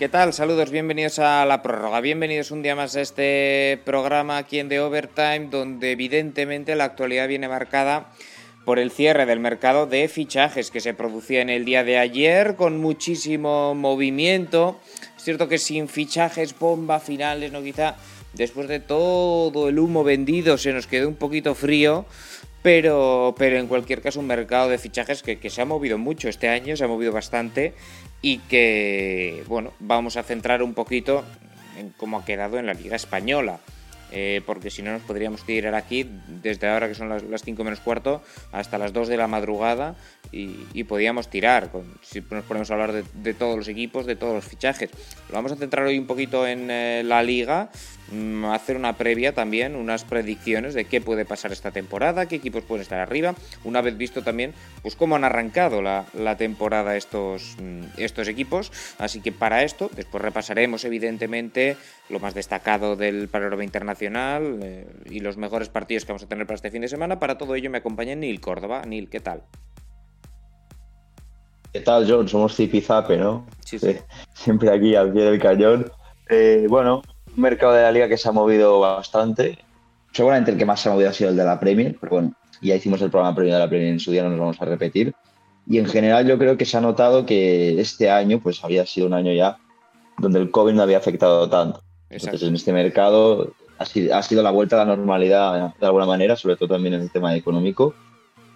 ¿Qué tal? Saludos, bienvenidos a la prórroga. Bienvenidos un día más a este programa aquí en The Overtime, donde evidentemente la actualidad viene marcada por el cierre del mercado de fichajes que se producía en el día de ayer con muchísimo movimiento. Es cierto que sin fichajes, bomba finales, no quizá después de todo el humo vendido se nos quedó un poquito frío. Pero, pero en cualquier caso un mercado de fichajes que, que se ha movido mucho este año, se ha movido bastante y que, bueno, vamos a centrar un poquito en cómo ha quedado en la Liga Española. Eh, porque si no nos podríamos tirar aquí desde ahora que son las, 5 menos cuarto hasta las 2 de la madrugada y, podíamos tirar, si nos ponemos a hablar de, todos los equipos, de todos los fichajes. Lo vamos a centrar hoy un poquito en eh, la liga, hacer una previa también, unas predicciones de qué puede pasar esta temporada, qué equipos pueden estar arriba, una vez visto también pues cómo han arrancado la, temporada estos, mm, estos equipos. Así que para esto, después repasaremos evidentemente lo más destacado del panorama internacional eh, y los mejores partidos que vamos a tener para este fin de semana. Para todo ello me acompaña Neil Córdoba. Neil, ¿qué tal? ¿Qué tal, John? Somos Zipizape, ¿no? Sí, sí. Siempre aquí al pie del cañón. Eh, bueno, mercado de la liga que se ha movido bastante. Seguramente el que más se ha movido ha sido el de la Premier, pero bueno, ya hicimos el programa Premier de la Premier en su día, no nos vamos a repetir. Y en general yo creo que se ha notado que este año pues había sido un año ya donde el COVID no había afectado tanto. Entonces en este mercado ha sido, ha sido la vuelta a la normalidad de alguna manera, sobre todo también en el tema económico.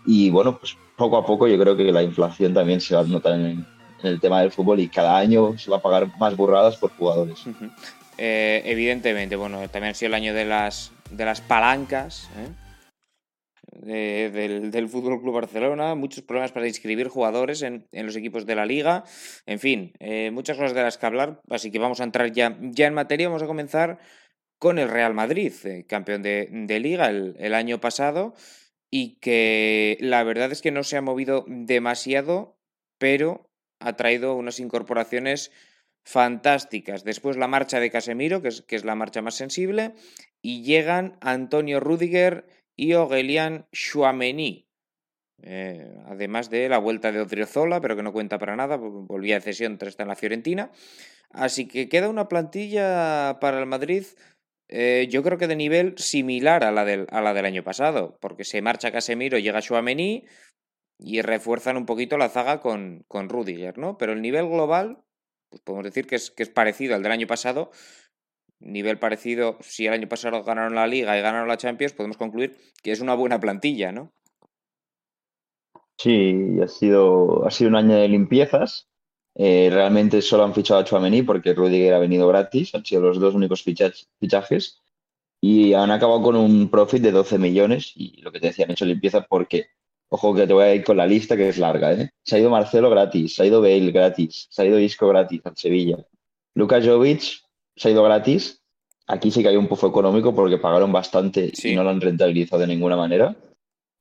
Y bueno, pues poco a poco yo creo que la inflación también se va a notar en, el tema del fútbol y cada año se va a pagar más burradas por jugadores. Eh, evidentemente, bueno, también ha sido el año de las, de las palancas ¿eh? del, del Fútbol Club Barcelona, muchos problemas para inscribir jugadores en, los equipos de la liga, en fin, eh, muchas cosas de las que hablar, así que vamos a entrar ya, ya en materia, vamos a comenzar con el Real Madrid, campeón de, de liga el, el año pasado y que la verdad es que no se ha movido demasiado, pero ha traído unas incorporaciones fantásticas. Después la marcha de Casemiro, que es, que es la marcha más sensible, y llegan Antonio Rudiger y Aurelian Chouameni. Eh, además de la vuelta de Odriozola, pero que no cuenta para nada, volvía de cesión tras estar en la Fiorentina. Así que queda una plantilla para el Madrid eh, yo creo que de nivel similar a la, del, a la del año pasado, porque se marcha Casemiro, llega Chouameni y refuerzan un poquito la zaga con, con Rudiger, ¿no? Pero el nivel global, pues podemos decir que es, que es parecido al del año pasado. Nivel parecido, si el año pasado ganaron la Liga y ganaron la Champions, podemos concluir que es una buena plantilla, ¿no? Sí, ha sido, ha sido un año de limpiezas eh, realmente solo han fichado a Chouameni porque Rudiger ha venido gratis, han sido los dos únicos fichajes y han acabado con un profit de 12 millones y lo que te decía, han hecho limpieza porque, ojo que te voy a ir con la lista que es larga, ¿eh? se ha ido Marcelo gratis, se ha ido Bale gratis, se ha ido Isco gratis al Sevilla, Lucas Jovic se ha ido gratis, aquí sí que hay un pufo económico porque pagaron bastante y no lo han rentabilizado de ninguna manera.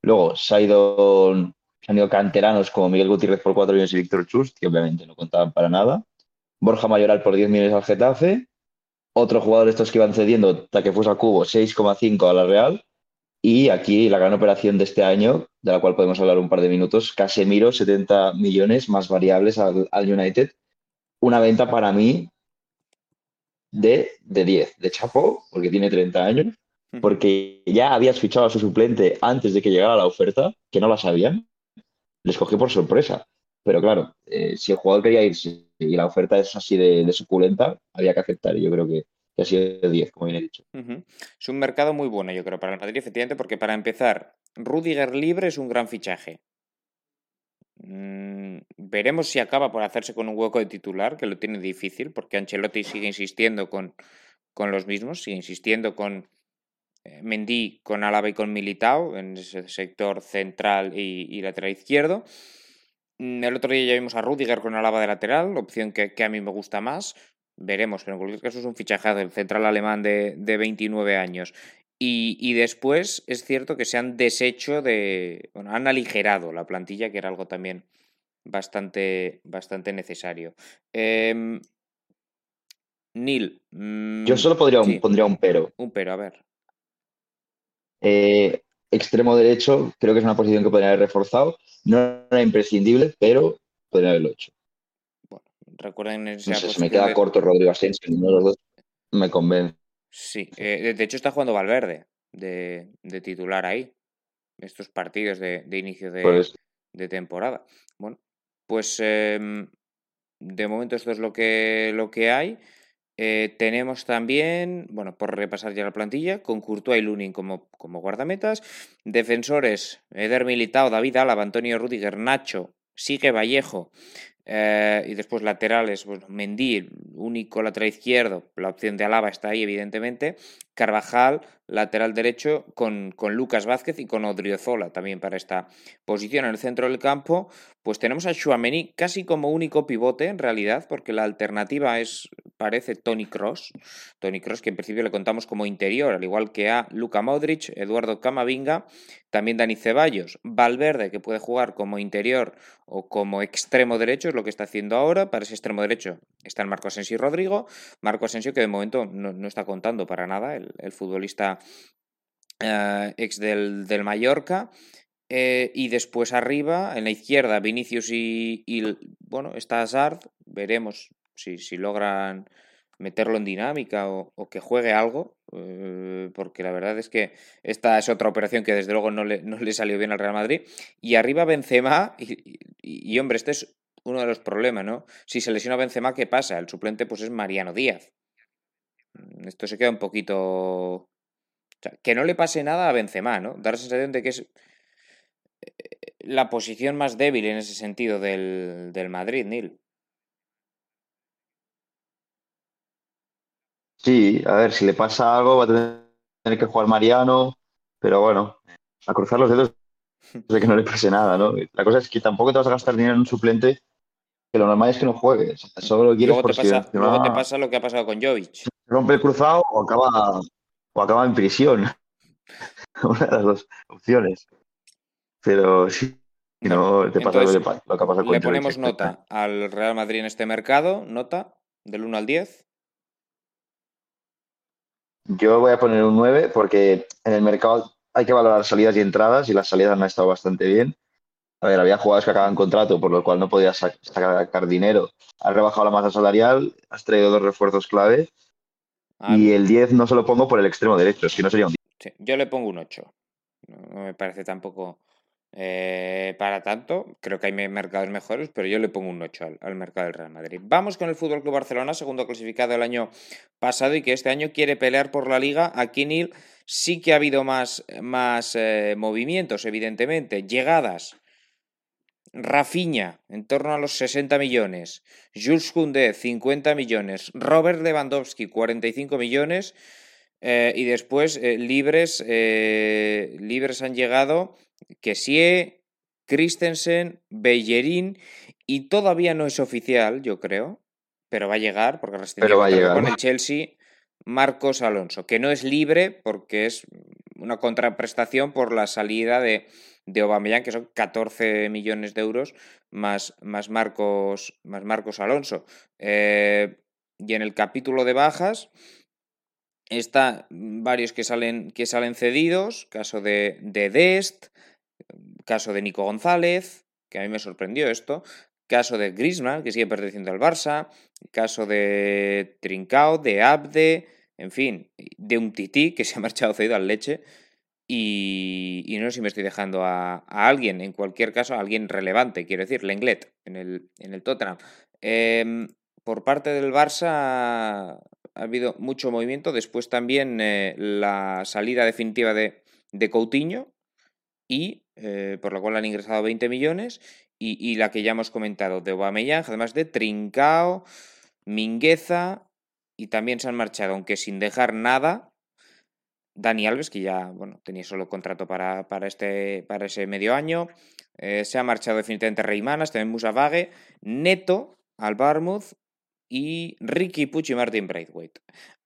Luego se ha ido han ido canteranos como Miguel Gutiérrez por 4 millones y Víctor Chus, que obviamente no contaban para nada. Borja Mayoral por 10 millones al Getafe. Otro jugador de estos que iban cediendo, Takefusa Cubo, 6,5 a la Real. Y aquí la gran operación de este año, de la cual podemos hablar un par de minutos, Casemiro, 70 millones más variables al, United. Una venta para mí de, de 10, de Chapo, porque tiene 30 años, porque ya habías fichado a su suplente antes de que llegara la oferta, que no la sabían, les cogió por sorpresa. Pero claro, eh, si el jugador quería irse y la oferta es así de, suculenta, había que aceptar. Y yo creo que, ha sido 10, como bien he dicho. Es un mercado muy bueno, yo creo, para el Madrid, efectivamente, porque para empezar, Rudiger libre es un gran fichaje. Mm, veremos si acaba por hacerse con un hueco de titular, que lo tiene difícil, porque Ancelotti sigue insistiendo con, con los mismos, sigue insistiendo con eh, Mendy con Álava y con Militao en ese sector central y, lateral izquierdo. Mm, el otro día ya vimos a Rudiger con Álava de lateral, opción que, a mí me gusta más. Veremos, pero en cualquier caso es un fichaje del central alemán de, 29 años. Y, después es cierto que se han deshecho de. Bueno, han aligerado la plantilla, que era algo también bastante, bastante necesario. Eh, Neil. Yo solo podría pondría un pero. Un pero, a ver. Eh, extremo derecho, creo que es una posición que podría haber reforzado. No era imprescindible, pero podría haberlo hecho. Recuerden esa no sé, se me queda corto Rodrigo Asensio, ninguno de los dos me convence. Sí, eh, de hecho está jugando Valverde de, titular ahí, estos partidos de, inicio de, de, temporada. Bueno, pues em, de momento esto es lo que, lo que hay. Eh, tenemos también, bueno, por repasar ya la plantilla, con Courtois y Lunin como, como guardametas. Defensores, Eder Militao, David Álava, Antonio Rudiger, Nacho, Sigue Vallejo. Eh, y después laterales, pues Mendy, único lateral izquierdo, la opción de Alaba está ahí, evidentemente. Carvajal, lateral derecho, con, con Lucas Vázquez y con Odriozola también para esta posición en el centro del campo. Pues tenemos a Chouameni casi como único pivote en realidad, porque la alternativa es, parece, Tony Cross. Tony Cross, que en principio le contamos como interior, al igual que a Luka Modric, Eduardo Camavinga, también Dani Ceballos, Valverde, que puede jugar como interior o como extremo derecho, es lo que está haciendo ahora. Para ese extremo derecho están Marco Asensio y Rodrigo. Marco Asensio, que de momento no, está contando para nada, el, futbolista eh, ex del, del Mallorca. Eh, y después arriba, en la izquierda, Vinicius y, bueno, está Hazard. Veremos si, si logran meterlo en dinámica o, que juegue algo, eh, porque la verdad es que esta es otra operación que desde luego no le, no le salió bien al Real Madrid. Y arriba Benzema, y, y, hombre, este es uno de los problemas, ¿no? Si se lesiona Benzema, ¿qué pasa? El suplente pues es Mariano Díaz. Mm, esto se queda un poquito... que no le pase nada a Benzema, ¿no? Dar la sensación de que es la posición más débil en ese sentido del, del Madrid, Neil. Sí, a ver, si le pasa algo va a tener que jugar Mariano, pero bueno, a cruzar los dedos de que no le pase nada, ¿no? La cosa es que tampoco te vas a gastar dinero en un suplente, que lo normal es que no juegues, solo lo quieres luego te pasa, luego te pasa lo que ha pasado con Jovic. Rompe el cruzado o acaba, o acaba en prisión. Una de las dos opciones. Pero sí, no te pasa lo, que pasa con Le ponemos nota al Real Madrid en este mercado, nota del 1 al 10. Yo voy a poner un 9 porque en el mercado hay que valorar salidas y entradas y las salidas han estado bastante bien. A ver, había jugadores que acaban contrato, por lo cual no podías sacar dinero. Has rebajado la masa salarial, has traído dos refuerzos clave. Ah, y el 10 no se lo pongo por el extremo derecho, es que no sería un 10. yo le pongo un 8. No me parece tampoco eh, para tanto, creo que hay mercados mejores, pero yo le pongo un 8 al, mercado del Real Madrid. Vamos con el Fútbol Club Barcelona, segundo clasificado el año pasado y que este año quiere pelear por la liga. Aquí Nil sí que ha habido más, más eh, movimientos, evidentemente, llegadas. Rafinha, en torno a los 60 millones. Jules Koundé, 50 millones. Robert Lewandowski, 45 millones. Eh, y después, libres, libres han llegado Kessie, Christensen, Bellerín y todavía no es oficial, yo creo, pero va a llegar porque pero va a llegar. con el Chelsea Marcos Alonso, que no es libre porque es una contraprestación por la salida de, de Aubameyang, que son 14 millones de euros más, más, Marcos, más Marcos Alonso. Eh, y en el capítulo de bajas está varios que salen, que salen cedidos, caso de, de Dest, Caso de Nico González, que a mí me sorprendió esto. Caso de Griezmann, que sigue perteneciendo al Barça. Caso de Trincao, de Abde, en fin, de un tití que se ha marchado cedido al leche. Y, no sé si me estoy dejando a, alguien, en cualquier caso, a alguien relevante, quiero decir, Lenglet, en el, en el Tottenham. Em, por parte del Barça ha habido mucho movimiento. Después también eh, la salida definitiva de, de Coutinho, y eh, por la cual han ingresado 20 millones, y, la que ya hemos comentado de Aubameyang, además de Trincao, Mingueza, y también se han marchado, aunque sin dejar nada, Dani Alves, que ya bueno, tenía solo contrato para, para, este, para ese medio año, eh, se ha marchado definitivamente Reimanas, también Musa Vague, Neto al Barmouth y Ricky Pucci y Martin Braithwaite.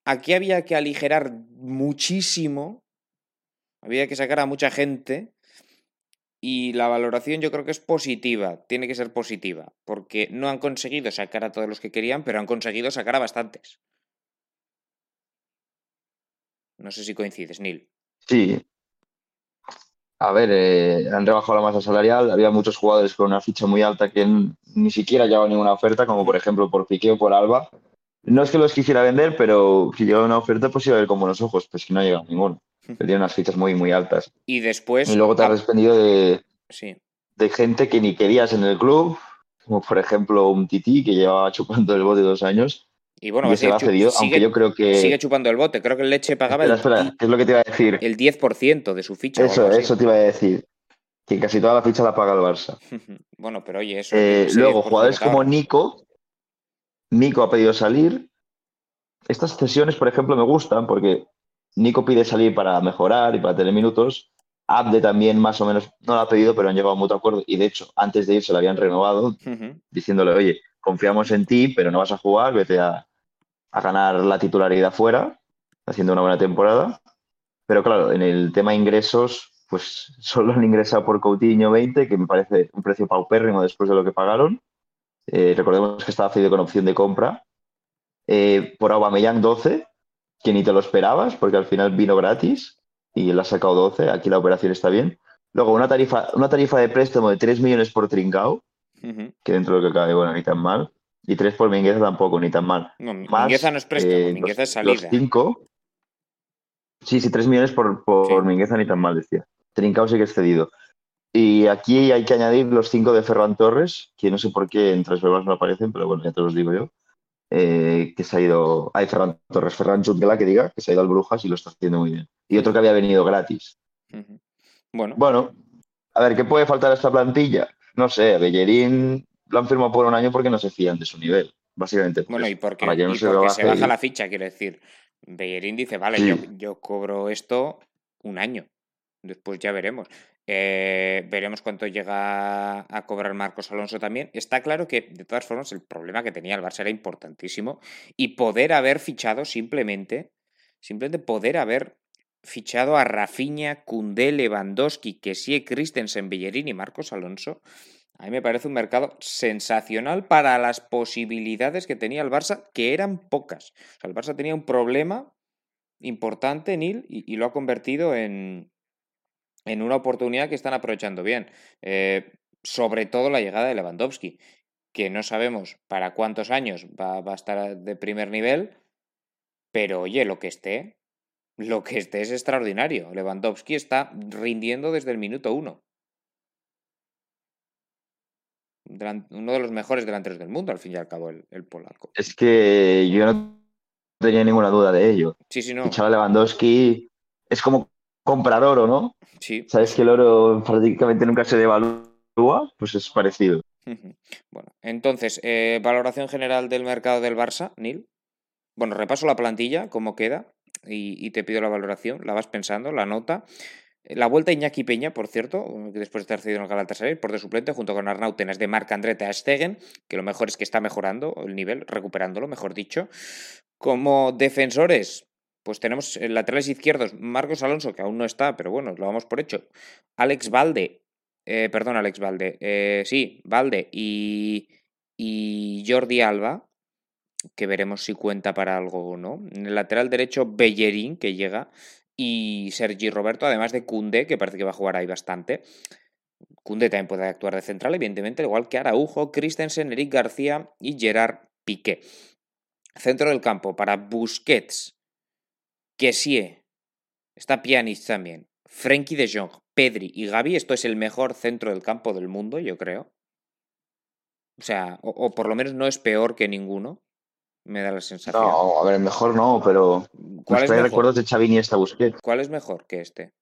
Aquí había que aligerar muchísimo, había que sacar a mucha gente y la valoración yo creo que es positiva, tiene que ser positiva, porque no han conseguido sacar a todos los que querían, pero han conseguido sacar a bastantes. No sé si coincides, Neil. Sí. A ver, eh, han rebajado la masa salarial. Había muchos jugadores con una ficha muy alta que ni siquiera llevaban ninguna oferta, como por ejemplo por Piqué o por Alba. No es que los quisiera vender, pero si llegaba una oferta, pues iba a ver con buenos ojos. Pues que no ha llegado ninguno. Que tiene unas fichas muy, muy altas. Y después. Y luego te has desprendido de, sí. de gente que ni querías en el club, como por ejemplo un Tití que llevaba chupando el bote dos años Y bueno, va a se seguir cedido, sigue, aunque yo creo que... sigue chupando el bote. Creo que el Leche pagaba Espera, el, espera, ¿qué es lo que te iba a decir? el 10% de su ficha. Eso, eso te iba a decir. Que casi toda la ficha la paga el Barça. Bueno, pero oye, eso. Eh, luego, 10% jugadores como. Nico. Nico ha pedido salir. Estas cesiones, por ejemplo, me gustan porque Nico pide salir para mejorar y para tener minutos. Abde también, más o menos, no lo ha pedido, pero han llegado a un mutuo acuerdo. Y de hecho, antes de irse lo habían renovado, diciéndole, oye, confiamos en ti, pero no vas a jugar, vete a, a ganar la titularidad fuera, haciendo una buena temporada. Pero claro, en el tema ingresos, pues solo han ingresado por Coutinho 20, que me parece un precio paupérrimo después de lo que pagaron. Eh, recordemos que estaba cedido con opción de compra. Eh, por Aubameyang 12, que ni te lo esperabas, porque al final vino gratis y él ha sacado 12. Aquí la operación está bien. Luego, una tarifa, una tarifa de préstamo de 3 millones por Trincao, que dentro de lo que cabe, bueno, ni tan mal. Y 3 por Mingueza tampoco, ni tan mal. No, Más, Mingueza no es préstamo, eh, Mingueza es los- los salida. 5. Sí, sí, 3 millones por, por Sí. Mingueza, ni tan mal, decía. Trincao sí que es cedido. Y aquí hay que añadir los 5 de Ferran Torres, que no sé por qué en Transfermarkt no aparecen, pero bueno, ya te los digo yo. eh, que se ha ido. Hay Ferran Torres, Ferran Jutgla, que diga, que se ha ido al Brujas y lo está haciendo muy bien. Y otro que había venido gratis. Bueno, Bueno, a ver, ¿qué puede faltar a esta plantilla? No sé, Bellerín lo han firmado por un año porque no se fían de su nivel, básicamente. bueno, y porque, no se porque rebaje se baja y- la ficha, quiero decir. Bellerín dice, vale, Sí. yo, yo cobro esto un año. Después ya veremos. Eh, veremos cuánto llega a cobrar Marcos Alonso también. Está claro que, de todas formas, el problema que tenía el Barça era importantísimo. Y poder haber fichado simplemente, simplemente poder haber fichado a Rafinha, Koundé, Lewandowski, Kessie, Christensen, Bellerín y Marcos Alonso. A mí me parece un mercado sensacional para las posibilidades que tenía el Barça, que eran pocas. El Barça tenía un problema importante, Nil, y, y lo ha convertido en, en una oportunidad que están aprovechando bien. Eh, sobre todo la llegada de Lewandowski, que no sabemos para cuántos años va, va a estar de primer nivel, pero oye, lo que esté, lo que esté es extraordinario. Lewandowski está rindiendo desde el minuto uno. Uno de los mejores delanteros del mundo, al fin y al cabo, el, el polaco. Es que yo no tenía ninguna duda de ello. Sí, sí, no. Fichar a Lewandowski es como comprar oro, ¿no? Sí. Sabes que el oro prácticamente nunca se devalúa, pues es parecido. Bueno, entonces, eh, valoración general del mercado del Barça, Nil. Bueno, repaso la plantilla, cómo queda, y, y te pido la valoración, la vas pensando, la nota. La vuelta Iñaki Peña, por cierto, después de estar cedido en el Galatasaray, por de suplente, junto con Arnautenas de Marc André Stegen, que lo mejor es que está mejorando el nivel, recuperándolo, mejor dicho. Como defensores, pues tenemos laterales izquierdos, Marcos Alonso, que aún no está, pero bueno, lo vamos por hecho. Alex Valde, eh, perdón, Alex Valde, eh, sí, Valde y, y Jordi Alba, que veremos si cuenta para algo o no. En el lateral derecho, Bellerín, que llega, y Sergi Roberto, además de Cundé, que parece que va a jugar ahí bastante. Cundé también puede actuar de central, evidentemente, al igual que Araujo, Christensen, Eric García y Gerard Piqué. Centro del campo para Busquets, Kessie, está Pjanic también, Frenkie de Jong, Pedri y Gavi. Esto es el mejor centro del campo del mundo, yo creo. O sea, o por lo menos no es peor que ninguno, me da la sensación. No, a ver, mejor no, pero ¿Cuál nos es trae mejor? recuerdos de Iniesta Busquets. ¿Cuál es mejor que este?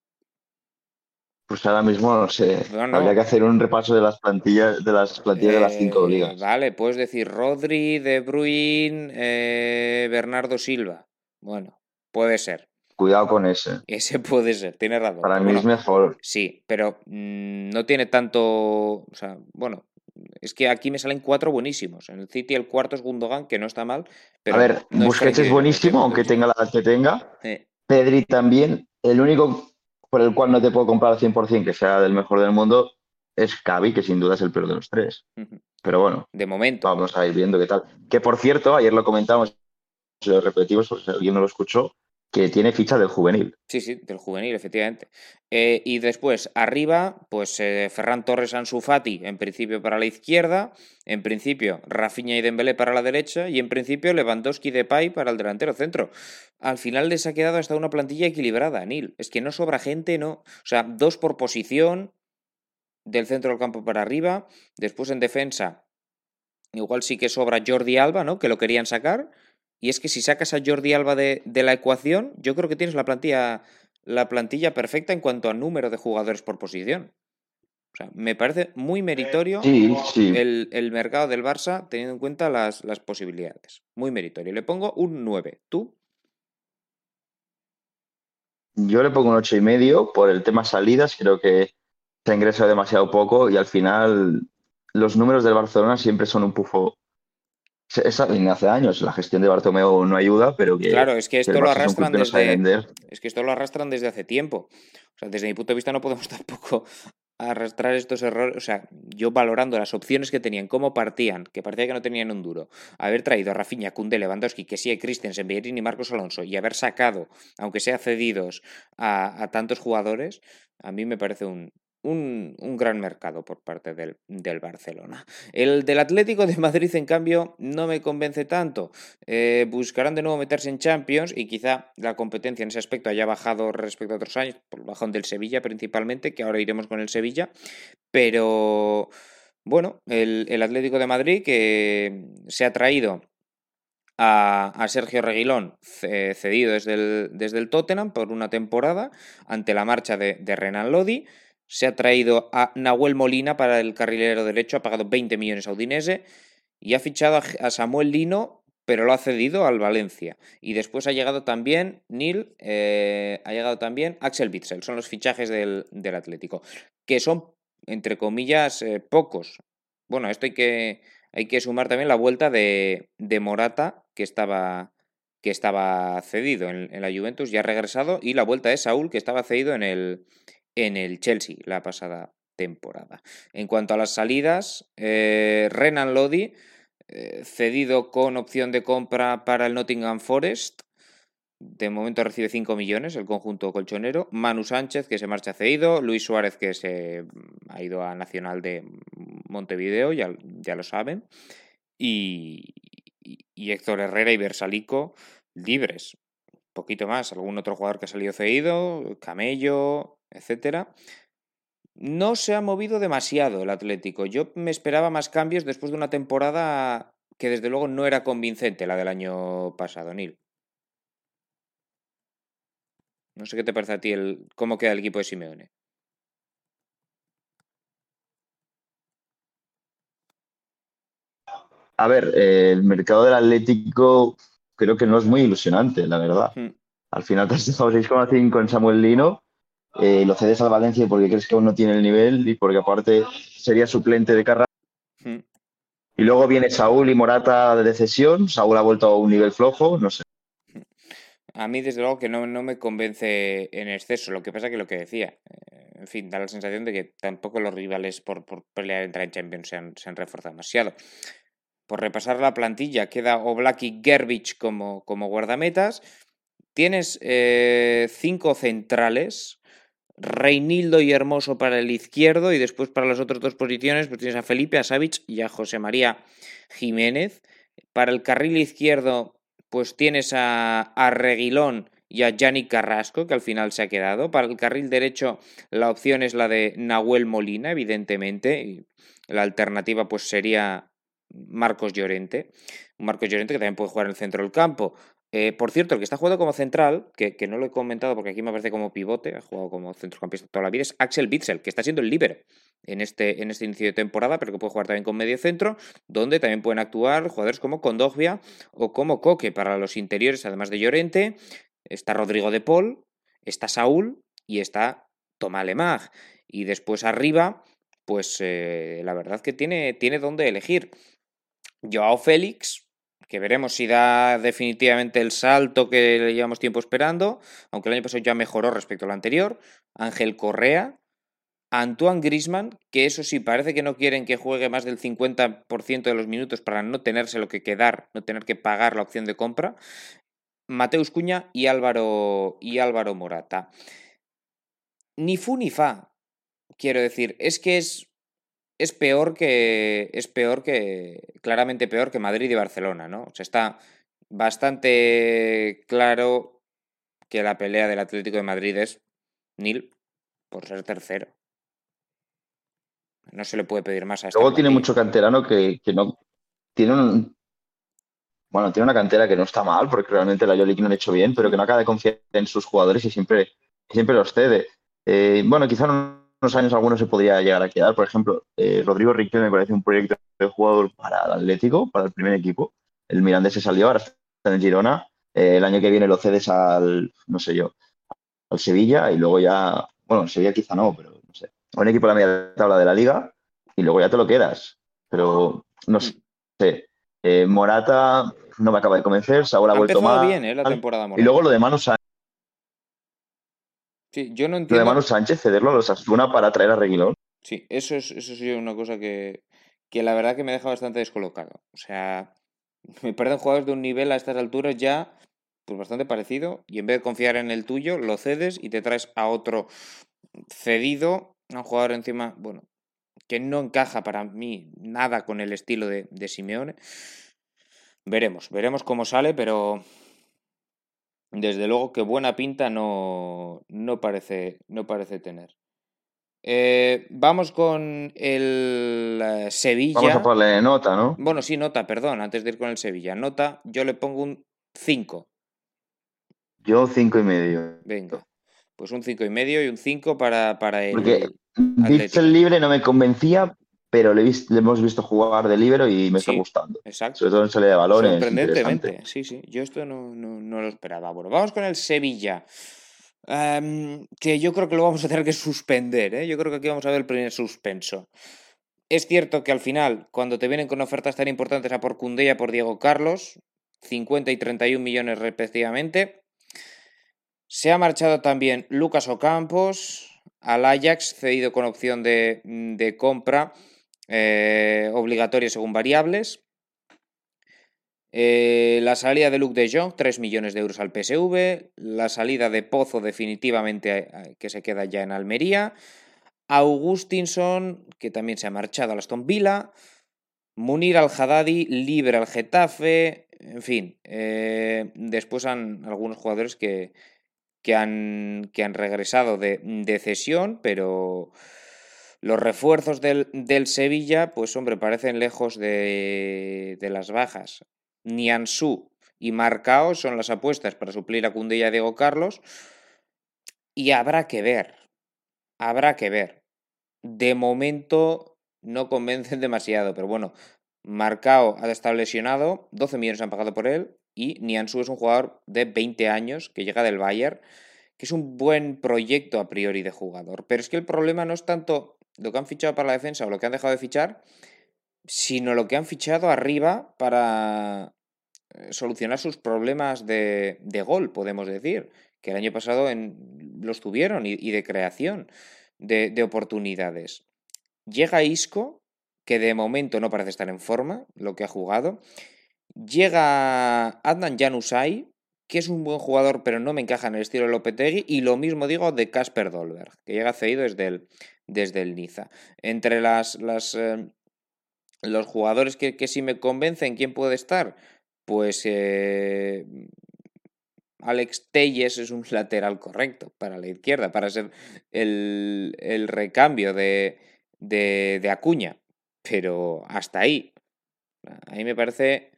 Pues ahora mismo no sé. No, no. Habría que hacer un repaso de las plantillas de las plantillas de las cinco Eh, ligas. Vale, puedes decir Rodri, De Bruyne, eh, Bernardo Silva. Bueno, puede ser. Cuidado con ese. Ese puede ser, tienes razón. Para mí bueno, es mejor. Sí, pero mm, no tiene tanto. O sea, bueno, es que aquí me salen cuatro buenísimos. En el City el cuarto es Gundogan, que no está mal. Pero a ver, no Busquets es buenísimo, aunque tenga la edad que tenga. Pedri también. El único por el cual no te puedo comprar al 100% que sea del mejor del mundo es Xavi, que sin duda es el peor de los tres. Pero bueno, de momento. vamos a ir viendo qué tal. Que por cierto, ayer lo comentamos lo repetimos, si alguien no lo escuchó, que tiene ficha del juvenil. Sí, sí, del juvenil, efectivamente. Eh, y después, arriba, pues eh, Ferran Torres Ansu Fati, en principio para la izquierda, en principio Rafinha y Dembélé para la derecha, y en principio Lewandowski de Pai para el delantero centro. Al final les ha quedado hasta una plantilla equilibrada, Nil. Es que no sobra gente, no. O sea, dos por posición, del centro del campo para arriba. Después en defensa, igual sí que sobra Jordi Alba, ¿no? Que lo querían sacar. Y es que si sacas a Jordi Alba de, la ecuación, yo creo que tienes la plantilla, la plantilla perfecta en cuanto a número de jugadores por posición. O sea, me parece muy meritorio El, mercado del Barça teniendo en cuenta las, las, posibilidades. Muy meritorio. Le pongo un 9. ¿Tú? Yo le pongo un ocho y medio por el tema salidas. Creo que se ha ingresado demasiado poco y al final los números del Barcelona siempre son un pufo esa línea hace años, la gestión de Bartomeu no ayuda, pero que. Claro, es que esto lo arrastran desde. Es que esto lo arrastran desde hace tiempo. O sea, desde mi punto de vista no podemos tampoco arrastrar estos errores. O sea, yo valorando las opciones que tenían, cómo partían, que parecía que no tenían un duro, haber traído a Rafinha, Kunde, Lewandowski, que sí, hay Christensen, Bellerín y Marcos Alonso, y haber sacado, aunque sea cedidos, a tantos jugadores, a mí me parece un, un, gran mercado por parte del, Barcelona. El del Atlético de Madrid, en cambio, no me convence tanto. Eh, buscarán de nuevo meterse en Champions y quizá la competencia en ese aspecto haya bajado respecto a otros años, por el bajón del Sevilla principalmente, que ahora iremos con el Sevilla, pero bueno, el, Atlético de Madrid que se ha traído a, Sergio Reguilón cedido desde el, desde el Tottenham por una temporada ante la marcha de, de Renan Lodi se ha traído a Nahuel Molina para el carrilero derecho, ha pagado 20 millones a Udinese y ha fichado a Samuel Lino, pero lo ha cedido al Valencia. Y después ha llegado también Neil, eh, ha llegado también Axel Witzel, son los fichajes del, Atlético, que son, entre comillas, eh, pocos. Bueno, esto hay que, hay que sumar también la vuelta de, de Morata, que estaba, que estaba cedido en, en, la Juventus, ya ha regresado, y la vuelta de Saúl, que estaba cedido en el, en el Chelsea la pasada temporada. En cuanto a las salidas, eh, Renan Lodi, eh, cedido con opción de compra para el Nottingham Forest. De momento recibe 5 millones el conjunto colchonero. Manu Sánchez, que se marcha cedido. Luis Suárez, que se mm, ha ido a Nacional de Montevideo, ya, ya lo saben. Y, y, Héctor Herrera y Bersalico libres. Un poquito más. Algún otro jugador que ha salido cedido. Camello, etcétera. No se ha movido demasiado el Atlético. Yo me esperaba más cambios después de una temporada que desde luego no era convincente la del año pasado, Nil. No sé qué te parece a ti el, cómo queda el equipo de Simeone. A ver, el mercado del Atlético creo que no es muy ilusionante, la verdad. Hmm. Al final te has dejado 6,5 con Samuel Lino eh, lo cedes al Valencia porque crees que aún no tiene el nivel y porque aparte sería suplente de Carrasco. Hmm. Y luego viene Saúl y Morata de cesión. Saúl ha vuelto a un nivel flojo, no sé. A mí, desde luego, que no, no me convence en exceso. Lo que pasa que lo que decía, eh, en fin, da la sensación de que tampoco los rivales por, por pelear entrar en Champions se han, se han, reforzado demasiado. Por repasar la plantilla, queda Oblaki Gerbich como, como guardametas. Tienes eh, cinco centrales, Reinildo y Hermoso para el izquierdo y después para las otras dos posiciones pues tienes a Felipe, a y a José María Jiménez. Para el carril izquierdo pues tienes a, a Reguilón y a Yannick Carrasco, que al final se ha quedado. Para el carril derecho la opción es la de Nahuel Molina, evidentemente. La alternativa pues sería Marcos Llorente. Marcos Llorente que también puede jugar en el centro del campo. Eh, por cierto, el que está jugando como central, que, no lo he comentado porque aquí me parece como pivote, ha jugado como centrocampista toda la vida, es Axel Witzel, que está siendo el líder en este, en este inicio de temporada, pero que puede jugar también con medio centro, donde también pueden actuar jugadores como Condogbia o como Coque para los interiores, además de Llorente. Está Rodrigo de Paul, está Saúl y está Tomás Lemag. Y después arriba, pues eh, la verdad que tiene, tiene donde elegir. Joao Félix, que veremos si da definitivamente el salto que le llevamos tiempo esperando, aunque el año pasado ya mejoró respecto al anterior. Ángel Correa, Antoine Grisman, que eso sí, parece que no quieren que juegue más del 50% de los minutos para no tenerse lo que quedar, no tener que pagar la opción de compra. Mateus Cuña y Álvaro, y Álvaro Morata. Ni fu ni fa, quiero decir, es que es, es peor que, es peor que, claramente peor que Madrid y Barcelona, ¿no? O sea, está bastante claro que la pelea del Atlético de Madrid es nil por ser tercero. No se le puede pedir más a este Luego tiene mucho canterano que, que no tiene un, bueno, tiene una cantera que no está mal, porque realmente la Jolik no lo ha hecho bien, pero que no acaba de confiar en sus jugadores y siempre, siempre los cede. Eh, bueno, quizá unos años algunos se podría llegar a quedar. Por ejemplo, eh, Rodrigo Riquelme me parece un proyecto de jugador para el Atlético, para el primer equipo. El Mirandés se salió, ahora está en Girona. Eh, el año que viene lo cedes al, no sé yo, al Sevilla y luego ya, bueno, Sevilla quizá no, pero no sé, un equipo de la media tabla de la liga y luego ya te lo quedas. Pero no sé. Morata no me acaba de convencer, Saúl ha, ha vuelto mal. bien, ¿eh? La temporada Y luego lo de Manu Sánchez. Sí, yo no entiendo. Lo de Manu Sánchez, cederlo a los Asuna para traer a Reguilón. Sí, eso es, eso es una cosa que, que la verdad que me deja bastante descolocado. O sea, me parecen jugadores de un nivel a estas alturas ya pues bastante parecido y en vez de confiar en el tuyo, lo cedes y te traes a otro cedido, a un jugador encima, bueno, que no encaja para mí nada con el estilo de, de Simeone. Veremos, veremos cómo sale, pero desde luego que buena pinta no, no, parece, no parece tener. Eh, vamos con el eh, Sevilla. Vamos a ponerle nota, ¿no? Bueno, sí, nota, perdón, antes de ir con el Sevilla. Nota, yo le pongo un 5. Yo cinco y medio. Venga, pues un 5 y medio y un 5 para, para el. Porque el libre no me convencía, pero le, hemos visto jugar de libero y me está gustando. Exacto. Sobre todo en salida de balones. Sorprendentemente, sí, sí. Yo esto no, no, lo esperaba. Bueno, vamos con el Sevilla. Em, que yo creo que lo vamos a tener que suspender. ¿eh? Yo creo que aquí vamos a ver el primer suspenso. Es cierto que al final, cuando te vienen con ofertas tan importantes a por Cundé y a por Diego Carlos, 50 y 31 millones respectivamente, se ha marchado también Lucas Ocampos al Ajax, cedido con opción de, de compra eh, obligatorio según variables. Eh, la salida de Luke de Jong, 3 millones de euros al PSV. La salida de Pozo, definitivamente, eh, que se queda ya en Almería. Augustinson, que también se ha marchado a Aston Villa. Munir al-Haddadi, libre al Getafe. En fin, después han algunos jugadores que, que, han, que han regresado de, de cesión, pero los refuerzos del, Sevilla, pues hombre, parecen lejos de, las bajas. Niansu y Marcao son las apuestas para suplir a Cundé y a Diego Carlos. Y habrá que ver, habrá que ver. De momento no convencen demasiado, pero bueno, Marcao ha estado lesionado, 12 millones han pagado por él, y Niansu es un jugador de 20 años que llega del Bayern, que es un buen proyecto a priori de jugador. Pero es que el problema no es tanto lo que han fichado para la defensa o lo que han dejado de fichar, sino lo que han fichado arriba para eh, solucionar sus problemas de, gol, podemos decir, que el año pasado los tuvieron y, de creación de, de, oportunidades. Llega Isco, que de momento no parece estar en forma, lo que ha jugado. Llega Adnan Janusay, que es un buen jugador, pero no me encaja en el estilo de Lopetegui. Y lo mismo digo de Casper Dolberg, que llega cedido desde el, desde el Niza. Entre las, las eh, los jugadores que, que, sí me convencen, ¿quién puede estar? Pues eh, Alex Telles es un lateral correcto para la izquierda, para ser el, el recambio de, de, de Acuña. Pero hasta ahí. A mí me parece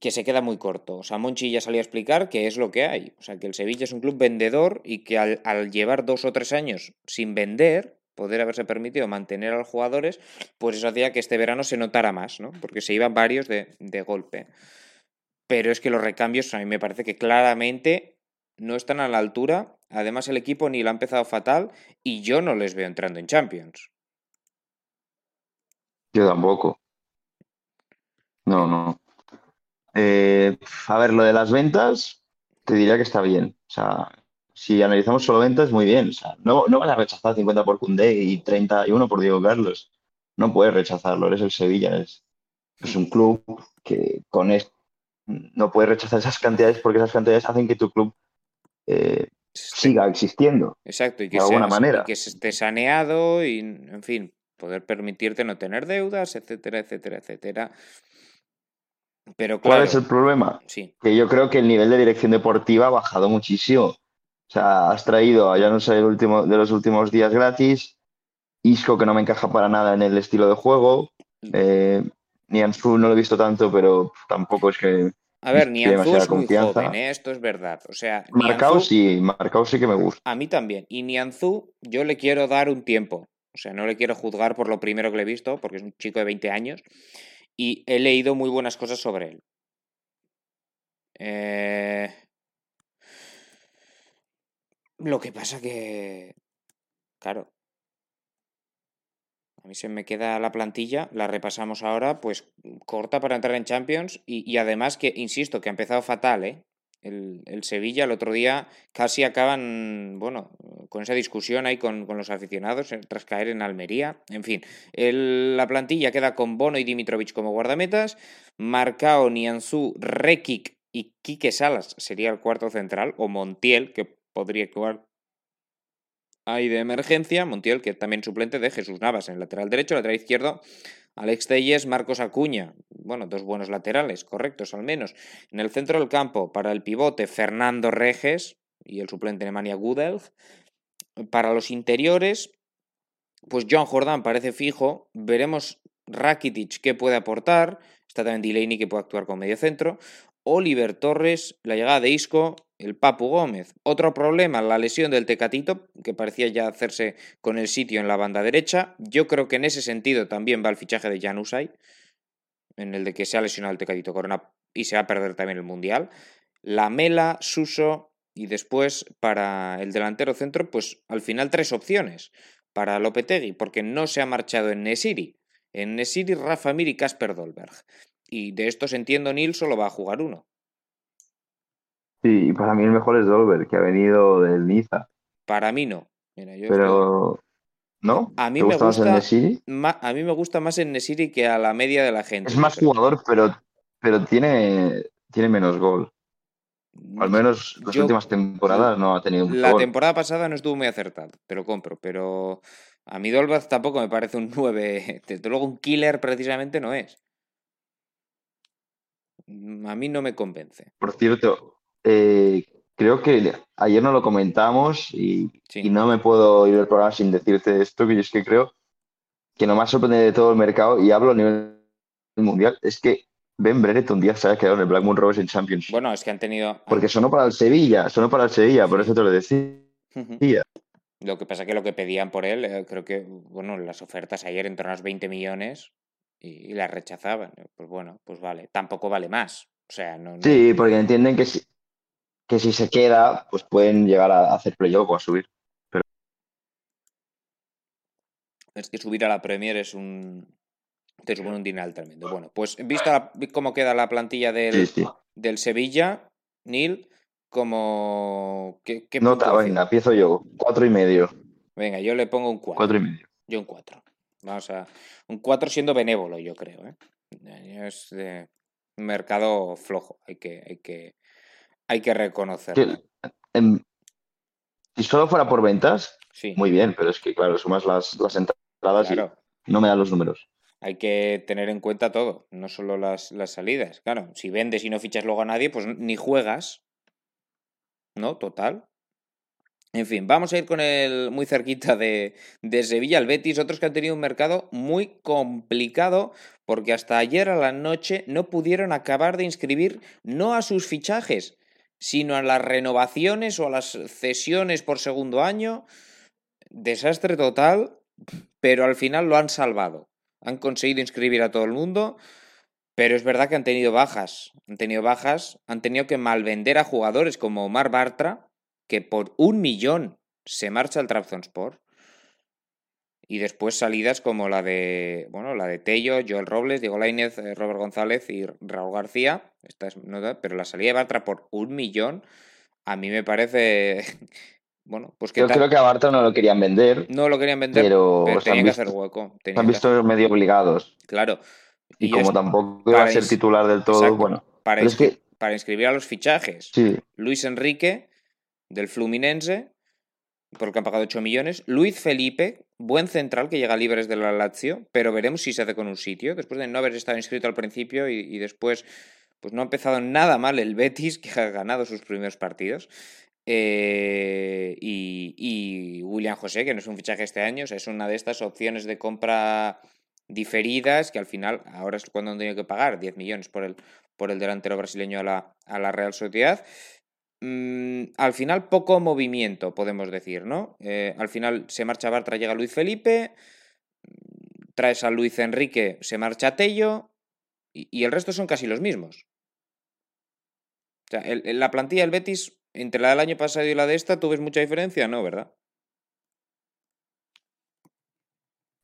que se queda muy corto. O sea, Monchi ya salió a explicar que es lo que hay. O sea, que el Sevilla es un club vendedor y que al, llevar dos o tres años sin vender, poder haberse permitido mantener a los jugadores, pues eso hacía que este verano se notara más, ¿no? Porque se iban varios de, de golpe. Pero es que los recambios a mí me parece que claramente no están a la altura. Además, el equipo ni lo ha empezado fatal y yo no les veo entrando en Champions. Yo tampoco. No, no. Eh, a ver, lo de las ventas, te diría que está bien. O sea, si analizamos solo ventas, muy bien. O sea, no, no vas a rechazar 50 por Cundé y 31 por Diego Carlos. No puedes rechazarlo, eres el Sevilla. Es, es un club que con, no puedes rechazar esas cantidades porque esas cantidades hacen que tu club eh, siga existiendo. Exacto, y que, de alguna manera. y que se esté saneado y, en fin, poder permitirte no tener deudas, etcétera, etcétera, etcétera. Pero ¿Cuál es el problema? sí, Que yo creo que el nivel de dirección deportiva ha bajado muchísimo. O sea, has traído a ya no sé el último de los últimos días gratis, Isco que no me encaja para nada en el estilo de juego, eh, Nianzú no lo he visto tanto, pero tampoco es que a ver, Nianzú es muy confianza. joven, ¿eh? esto es verdad. O sea, Marcao sí, Marcao sí que me gusta. A mí también. Y Nianzú, yo le quiero dar un tiempo. O sea, no le quiero juzgar por lo primero que le he visto, porque es un chico de 20 años. Y he leído muy buenas cosas sobre él. Eh, Lo que pasa que... Claro. A mí se me queda la plantilla, la repasamos ahora, pues corta para entrar en Champions. Y, y además que, insisto, que ha empezado fatal, ¿eh? El, el Sevilla el otro día casi acaban, bueno, con esa discusión ahí con, con los aficionados eh, tras caer en Almería. En fin, el- la plantilla queda con Bono y Dimitrovic como guardametas, Marcao, Nianzú, Rekic y Quique Salas sería el cuarto central, o Montiel, que podría jugar ahí de emergencia, Montiel, que también suplente de Jesús Navas en el lateral derecho, lateral izquierdo, Alex Telles, Marcos Acuña, bueno, dos buenos laterales, correctos al menos. En el centro del campo, para el pivote, Fernando Reges y el suplente Nemanja Gudelj. Para los interiores, pues John Jordan parece fijo. Veremos Rakitic qué puede aportar. Está también Delaney que puede actuar como medio centro. Oliver Torres, la llegada de Isco, el Papu Gómez. Otro problema, la lesión del Tecatito, que parecía ya hacerse con el sitio en la banda derecha. Yo creo que en ese sentido también va el fichaje de Jan Usay, en el de que se ha lesionado el Tecatito Corona y se va a perder también el Mundial. La Mela, Suso y después para el delantero centro, pues al final tres opciones para Lopetegui, porque no se ha marchado en Nesiri. En Nesiri, Rafa Mir y Casper Dolberg. Y de estos entiendo, Nil solo va a jugar uno. Sí, y para mí el mejor es Dolber, que ha venido del Niza. Para mí no. Mira, yo Pero, ¿no? A mí ¿Te me gusta más gusta-? Ma- a mí me gusta más en Nesiri que a la media de la gente. Es más creo. jugador, pero, pero tiene, tiene menos gol. Al menos las Yo- últimas temporadas no ha tenido La gol. temporada pasada no estuvo muy acertado, te lo compro, pero a mí Dolberg tampoco me parece un 9. Desde luego un killer precisamente no es. Mm, A mí no me convence. Por cierto, eh, creo que ayer no lo comentamos y, Sí. y no me puedo ir del programa sin decirte esto, que yo es que creo que lo más sorprendente de todo el mercado, y hablo a nivel mundial, es que Ben Brereton Díaz se haya quedado en el Blackburn Rovers en Championship. Bueno, es que han tenido. Porque sonó para el Sevilla, sonó para el Sevilla, por eso te lo decía. Ujú. Lo que pasa que lo que pedían por él, eh, creo que, bueno, las ofertas ayer en torno a los 20 millones y, y las rechazaban. Pues bueno, pues vale, tampoco vale más. O sea, no, no- Sí, porque entienden que si, que si se queda, pues pueden llegar a hacer playoff o a subir. es que subir a la Premier es un. Te supone un dineral tremendo. Bueno, pues vista la- cómo queda la plantilla del, Sí, sí. del Sevilla, Neil, como. ¿Qué, qué Nota, venga, empiezo yo. Cuatro y medio. Venga, yo le pongo un 4. Cuatro y medio. Yo un 4. Vamos a. Un 4 siendo benévolo, yo creo. ¿eh? Es de un mercado flojo. Hay que, hay que, hay que reconocerlo. Em, si solo fuera por ventas, Sí, muy bien, pero es que, claro, sumas las, las entradas claro. y no me dan los números. Hay que tener en cuenta todo, no solo las, las salidas. Claro, si vendes y no fichas luego a nadie, pues ni juegas. ¿No? Total. En fin, vamos a ir con el muy cerquita de, de Sevilla, el Betis, otros que han tenido un mercado muy complicado porque hasta ayer a la noche no pudieron acabar de inscribir no a sus fichajes, sino a las renovaciones o a las cesiones por segundo año. Desastre total, pero al final lo han salvado. Han conseguido inscribir a todo el mundo, pero es verdad que han tenido bajas. Han tenido bajas, han tenido que malvender a jugadores como Omar Bartra, que por un millón se marcha al Trabzonspor. Y después salidas como la de, bueno, la de Tello, Joel Robles, Diego Lainez, eh, Robert González y Raúl García. Esta es nota, pero la salida de Bartra por un millón, a mí me parece, bueno, pues que Yo tal- creo que a Bartra no lo querían vender, no lo querían vender, pero pero tenían que hacer hueco. se han que visto medio obligados. Claro. Y, como tampoco iba a ser titular del todo, bueno. Para, para inscribir a los fichajes. Luis Enrique, del Fluminense, por el que han pagado 8 millones. Luis Felipe, buen central que llega libre de la Lazio, pero veremos si se hace con un sitio. Después de no haber estado inscrito al principio y, después, pues no ha empezado nada mal el Betis, que ha ganado sus primeros partidos. Eh, y, William José, que no es un fichaje este año, es una de estas opciones de compra diferidas que al final, ahora es cuando han tenido que pagar 10 millones por el, por el delantero brasileño a la, a la Real Sociedad. Mm, al final poco movimiento, podemos decir, ¿no? Eh, al final se marcha Bartra, llega Luis Felipe, traes a Luis Enrique, se marcha Tello y, el resto son casi los mismos. O sea, la plantilla del Betis, entre la del año pasado y la de esta, ¿tú ves mucha diferencia? No, ¿verdad?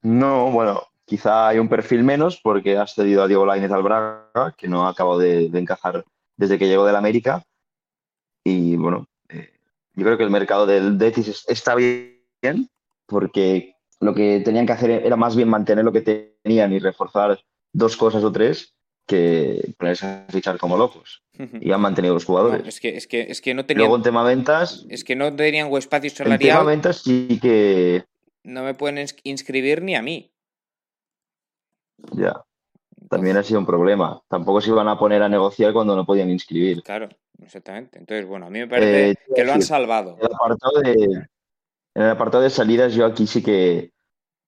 No, bueno, quizá hay un perfil menos porque has cedido a Diego Lainez al Braga, que no ha acabado de, de encajar desde que llegó del América y bueno, eh, yo creo que el mercado del Betis está bien porque lo que tenían que hacer era más bien mantener lo que tenían y reforzar dos cosas o tres que ponerse a fichar como locos. Y han mantenido los jugadores. es, que, es, que, es que no tenían. Luego en tema ventas. Es que no tenían espacio salarial. En tema ventas sí que. No me pueden inscribir ni a mí. Ya. También ha sido un problema. Tampoco se iban a poner a negociar cuando no podían inscribir. Claro. Exactamente. Entonces, bueno, a mí me parece eh, que lo han salvado. En el, apartado de, en el apartado de salidas, yo aquí sí que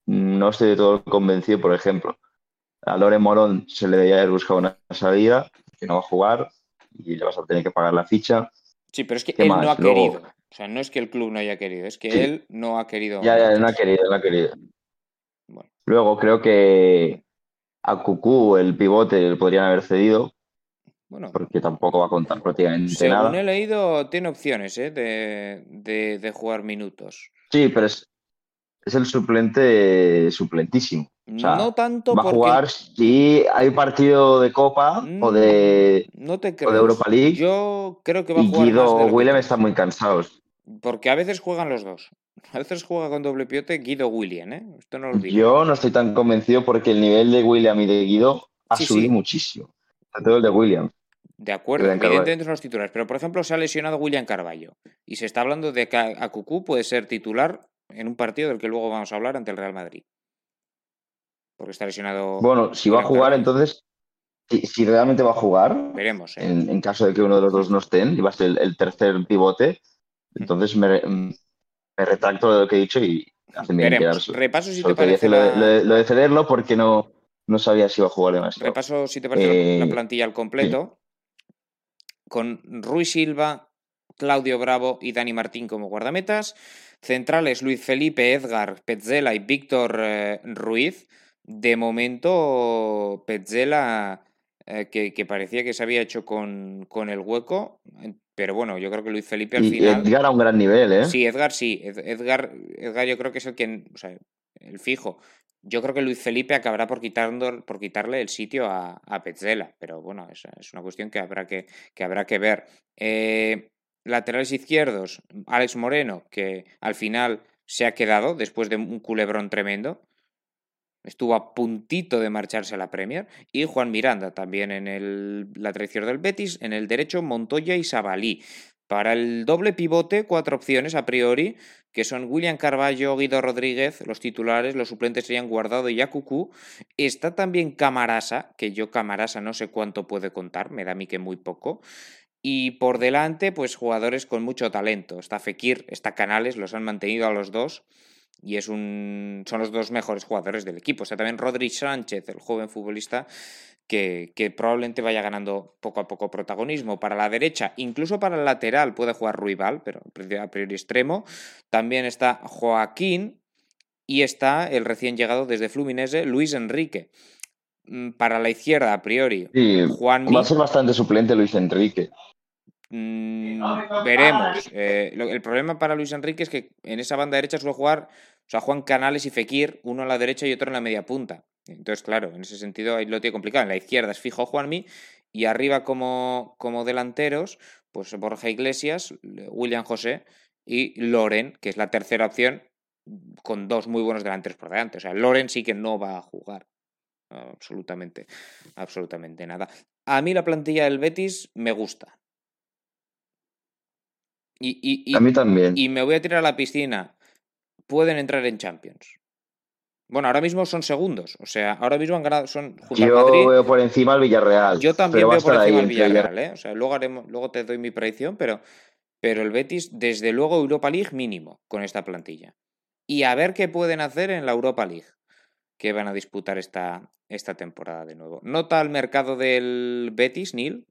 no estoy de todo convencido, por ejemplo. A Lore Morón se le debería haber buscado una salida, que no va a jugar y le vas a tener que pagar la ficha. Sí, pero es que él no ha querido. O sea, no es que el club no haya querido, es que él no ha querido. Ya, ya, no ha querido, no ha querido. Luego creo que a Cucú, el pivote, podrían haber cedido, bueno, porque tampoco va a contar prácticamente según nada. Según he leído, tiene opciones ¿eh? de, jugar minutos. Sí, pero es, es el suplente suplentísimo. no tanto va a jugar si hay partido de Copa o, de, no te o de Europa League. Yo creo que va a jugar. Y Guido Willem están muy cansados. Porque a veces juegan los dos. A veces juega con doble piote Guido William, ¿eh? Esto no lo. Yo no estoy tan convencido porque el nivel de William y de Guido ha subido muchísimo. Sobre todo el de William. De acuerdo, evidentemente son los titulares. Pero, por ejemplo, se ha lesionado William Carballo. Y se está hablando de que Acucú puede ser titular en un partido del que luego vamos a hablar ante el Real Madrid. Porque está lesionado. Bueno, si va a jugar, entonces. Si, realmente va a jugar. Veremos. ¿eh? En, caso de que uno de los dos no estén, y va a ser el, tercer pivote. Entonces me, retracto de lo que he dicho y hacen bien quedarse. Repaso si te parece. Lo, de cederlo porque no, no sabía si iba a jugar Repaso si te parece la eh, plantilla al completo con Rui Silva, Claudio Bravo y Dani Martín como guardametas. Centrales Luis Felipe, Edgar, Petzela y Víctor eh, Ruiz. De momento, Petzela, eh, que, parecía que se había hecho con, con, el hueco. Pero bueno, yo creo que Luis Felipe al final. Edgar a un gran nivel, ¿eh? Sí, Edgar sí. Edgar, Edgar yo creo que es el que. O sea, el fijo. Yo creo que Luis Felipe acabará por, quitando, por quitarle el sitio a, a Petzela, pero bueno, es, una cuestión que habrá que, que, habrá que ver. Eh, laterales izquierdos, Alex Moreno, que al final se ha quedado después de un culebrón tremendo. Estuvo a puntito de marcharse a la Premier. Y Juan Miranda también en el la traición del Betis. En el derecho, Montoya y Sabalí. Para el doble pivote, cuatro opciones a priori, que son William Carballo, Guido Rodríguez, los titulares, los suplentes serían Guardado y Yacucú. Está también Camarasa, que yo Camarasa no sé cuánto puede contar, me da a mí que muy poco. Y por delante, pues jugadores con mucho talento. Está Fekir, está Canales, los han mantenido a los dos. Y es un, son los dos mejores jugadores del equipo. O sea, también Rodri Sánchez, el joven futbolista, que, probablemente vaya ganando poco a poco protagonismo. Para la derecha, incluso para el lateral, puede jugar Ruibal, pero a priori extremo. También está Joaquín y está el recién llegado desde Fluminense, Luis Enrique. Mm, para la izquierda, a priori, Juan Va a ser bastante suplente Luis Enrique. Mm, veremos. Eh, el problema para Luis Enrique es que en esa banda derecha suele jugar, o sea, Juan Canales y Fekir, uno a la derecha y otro en la media punta. Entonces, claro, en ese sentido ahí lo tiene complicado. En la izquierda es fijo Juanmi y arriba como, como delanteros, pues Borja Iglesias, William José y Loren, que es la tercera opción, con dos muy buenos delanteros por delante. O sea, Loren sí que no va a jugar. absolutamente, absolutamente nada. A mí la plantilla del Betis me gusta. Y, a mí también. Y me voy a tirar a la piscina. Pueden entrar en Champions. Bueno, ahora mismo son segundos. O sea, ahora mismo han ganado. Son Yo veo por encima al Villarreal. Yo también veo por encima al Villarreal, ¿eh? O sea, luego, haremos, luego te doy mi predicción, pero, pero el Betis, desde luego, Europa League mínimo con esta plantilla. Y a ver qué pueden hacer en la Europa League, que van a disputar esta, esta temporada de nuevo. ¿Nota al mercado del Betis, Neil?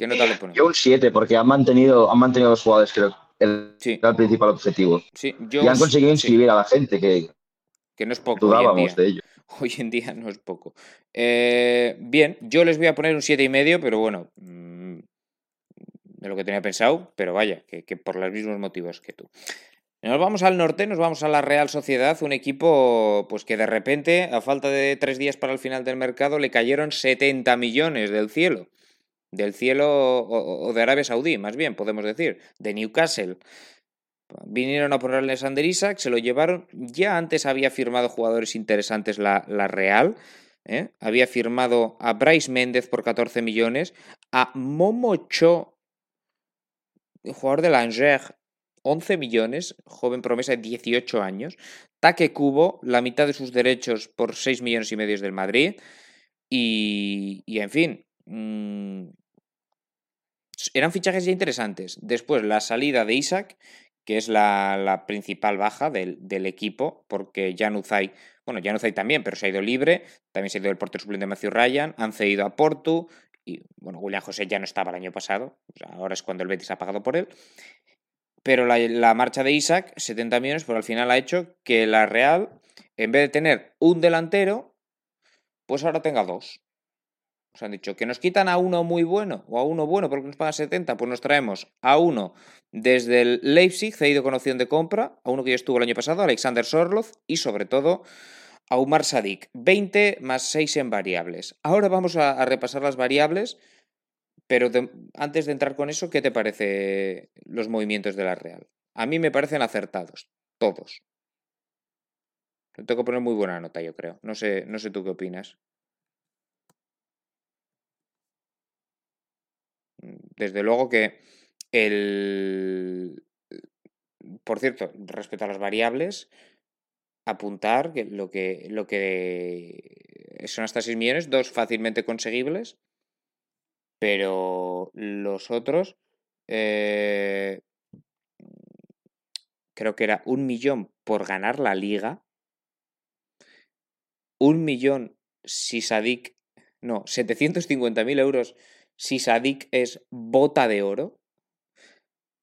¿Qué nota le pones? Yo un 7, porque han mantenido, han mantenido los jugadores, creo. El, el principal objetivo. Sí, y han conseguido inscribir a la gente, que, que no es poco. Dudábamos de ello. Hoy en día no es poco. Eh, bien, yo les voy a poner un 7,5, pero bueno, mm, de lo que tenía pensado, pero vaya, que, que, por los mismos motivos que tú. Nos vamos al norte, nos vamos a la Real Sociedad, un equipo pues que de repente, a falta de tres días para el final del mercado, le cayeron 70 millones del cielo del cielo o, de Arabia Saudí, más bien, podemos decir, de Newcastle. Vinieron a ponerle Sander Isaac, se lo llevaron. Ya antes había firmado jugadores interesantes la, la Real. ¿eh? Había firmado a Bryce Méndez por 14 millones, a Momocho, jugador de Langer, 11 millones, joven promesa de 18 años. Taque Cubo, la mitad de sus derechos por 6 millones y medio del Madrid. Y, y en fin, mmm, eran fichajes ya interesantes. Después, la salida de Isaac, que es la, principal baja del, equipo, porque Januzaj, bueno, Januzaj también, pero se ha ido libre, también se ha ido el portero suplente Matthew Ryan, han cedido a Portu, y bueno, William José ya no estaba el año pasado, ahora es cuando el Betis ha pagado por él. Pero la, la, marcha de Isaac, 70 millones, pero al final ha hecho que la Real, en vez de tener un delantero, pues ahora tenga dos. Nos han dicho que nos quitan a uno muy bueno o a uno bueno porque nos pagan 70, pues nos traemos a uno desde el Leipzig, cedido con opción de compra, a uno que ya estuvo el año pasado, Alexander Sorloz, y sobre todo a Umar Sadik. 20 más 6 en variables. Ahora vamos a, repasar las variables, pero antes de entrar con eso, ¿qué te parece los movimientos de la Real? A mí me parecen acertados, todos. tengo que poner muy buena nota, yo creo. No sé, no sé tú qué opinas. Desde luego que el... Por cierto, respecto a las variables, apuntar que lo que, lo que son hasta 6 millones, dos fácilmente conseguibles, pero los otros eh, creo que era un millón por ganar la liga, un millón si Sadik, no, 750.000 euros si Sadik es bota de oro,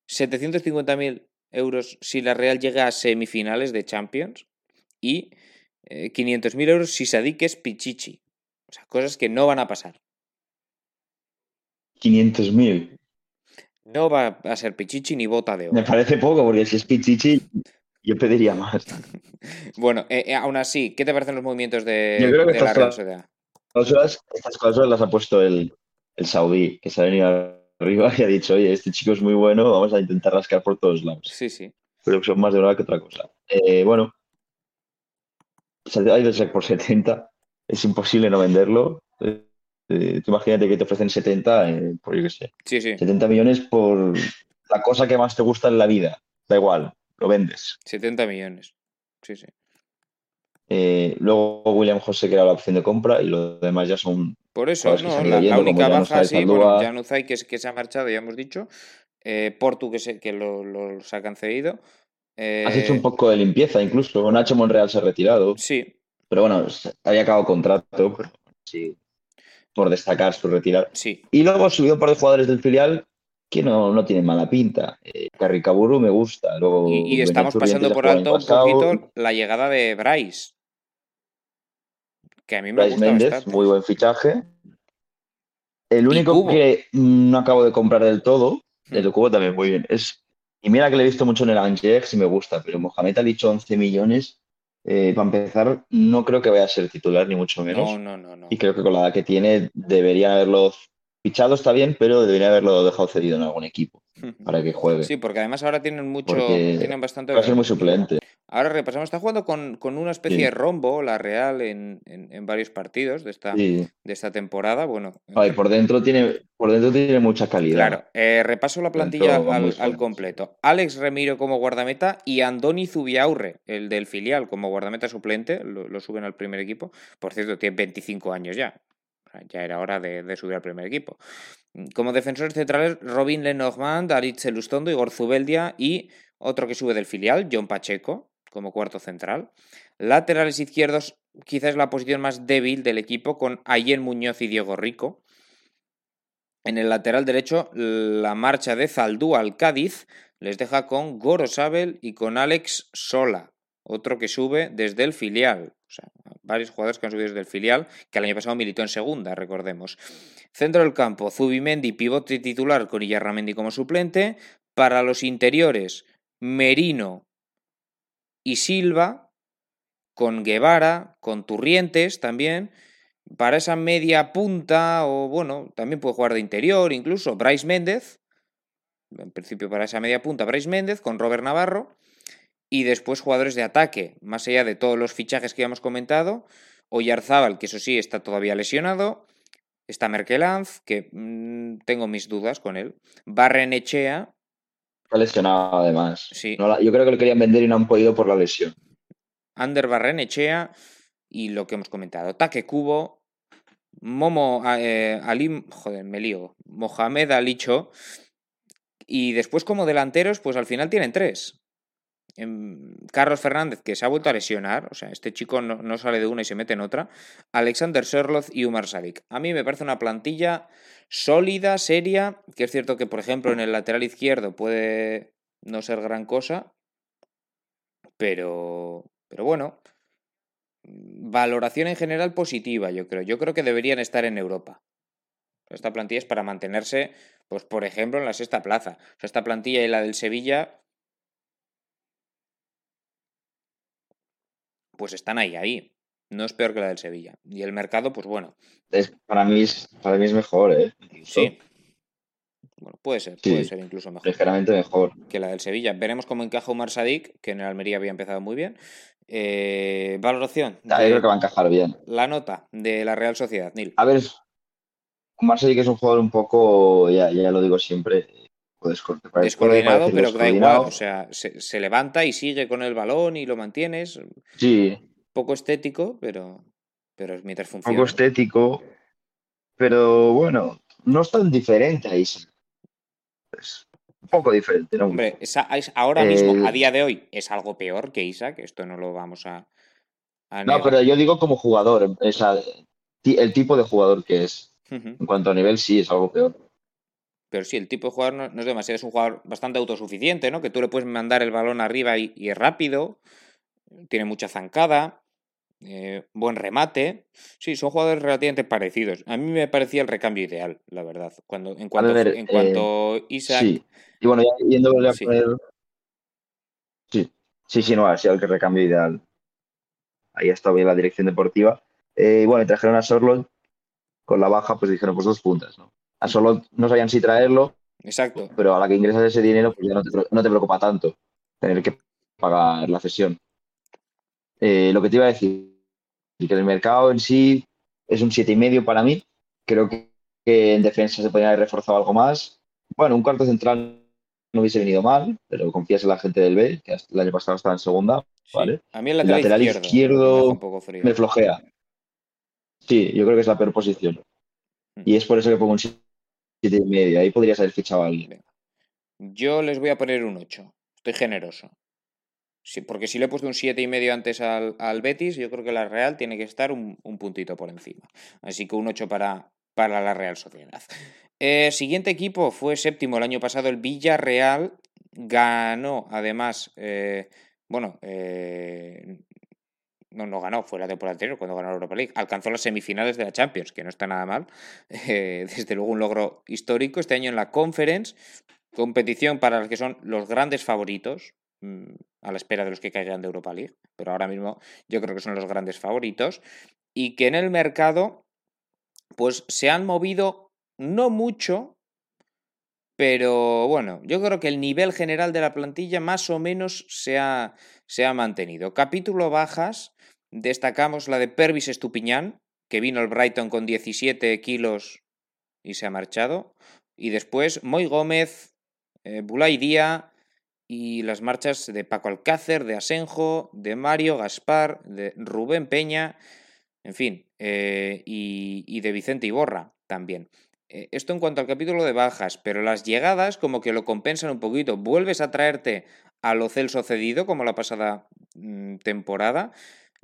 750.000 euros si la Real llega a semifinales de Champions y 500.000 eh, euros si Sadik es Pichichi. O sea, cosas que no van a pasar. 500.000. No va a ser Pichichi ni bota de oro. Me parece poco, porque si es Pichichi, yo pediría más. bueno, eh, eh, aún así, ¿qué te parecen los movimientos de, la Real Sociedad? Estas cosas las ha puesto el, el saudí, que se ha venido arriba y ha dicho, oye, este chico es muy bueno, vamos a intentar rascar por todos lados. Sí, sí. Pero son más de una que otra cosa. Eh, bueno, se ha ido por 70, es imposible no venderlo. Eh, eh, imagínate que te ofrecen 70 por, yo qué sé, sí, sí. 70 millones por la cosa que más te gusta en la vida. Da igual, lo vendes. 70 millones. Sí, sí. luego William José que era la opción de compra y lo demás ya son por eso, no, la, única baja, sí, bueno, Januzaj que, que se ha marchado, ya hemos dicho. Eh, Portu que, se, que los ha concedido. Has hecho un poco de limpieza, incluso. Nacho Monreal se ha retirado. Sí. Pero bueno, había acabado contrato, pero sí, por destacar su retirada. Sí. Y luego ha subido por de jugadores del filial que no, no tienen mala pinta. Eh, Carricaburu me gusta. Luego, y, estamos pasando por alto un poquito la llegada de Bryce que a mí me gusta Méndez, muy buen fichaje. El único que no acabo de comprar del todo, el de Cubo también muy bien, es. Y mira que le he visto mucho en el Angers y me gusta, pero Mohamed ha dicho 11 millones. Eh, para empezar, no creo que vaya a ser titular, ni mucho menos. No, no, no, no. Y creo que con la edad que tiene, debería haberlo fichado, está bien, pero debería haberlo dejado cedido en algún equipo para que juegue. Sí, porque además ahora tienen mucho. tienen bastante. Va a ser muy suplente. Ahora repasamos, está jugando con, una especie de rombo, la Real, en, varios partidos de esta, de esta temporada. Bueno, por, dentro tiene, por dentro tiene mucha calidad. Claro, eh, repaso la plantilla al, completo. Alex Remiro como guardameta y Andoni Zubiaurre, el del filial, como guardameta suplente, lo, suben al primer equipo. Por cierto, tiene 25 años ya. Ya era hora de, subir al primer equipo. Como defensores centrales, Robin Lenormand, Aritz Elustondo, Igor Zubeldia y otro que sube del filial, John Pacheco, como cuarto central. Laterales izquierdos, quizás la posición más débil del equipo, con Ayen Muñoz y Diego Rico. En el lateral derecho, la marcha de Zaldú al Cádiz les deja con Goro Sabel y con Alex Sola, otro que sube desde el filial. Varios jugadores que han subido desde el filial, que el año pasado militó en segunda, recordemos. Centro del campo, Zubimendi, pivote titular con Iyarramendi como suplente. Para los interiores, Merino y Silva, con Guevara, con Turrientes también, para esa media punta, o bueno, también puede jugar de interior, incluso Bryce Méndez, en principio para esa media punta, Bryce Méndez, con Robert Navarro, y después jugadores de ataque, más allá de todos los fichajes que hemos comentado, Oyarzábal, que eso sí está todavía lesionado, está Merkelanz, que mm, tengo mis dudas con él, Barrenechea, Está lesionado además. Sí. yo creo que lo querían vender y no han podido por la lesión. Ander Barrenechea y lo que hemos comentado. Taque Cubo, Momo eh, Ali, joder, me lío. Mohamed Alicho. Y después como delanteros, pues al final tienen tres. Em, Carlos Fernández, que se ha vuelto a lesionar, o sea, este chico no, sale de una y se mete en otra. Alexander Serloz y Umar Sadik. A mí me parece una plantilla sólida, seria, que es cierto que, por ejemplo, en el lateral izquierdo puede no ser gran cosa, pero, pero bueno, valoración en general positiva, yo creo. Yo creo que deberían estar en Europa. Esta plantilla es para mantenerse, pues por ejemplo, en la sexta plaza. Esta plantilla y la del Sevilla, pues están ahí, ahí. No es peor que la del Sevilla. Y el mercado, pues bueno. Es, para, mí es, para mí es mejor, ¿eh? Sí. Bueno, puede ser, puede ser incluso mejor. Ligeramente mejor. Que la del Sevilla. Veremos cómo encaja Umar Sadik, que en el Almería había empezado muy bien. Eh, valoración. yo creo que va a encajar bien. La nota de la Real Sociedad, Nil. A ver, Umar Sadik es un jugador un poco, ya, ya lo digo siempre, Descoordinado, pero da igual. O sea, se, se, levanta y sigue con el balón y lo mantienes. Sí, poco estético, pero, pero es mientras funciona. Poco estético, pero bueno, no es tan diferente a Isaac. Es un poco diferente, ¿no? Hombre, ahora mismo, a día de hoy, es algo peor que Isaac, esto no lo vamos a. no, pero yo digo como jugador, el tipo de jugador que es. En cuanto a nivel, sí, es algo peor. Pero sí, el tipo de jugador no, es demasiado, es un jugador bastante autosuficiente, ¿no? Que tú le puedes mandar el balón arriba y, y es rápido, tiene mucha zancada, eh, buen remate. Sí, son jugadores relativamente parecidos. A mí me parecía el recambio ideal, la verdad. Cuando, en cuanto, en cuanto eh, Isaac. Sí. Y bueno, ya yendo a sí. poner. Sí, sí, sí, no, ha sido el recambio ideal. Ahí ha estado bien la dirección deportiva. Eh, y bueno, trajeron a Sorlot con la baja, pues dijeron, pues dos puntas, ¿no? A Sorlot no sabían si traerlo. Exacto. Pero a la que ingresas ese dinero, pues ya no te, no te preocupa tanto tener que pagar la cesión. Eh, lo que te iba a decir, que el mercado en sí es un siete y medio para mí. Creo que, en defensa se podría haber reforzado algo más. Bueno, un cuarto central no hubiese venido mal, pero confías en la gente del B, que el año pasado estaba en segunda. ¿vale? A mí el lateral, izquierdo, me, flojea. Sí, yo creo que es la peor posición. Hmm. Y es por eso que pongo un siete y medio. Ahí podrías haber fichado a alguien. Yo les voy a poner un 8. Estoy generoso porque si le he puesto un 7,5 antes al, al, Betis, yo creo que la Real tiene que estar un, puntito por encima. Así que un 8 para, para la Real Sociedad. Eh, siguiente equipo fue séptimo el año pasado, el Villarreal. Ganó, además, eh, bueno, eh, no, no ganó, fue la temporada anterior cuando ganó la Europa League. Alcanzó las semifinales de la Champions, que no está nada mal. desde luego un logro histórico. Este año en la Conference, competición para los que son los grandes favoritos, Mm, a la espera de los que caigan de Europa League, pero ahora mismo yo creo que son los grandes favoritos, y que en el mercado pues se han movido no mucho, Pero bueno, yo creo que el nivel general de la plantilla más o menos se ha, se ha mantenido. Capítulo bajas, destacamos la de Pervis Estupiñán, que vino al Brighton con 17 kilos y se ha marchado. Y después Moy Gómez, eh, Bulay Díaz y las marchas de Paco Alcácer, de Asenjo, de Mario Gaspar, de Rubén Peña, en fin, eh, y, de Vicente Iborra también. Eh, esto en cuanto al capítulo de bajas, pero las llegadas como que lo compensan un poquito. Vuelves a traerte a lo Celso cedido como la pasada mm, temporada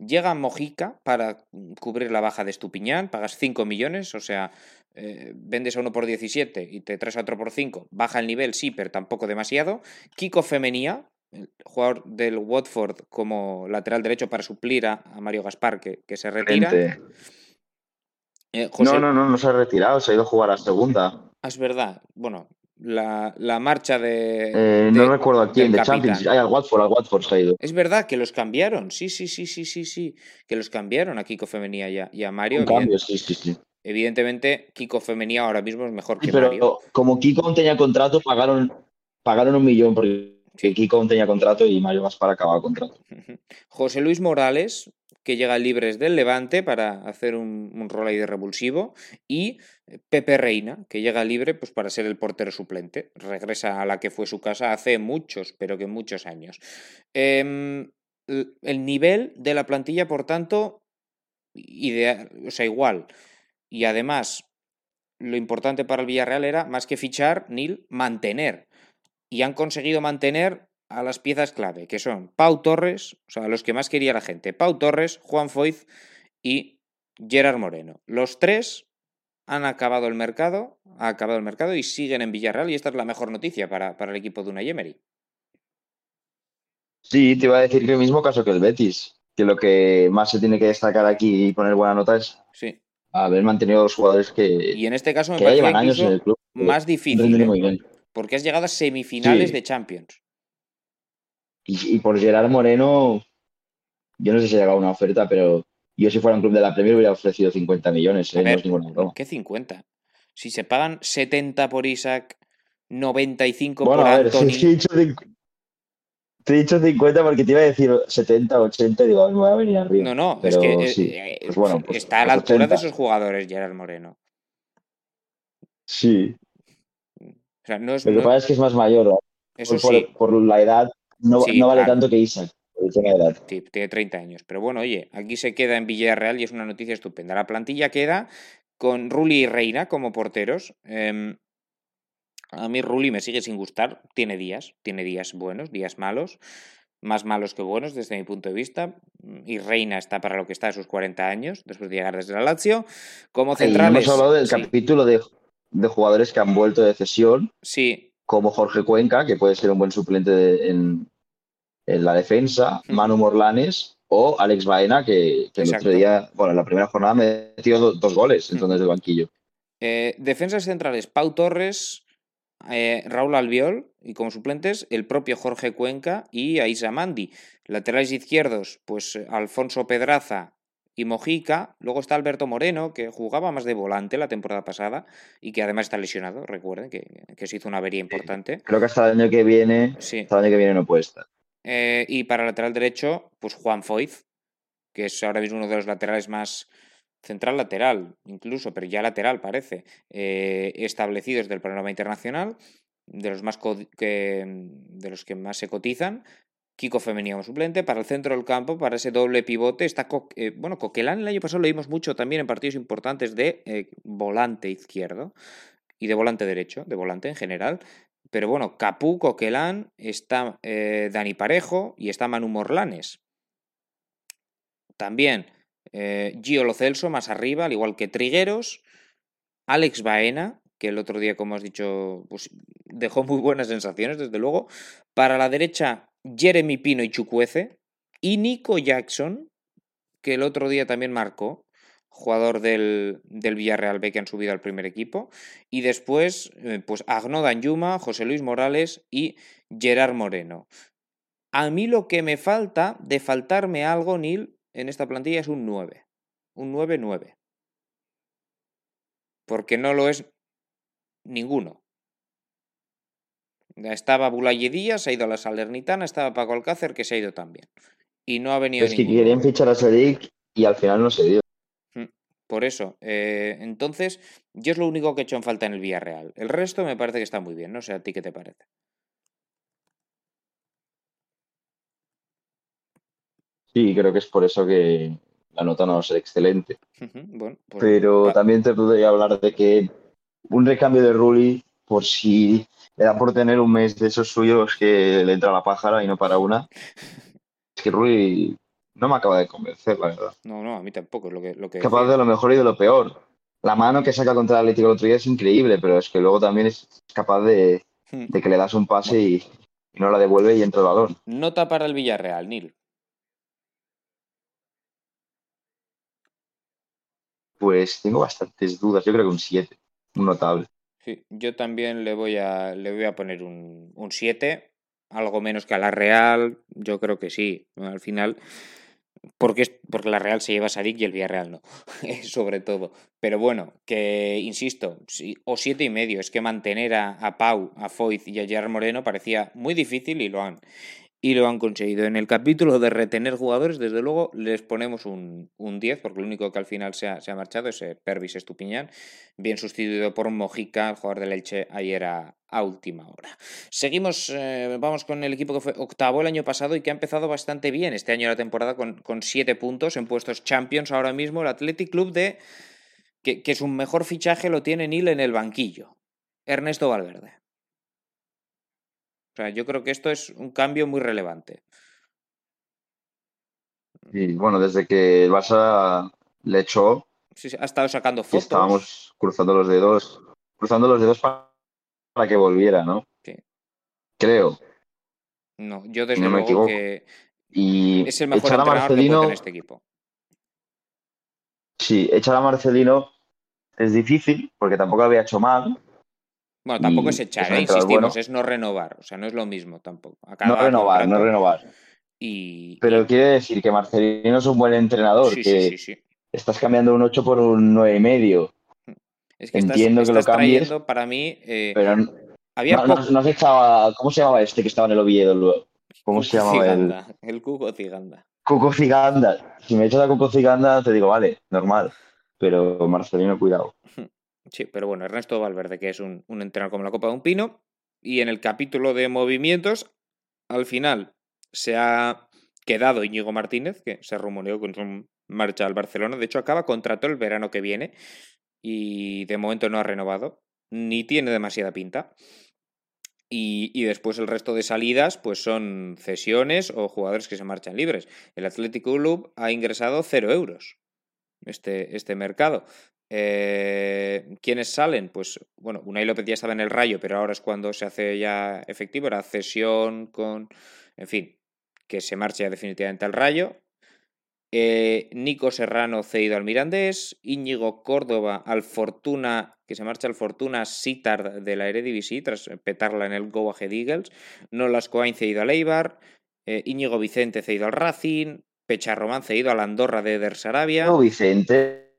Llega Mojica para cubrir la baja de Estupiñán, pagas 5 millones, o sea, eh, vendes a uno por 17 y te traes a otro por 5, baja el nivel, sí, pero tampoco demasiado. Kiko Femenía, el jugador del Watford como lateral derecho para suplir a, Mario Gaspar, que, se retira. Eh, no, no, no, no se ha retirado, se ha ido a jugar a segunda. Ah, es verdad. Bueno, la, marcha de, eh, No recuerdo a quién, de Champions. al Watford, al Watford se ha ido. Es verdad que los cambiaron. Sí, sí, sí, sí, sí, sí. Que los cambiaron a Kiko Femenía y a, Mario. Un cambio, sí, sí, sí. Evidentemente, Kiko Femenía ahora mismo es mejor que pero Mario. Como Kiko tenía contrato, pagaron, pagaron un millón porque Kiko tenía contrato y Mario Gaspar acababa contrato. José Luis Morales, que llega libres del Levante para hacer un, rol ahí de revulsivo, y Pepe Reina, que llega libre pues, para ser el portero suplente. Regresa a la que fue su casa hace muchos, pero que muchos años. Em, el nivel de la plantilla, por tanto, ideal, o sea, igual. Y además, lo importante para el Villarreal era, más que fichar, Nil, mantener. Y han conseguido mantener a las piezas clave, que son Pau Torres, o sea, los que más quería la gente, Pau Torres, Juan Foiz y Gerard Moreno. Los tres han acabado el mercado, ha acabado el mercado y siguen en Villarreal y esta es la mejor noticia para, el equipo de una Yemery. Sí, te iba a decir que el mismo caso que el Betis, que lo que más se tiene que destacar aquí y poner buena nota es sí. haber mantenido los jugadores que, y en este caso me que llevan años en el club. Más difícil, ¿eh? porque has llegado a semifinales de Champions. Y, por Gerard Moreno, yo no sé si ha llegado una oferta, pero yo si fuera un club de la Premier hubiera ofrecido 50 millones. ¿eh? ¿Qué 50? Si se pagan 70 por Isaac, 95 por a ver, Anthony... te, he dicho, 50 porque te iba a decir 70, 80 y digo, me voy a venir arriba. No, no, es que eh, pues bueno, pues está a la altura de esos jugadores Gerard Moreno. Sí. O sea, no es, Lo que pasa es que es más mayor. Eso sí. por la edad no, vale tanto que Isaac. Sí, tiene 30 años. Pero bueno, oye, aquí se queda en Villarreal y es una noticia estupenda. La plantilla queda con Rulli y Reina como porteros. Em, a mí Rulli me sigue sin gustar. Tiene días, tiene días buenos, días malos. Más malos que buenos desde mi punto de vista. Y Reina está para lo que está a sus 40 años, después de llegar desde la Lazio. Como centrales. hemos hablado del capítulo de, de, jugadores que han vuelto de cesión. Sí. Como Jorge Cuenca, que puede ser un buen suplente en, en la defensa, Manu Morlanes o Alex Baena, que, el otro día, bueno, en la primera jornada me metió dos goles entonces del banquillo. Eh, defensas centrales, Pau Torres, eh, Raúl Albiol y como suplentes el propio Jorge Cuenca y Aisa Mandi. Laterales izquierdos, pues Alfonso Pedraza y Mojica. Luego está Alberto Moreno, que jugaba más de volante la temporada pasada y que además está lesionado, recuerden que, que se hizo una avería importante. Creo que hasta el año que viene, hasta el año que viene no puede estar. Eh, y para lateral derecho, pues Juan Foiz, que es ahora mismo uno de los laterales más central lateral, incluso, pero ya lateral parece, eh, establecidos del panorama internacional, de los más que, de los que más se cotizan. Kiko Femenía como suplente, para el centro del campo, para ese doble pivote, está eh, bueno, Coquelán el año pasado lo vimos mucho también en partidos importantes de volante izquierdo y de volante derecho, de volante en general, pero bueno, Capú, Coquelán, está eh, Dani Parejo y está Manu Morlanes. También eh, Gio Lo Celso más arriba, al igual que Trigueros. Alex Baena, que el otro día, como has dicho, pues dejó muy buenas sensaciones, desde luego. Para la derecha, Jeremy Pino y Chucuece. Y Nico Jackson, que el otro día también marcó jugador del, Villarreal B que han subido al primer equipo. Y después, eh, pues Agno Danjuma, José Luis Morales y Gerard Moreno. A mí lo que me falta, de faltarme algo, Nil, en esta plantilla es un 9. Un 9-9. Porque no lo es ninguno. Estaba Bulaye Díaz, se ha ido a la Salernitana, estaba Paco Alcácer, que se ha ido también. Y no ha venido Es que querían fichar a Sadik y al final no se dio. Mm, Por eso, eh, entonces, yo es lo único que he hecho en falta en el Villarreal. El resto me parece que está muy bien, no sé a ti qué te parece. Sí, creo que es por eso que la nota no va a ser excelente. Bueno, pues Pero también te podría hablar de que un recambio de Rulli, por si le da por tener un mes de esos suyos que le entra la pájara y no para una. Es que Rulli no me acaba de convencer, la verdad. no, no, a mí tampoco es lo que, lo que Capaz de lo mejor y de lo peor. La mano que saca contra el Atlético el otro día es increíble, pero es que luego también es capaz de, Mm. de que le das un pase y, y no la devuelve y entra el balón. Nota para el Villarreal, Nil. Pues tengo bastantes dudas. Yo creo que un 7, un notable. Sí, yo también le voy a, le voy a poner un, un 7, algo menos que a la Real, yo creo que sí, al final, porque, porque la Real se lleva a Sadik y el Villarreal no, sobre todo. Pero bueno, que insisto, sí, o siete y medio, es que mantener a, a Pau, a Foyt y a Gerard Moreno parecía muy difícil y lo han, y lo han conseguido. En el capítulo de retener jugadores, desde luego, les ponemos un, un 10, porque lo único que al final se ha, se ha marchado es eh, Pervis Estupiñán, bien sustituido por Mojica, el jugador del Elche, ayer a, última hora. Seguimos, eh, vamos con el equipo que fue octavo el año pasado y que ha empezado bastante bien este año la temporada con, con siete puntos en puestos Champions ahora mismo, el Athletic Club de que, que su mejor fichaje lo tiene Nil en el banquillo, Ernesto Valverde. O sea, yo creo que esto es un cambio muy relevante. Y bueno, desde que el Barça le echó, Sí, sí, ha estado sacando fotos. estábamos cruzando los dedos, cruzando los dedos para, para que volviera, ¿no? Sí. Creo. No, yo desde no me luego equivoco. que Y es el mejor echar a Marcelino, este equipo. sí, echar a Marcelino es difícil porque tampoco había hecho mal. Bueno, tampoco es echar, ¿eh? insistimos, bueno. es no renovar. O sea, no es lo mismo tampoco. No renovar, no renovar. Y, Pero quiere decir que Marcelino es un buen entrenador, sí, que sí, sí, estás cambiando un 8 por un nueve y medio, Es que estás, entiendo que lo estás cambies, trayendo para mí. eh, pero no, había no, no has echado ¿Cómo se llamaba este que estaba en el Oviedo luego? ¿Cómo Cuco se llamaba el Ciganda, el Cuco Ciganda. Cuco Ciganda? Si me echas a Cuco Ciganda, te digo, vale, normal. Pero Marcelino, cuidado. Sí, pero bueno, Ernesto Valverde, que es un, entrenador como la Copa de un Pino. Y en el capítulo de movimientos, al final se ha quedado Íñigo Martínez, que se rumoreó con su marcha al Barcelona. De hecho, acaba contrato el verano que viene y de momento no ha renovado, ni tiene demasiada pinta. Y, y después el resto de salidas, pues son cesiones o jugadores que se marchan libres. El Atlético Club ha ingresado cero euros este, este mercado. Eh, ¿Quiénes salen? Pues bueno, Unai López ya estaba en el rayo, pero ahora es cuando se hace ya efectivo. Era cesión con. En fin, que se marche ya definitivamente al rayo. Eh, Nico Serrano cedido al Mirandés. Íñigo Córdoba al Fortuna, que se marcha al Fortuna Sittard de la Eredivisie tras petarla en el Go Ahead Eagles. Nolas Coain cedido al Eibar. Eh, Íñigo Vicente cedido al Racing. Pecharromán cedido al Andorra de Eder Sarabia. Íñigo Vicente,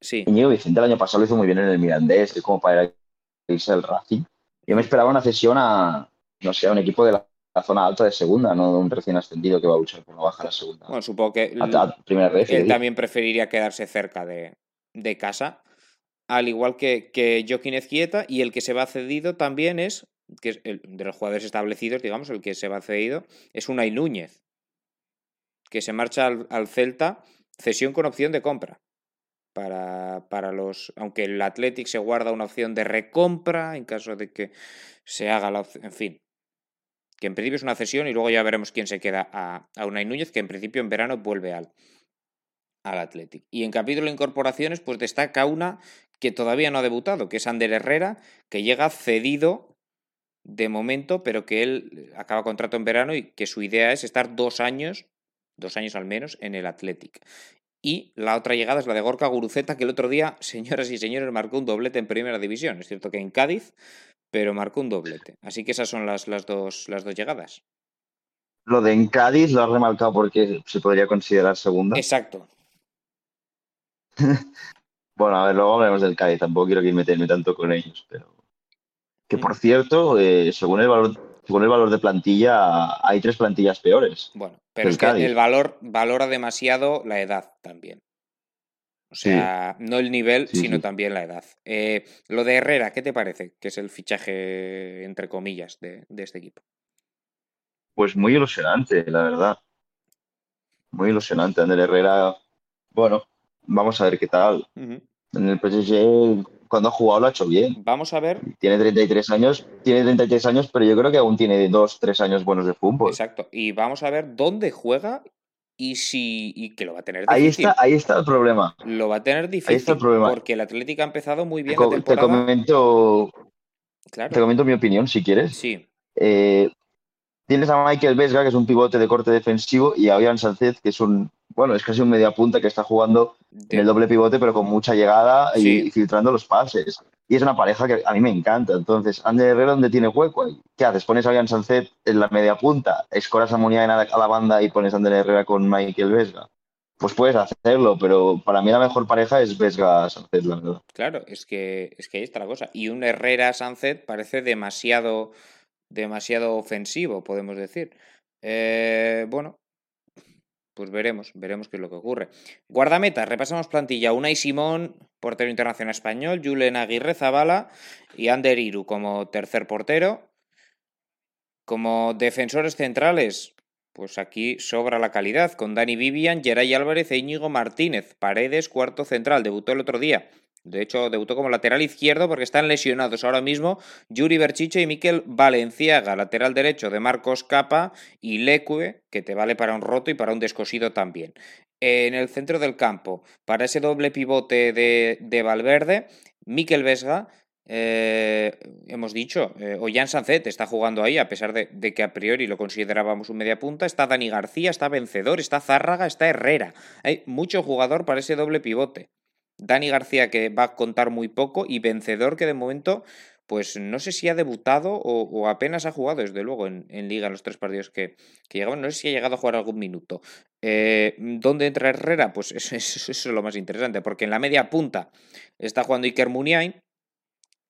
Sí. Íñigo Vicente el año pasado lo hizo muy bien en el Mirandés, es como para irse al Racing. Yo me esperaba una cesión a, no sé, a un equipo de la, la zona alta de segunda, no un recién ascendido que va a luchar por no bajar a segunda. Bueno, supongo que a, a primera vez. él también preferiría quedarse cerca de, de casa, al igual que, que Joaquín Ezquieta, y el que se va cedido también es, que es el, de los jugadores establecidos, digamos, el que se va cedido, es Unai Núñez, que se marcha al, al Celta, cesión con opción de compra. Para, para los. Aunque el Athletic se guarda una opción de recompra en caso de que se haga la opción. En fin, que en principio es una cesión y luego ya veremos quién se queda a, a Unai Núñez, que en principio en verano vuelve al, al Athletic. Y en capítulo de incorporaciones, pues destaca una que todavía no ha debutado, que es Ander Herrera, que llega cedido de momento, pero que él acaba contrato en verano y que su idea es estar dos años, dos años al menos, en el Athletic. Y la otra llegada es la de Gorka Guruceta, que el otro día, señoras y señores, marcó un doblete en primera división. Es cierto que en Cádiz, pero marcó un doblete. Así que esas son las, las, dos, las dos llegadas. Lo de en Cádiz lo has remarcado porque se podría considerar segunda. Exacto. bueno, a ver, luego hablaremos del Cádiz. Tampoco quiero que meterme tanto con ellos, pero. Que por cierto, eh, según, el valor, según el valor de plantilla, hay tres plantillas peores. Bueno, pero es que el valor valora demasiado la edad también. O sea, no el nivel, sino también la edad. Eh, lo de Herrera, ¿qué te parece? Que es el fichaje, entre comillas, de, este equipo. Pues muy ilusionante, la verdad. Muy ilusionante. Ander Herrera, bueno, vamos a ver qué tal. En el PSG, cuando ha jugado, lo ha hecho bien. Vamos a ver. Tiene 33 años, tiene 33 años, pero yo creo que aún tiene 2, 3 años buenos de fútbol. Exacto. Y vamos a ver dónde juega y si y que lo va a tener difícil. Ahí está, ahí está el problema. Lo va a tener difícil. Ahí está el problema. Porque el Atlético ha empezado muy bien te, la temporada. Te comento, claro. te comento mi opinión, si quieres. Sí. Eh, tienes a Michael Vesga, que es un pivote de corte defensivo, y a Ian Sánchez, que es un, bueno, es casi un media punta que está jugando en el doble pivote, pero con mucha llegada y filtrando los pases. Y es una pareja que a mí me encanta. Entonces, Ander Herrera, ¿dónde tiene hueco? ¿Qué haces? ¿Pones a Ian Sancet en la media punta? ¿Escoras a a la banda y pones a Ander Herrera con Michael Vesga? Pues puedes hacerlo, pero para mí la mejor pareja es Vesga Sancet, la verdad. Claro, es que, es que ahí está la cosa. Y un Herrera Sancet parece demasiado, demasiado ofensivo, podemos decir. Eh, bueno, pues veremos, veremos qué es lo que ocurre. Guardameta, repasamos plantilla. Unai Simón, portero internacional español, Julen Aguirre Zabala y Ander Iru como tercer portero. Como defensores centrales, pues aquí sobra la calidad, con Dani Vivian, Geray Álvarez e Íñigo Martínez. Paredes, cuarto central, debutó el otro día. De hecho, debutó como lateral izquierdo porque están lesionados ahora mismo Yuri Berchiche y Miquel Valenciaga, lateral derecho de Marcos Capa y Lecue, que te vale para un roto y para un descosido también. En el centro del campo, para ese doble pivote de, Valverde, Miquel Vesga, eh, hemos dicho, eh, Ollán Sancet está jugando ahí, a pesar de, de, que a priori lo considerábamos un media punta. Está Dani García, está Vencedor, está Zárraga, está Herrera. Hay mucho jugador para ese doble pivote. Dani García que va a contar muy poco y vencedor que de momento pues no sé si ha debutado o, apenas ha jugado, desde luego, en, liga en los tres partidos que, que. No sé si ha llegado a jugar algún minuto. Eh, ¿Dónde entra Herrera? Pues eso, es lo más interesante, porque en la media punta está jugando Iker Muniain.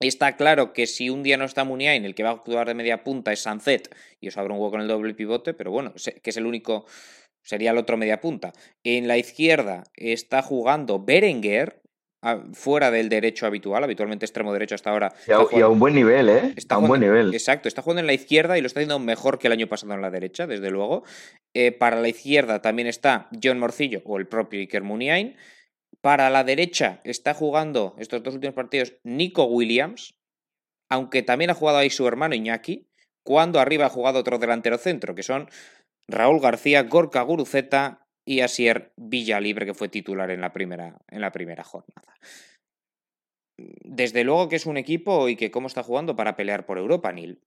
Está claro que si un día no está Muniain, el que va a jugar de media punta es Sanzet, y os abre un hueco en el doble pivote, pero bueno, que es el único, sería el otro media punta. En la izquierda está jugando Berenguer, fuera del derecho habitual, habitualmente extremo derecho hasta ahora. Y a, un buen nivel, ¿eh? Está a un buen nivel. Exacto, está jugando en la izquierda y lo está haciendo mejor que el año pasado en la derecha, desde luego. Eh, para la izquierda también está John Morcillo o el propio Iker Muniain. Para la derecha está jugando estos dos últimos partidos Nico Williams, aunque también ha jugado ahí su hermano Iñaki, cuando arriba ha jugado otro delantero centro, que son Raúl García, Gorka Guruceta y Asier Villalibre, que fue titular en la primera, en la primera jornada. Desde luego que es un equipo y que cómo está jugando para pelear por Europa, Nil.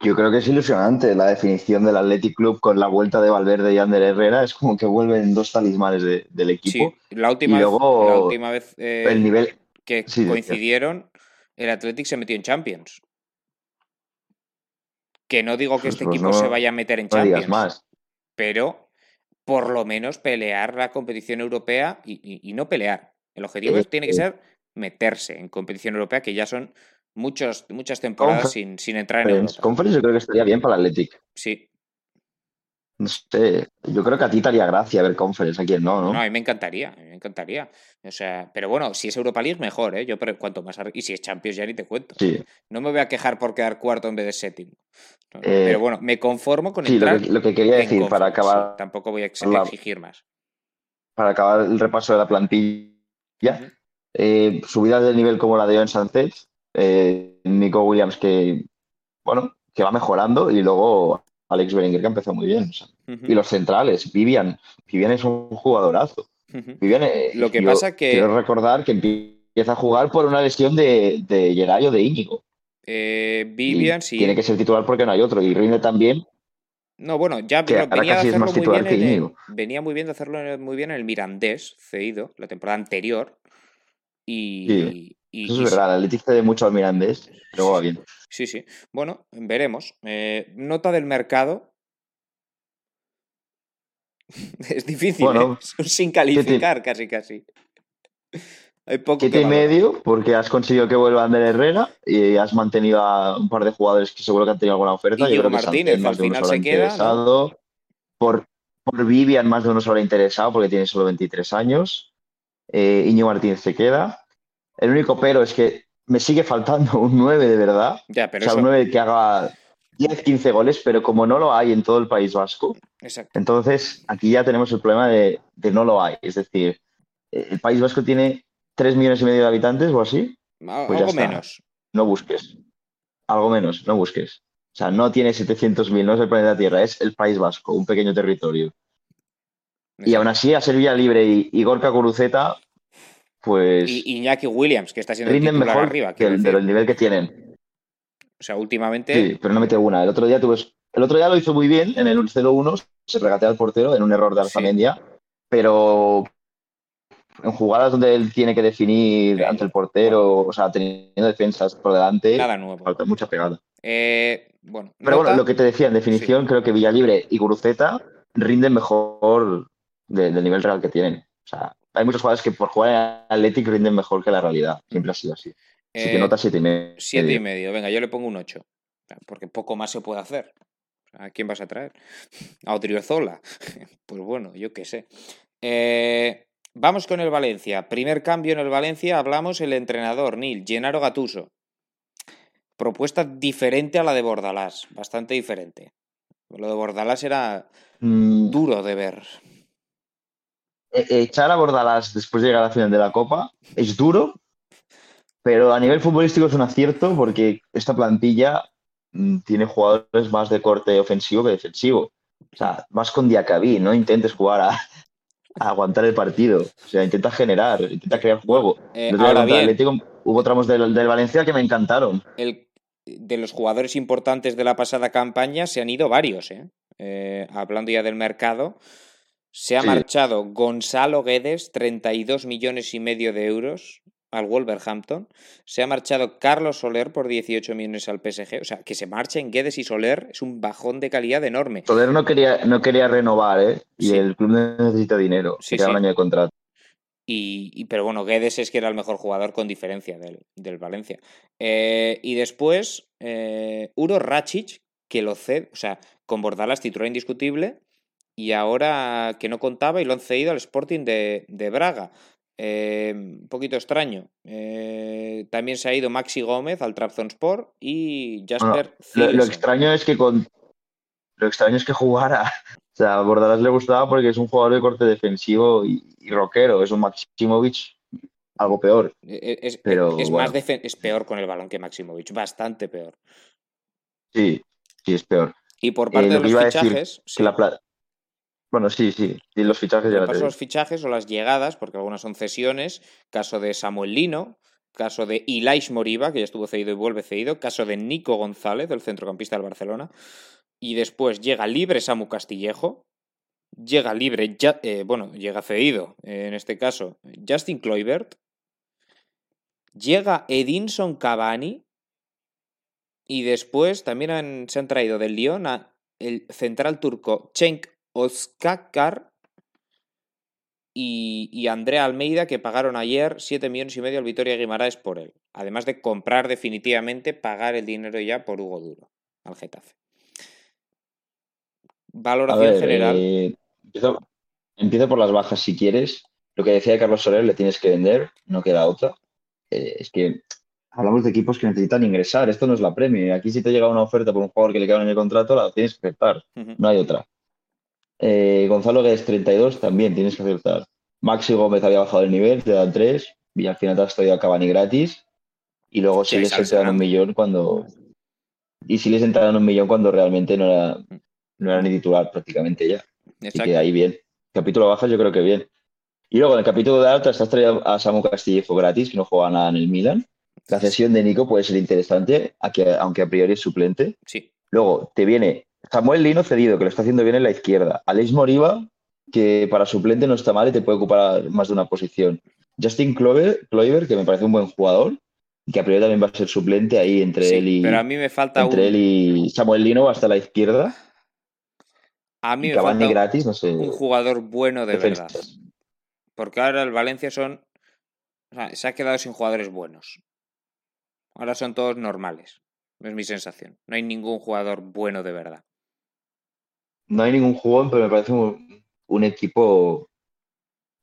Yo creo que es ilusionante la definición del Athletic Club con la vuelta de Valverde y Ander Herrera. Es como que vuelven dos talismanes del equipo. Sí, la última vez, la última vez eh, el nivel... que coincidieron, el Athletic se metió en Champions. Que no digo que pues este pues equipo se vaya a meter en Champions. más pero por lo menos pelear la competición europea y, no pelear. El objetivo tiene que ser meterse en competición europea, que ya son muchos, muchas temporadas sin, sin, entrar en Europa. Conference yo creo que estaría bien para el Athletic. Sí. No sé, yo creo que a ti te haría gracia ver Conference, a quien no, ¿no? No, a mí me encantaría, a mí me encantaría. O sea, pero bueno, si es Europa League, mejor, ¿eh? Yo, pero cuanto más. Y si es Champions, ya ni te cuento. Sí. No me voy a quejar por quedar cuarto en vez de séptimo. Eh, pero bueno, me conformo con sí, Lo que, quería decir, para acabar. tampoco voy a exigir más. Para acabar el repaso de la plantilla, eh, subidas del nivel como la de Joan Sánchez, eh, Nico Williams que, bueno, que va mejorando y luego Alex Berenguer que empezó muy bien. Y los centrales, Vivian. Vivian es un jugadorazo. Vivian, lo que pasa que. Quiero recordar que empieza a jugar por una lesión de, de Gerayo de Íñigo. Eh, Vivian, sí. Tiene que ser titular porque no hay otro. Y rinde también. No, bueno, ya venía, de hacerlo muy bien venía muy bien de hacerlo muy bien en el Mirandés, cedido, la temporada anterior. Y, eso es verdad, el Atlético de mucho al Mirandés, pero va bien. Sí, sí. Bueno, veremos. Eh, nota del mercado. es difícil, ¿eh? sin calificar, casi, casi. Hay poco Siete que y medio, porque has conseguido que vuelva Ander Herrera y has mantenido a un par de jugadores que seguro que han tenido alguna oferta. Íñigo Yo creo que Martínez, Santel más al final se queda, ¿no? interesado. Por, por Vivian más de uno se habrá interesado porque tiene solo 23 años. Eh, Íñigo Martínez se queda. El único pero es que me sigue faltando un 9 de verdad. Ya, O sea, eso. un 9 que haga 10, 15 goles, pero como no lo hay en todo el País Vasco, Exacto. entonces aquí ya tenemos el problema de, de no lo hay. Es decir, el País Vasco tiene 3 millones y medio de habitantes o así. Pues Algo menos. No busques. Algo menos, no busques. O sea, no tiene 700.000, no es el planeta Tierra, es el País Vasco, un pequeño territorio. Y aún así, a Sevilla Libre y, y Gorka Guruceta, pues Y Iñaki Williams, que está siendo el titular mejor arriba. que el, decir. del nivel que tienen. O sea, últimamente. Sí, pero no mete una. El otro día tuve, el otro día lo hizo muy bien en el 0-1, se regatea al portero en un error de Sí. Arzamendia, pero en jugadas donde él tiene que definir Sí. ante el portero, o sea, teniendo defensas por delante, Nada nuevo. falta mucha pegada. Eh, bueno, Pero nota- bueno, lo que te decía, en definición, creo que Villalibre y Guruceta rinden mejor de- del nivel real que tienen. O sea, hay muchos jugadores que por jugar en Athletic rinden mejor que la realidad. Siempre ha sido así. Así que eh, nota siete y medio. Siete y medio. Venga, yo le pongo un 8. Porque poco más se puede hacer. ¿A quién vas a traer? ¿A Odriozola? Pues bueno, yo qué sé. Eh, vamos con el Valencia. Primer cambio en el Valencia, hablamos el entrenador, Nil, Gennaro Gatuso. Propuesta diferente a la de Bordalás, bastante diferente. Lo de Bordalás era Mm, duro de ver. E- echar a Bordalás después de llegar a la final de la Copa es duro, pero a nivel futbolístico es un acierto porque esta plantilla mm, tiene jugadores más de corte ofensivo que defensivo. O sea, vas con Diacabí, no intentes jugar a, a aguantar el partido. O sea, intenta generar, intenta crear juego. Eh, ahora bien, Atlético hubo tramos del, del Valencia que me encantaron. el, de los jugadores importantes de la pasada campaña se han ido varios. ¿eh? Eh, hablando ya del mercado, se ha Sí. marchado Gonzalo Guedes, 32 millones y medio de euros al Wolverhampton. Se ha marchado Carlos Soler por 18 millones al PSG. O sea, que se marchen Guedes y Soler es un bajón de calidad enorme. Soler no quería, no quería renovar, ¿eh? Y Sí. el club necesita dinero. Sí, quería un sí. año de contrato. Y, y- pero bueno, Guedes es que era el mejor jugador con diferencia del, del Valencia. Eh, y después, eh, Uro Racic, que lo cede, o sea, con Bordalas titular indiscutible, y ahora que no contaba y lo han cedido al Sporting de, de Braga. Eh, un poquito extraño. Eh, también se ha ido Maxi Gómez al Trabzonspor y Jasper Lo, lo extraño es que con lo extraño es que jugara. O sea, a Bordalás le gustaba porque es un jugador de corte defensivo y, y rockero. Es un Maximovic algo peor. Eh, Es, pero es bueno. más es peor con el balón que Maximovic, bastante peor. Sí, sí, es peor. Y por parte de los fichajes, Que la Bueno, sí, sí. Y los fichajes ya los fichajes o las llegadas, porque algunas son cesiones. Caso de Samuel Lino, caso de Ilais Moriba, que ya estuvo cedido y vuelve cedido. Caso de Nico González, del centrocampista del Barcelona. Y después llega libre Samu Castillejo. Llega libre, ya, eh, bueno, llega cedido, eh, en este caso, Justin Kluivert. Llega Edinson Cavani. Y después también han- se han traído del Lyon a el central turco Cenk Oskakar y, y Andrea Almeida, que pagaron ayer 7 millones y medio al Vitoria Guimaraes por él. Además de comprar definitivamente, pagar el dinero ya por Hugo Duro al Getafe. Valoración ver, general. eh, empiezo, empiezo por las bajas si quieres. Lo que decía Carlos Soler, le tienes que vender, no queda otra. Eh, es que hablamos de equipos que necesitan ingresar, esto no es la Premier. Aquí si te llega una oferta por un jugador que le queda en el contrato, la tienes que aceptar, no hay otra. Eh, Gonzalo Guedes 32, también tienes que aceptar. Maxi Gómez había bajado el nivel, te dan 3, y al final te has traído a Cavani gratis. Y luego Sí, si les entraron un millón cuando... Y si les entraron un millón cuando realmente no era, no era ni titular prácticamente ya. Así Exacto. que ahí bien. Capítulo bajas yo creo que bien. Y luego en el capítulo de altas has traído a Samu Castillejo gratis, que no juega nada en el Milan. La cesión de Nico puede ser interesante, que- aunque a priori es suplente. Sí. Luego te viene Samuel Lino cedido, que lo está haciendo bien en la izquierda. Alex Moriba, que para suplente no está mal y te puede ocupar más de una posición. Justin Clover, que me parece un buen jugador, y que a priori también va a ser suplente ahí entre Sí, él y pero a mí me falta un, entre él y Samuel Lino hasta la izquierda. a mí me Cavani falta gratis, no sé. un jugador bueno de verdad. Porque ahora el Valencia son O sea, se ha quedado sin jugadores buenos. Ahora son todos normales. Es mi sensación. No hay ningún jugador bueno de verdad. No hay ningún jugador, pero me parece un, un equipo.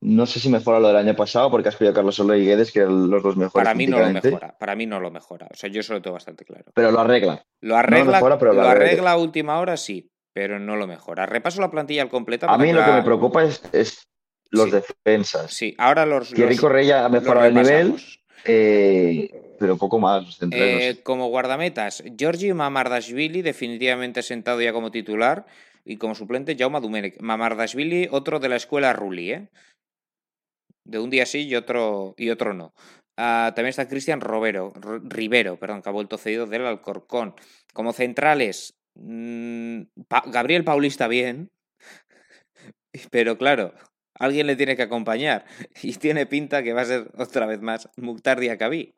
No sé si mejora lo del año pasado, porque has pedido a Carlos Soler y Guedes, que eran los dos mejores. Para mí no lo mejora. Para mí no lo mejora. O sea, yo eso lo tengo bastante claro. Pero lo arregla. Lo arregla, mejora, pero lo lo arregla. arregla a última hora, sí, pero no lo mejora. Repaso la plantilla al completa. A mí lo que me preocupa es, es los Sí. defensas. Sí, ahora los. Thierry Correia ha mejorado el nivel, eh, pero poco más. No Eh, como guardametas, Giorgi Mamardashvili, definitivamente sentado ya como titular, y como suplente, Jaume Domenech. Mamardashvili, otro de la escuela Rulli, ¿eh? De un día sí y otro, y otro no. Ah, también está Cristian Rivero, perdón, que ha vuelto cedido del Alcorcón. Como centrales, mm, Gabriel Paulista bien, pero claro, alguien le tiene que acompañar y tiene pinta que va a ser otra vez más Mukhtar Diakabi.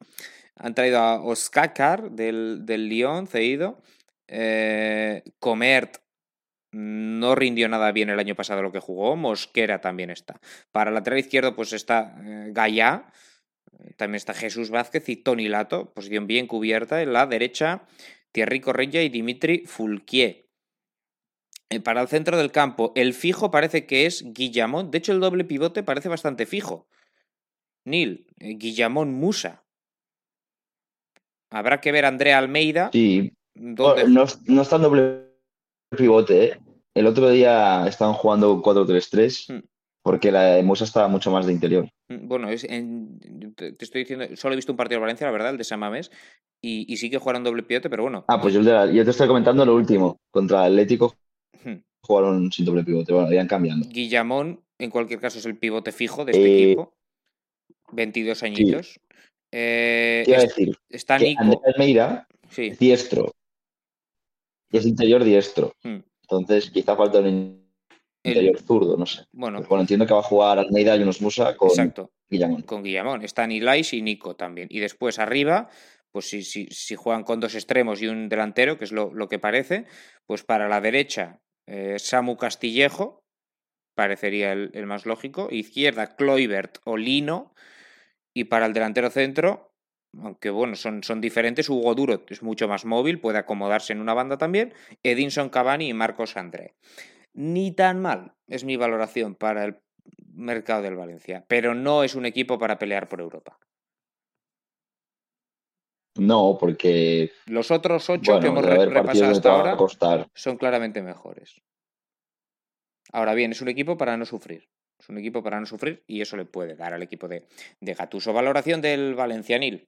Han traído a Oskakar del, del Lyon, cedido. Eh, Comert no rindió nada bien el año pasado lo que jugó. Mosquera también está. Para el lateral izquierdo, pues está eh, Gaya. También está Jesús Vázquez y Tony Lato, posición bien cubierta. En la derecha, Thierry Correia y Dimitri Fulquier. Eh, Para el centro del campo, el fijo parece que es Guillamón. De hecho, el doble pivote parece bastante fijo. Nil, eh, Guillamón Musa. Habrá que ver a Andrea Almeida. Sí, dónde- no, no está en doble pivote. ¿eh? El otro día estaban jugando 4-3-3 Mm. porque la de Musa estaba mucho más de interior. Mm, Bueno, es en- te estoy diciendo, solo he visto un partido de Valencia, la verdad, el de San Mamés, y, y sí que jugaron doble pivote, pero bueno. Ah, pues yo, te estoy comentando lo último. Contra Atlético hmm, jugaron sin doble pivote. Bueno, iban cambiando. Guillamón, en cualquier caso, es el pivote fijo de este Eh, equipo. 22 añitos. Eh, Te iba a decir está Nico. Andrés Almeida Sí. es diestro. Y es interior diestro. Entonces quizá falta un el- interior zurdo, no sé. bueno, bueno, entiendo que va a jugar Almeida y unos Musa con exacto. Guillamón. con Guillamón. Están Ilais y Nico también. Y después arriba, pues si, si, si juegan con dos extremos y un delantero, que es lo, lo que parece, pues para la derecha, eh, Samu Castillejo, parecería el, el más lógico. Izquierda, Kloibert o Lino. Y para el delantero centro, aunque bueno, son, son diferentes, Hugo Duro es mucho más móvil, puede acomodarse en una banda también. Edinson Cavani y Marcos André. Ni tan mal, es mi valoración para el mercado del Valencia, pero no es un equipo para pelear por Europa. No, porque Los otros ocho bueno, que hemos re- repasado hasta ahora costar. son claramente mejores. Ahora bien, es un equipo para no sufrir. Es un equipo para no sufrir y eso le puede dar al equipo de, de Gatuso. Valoración del Valencianil.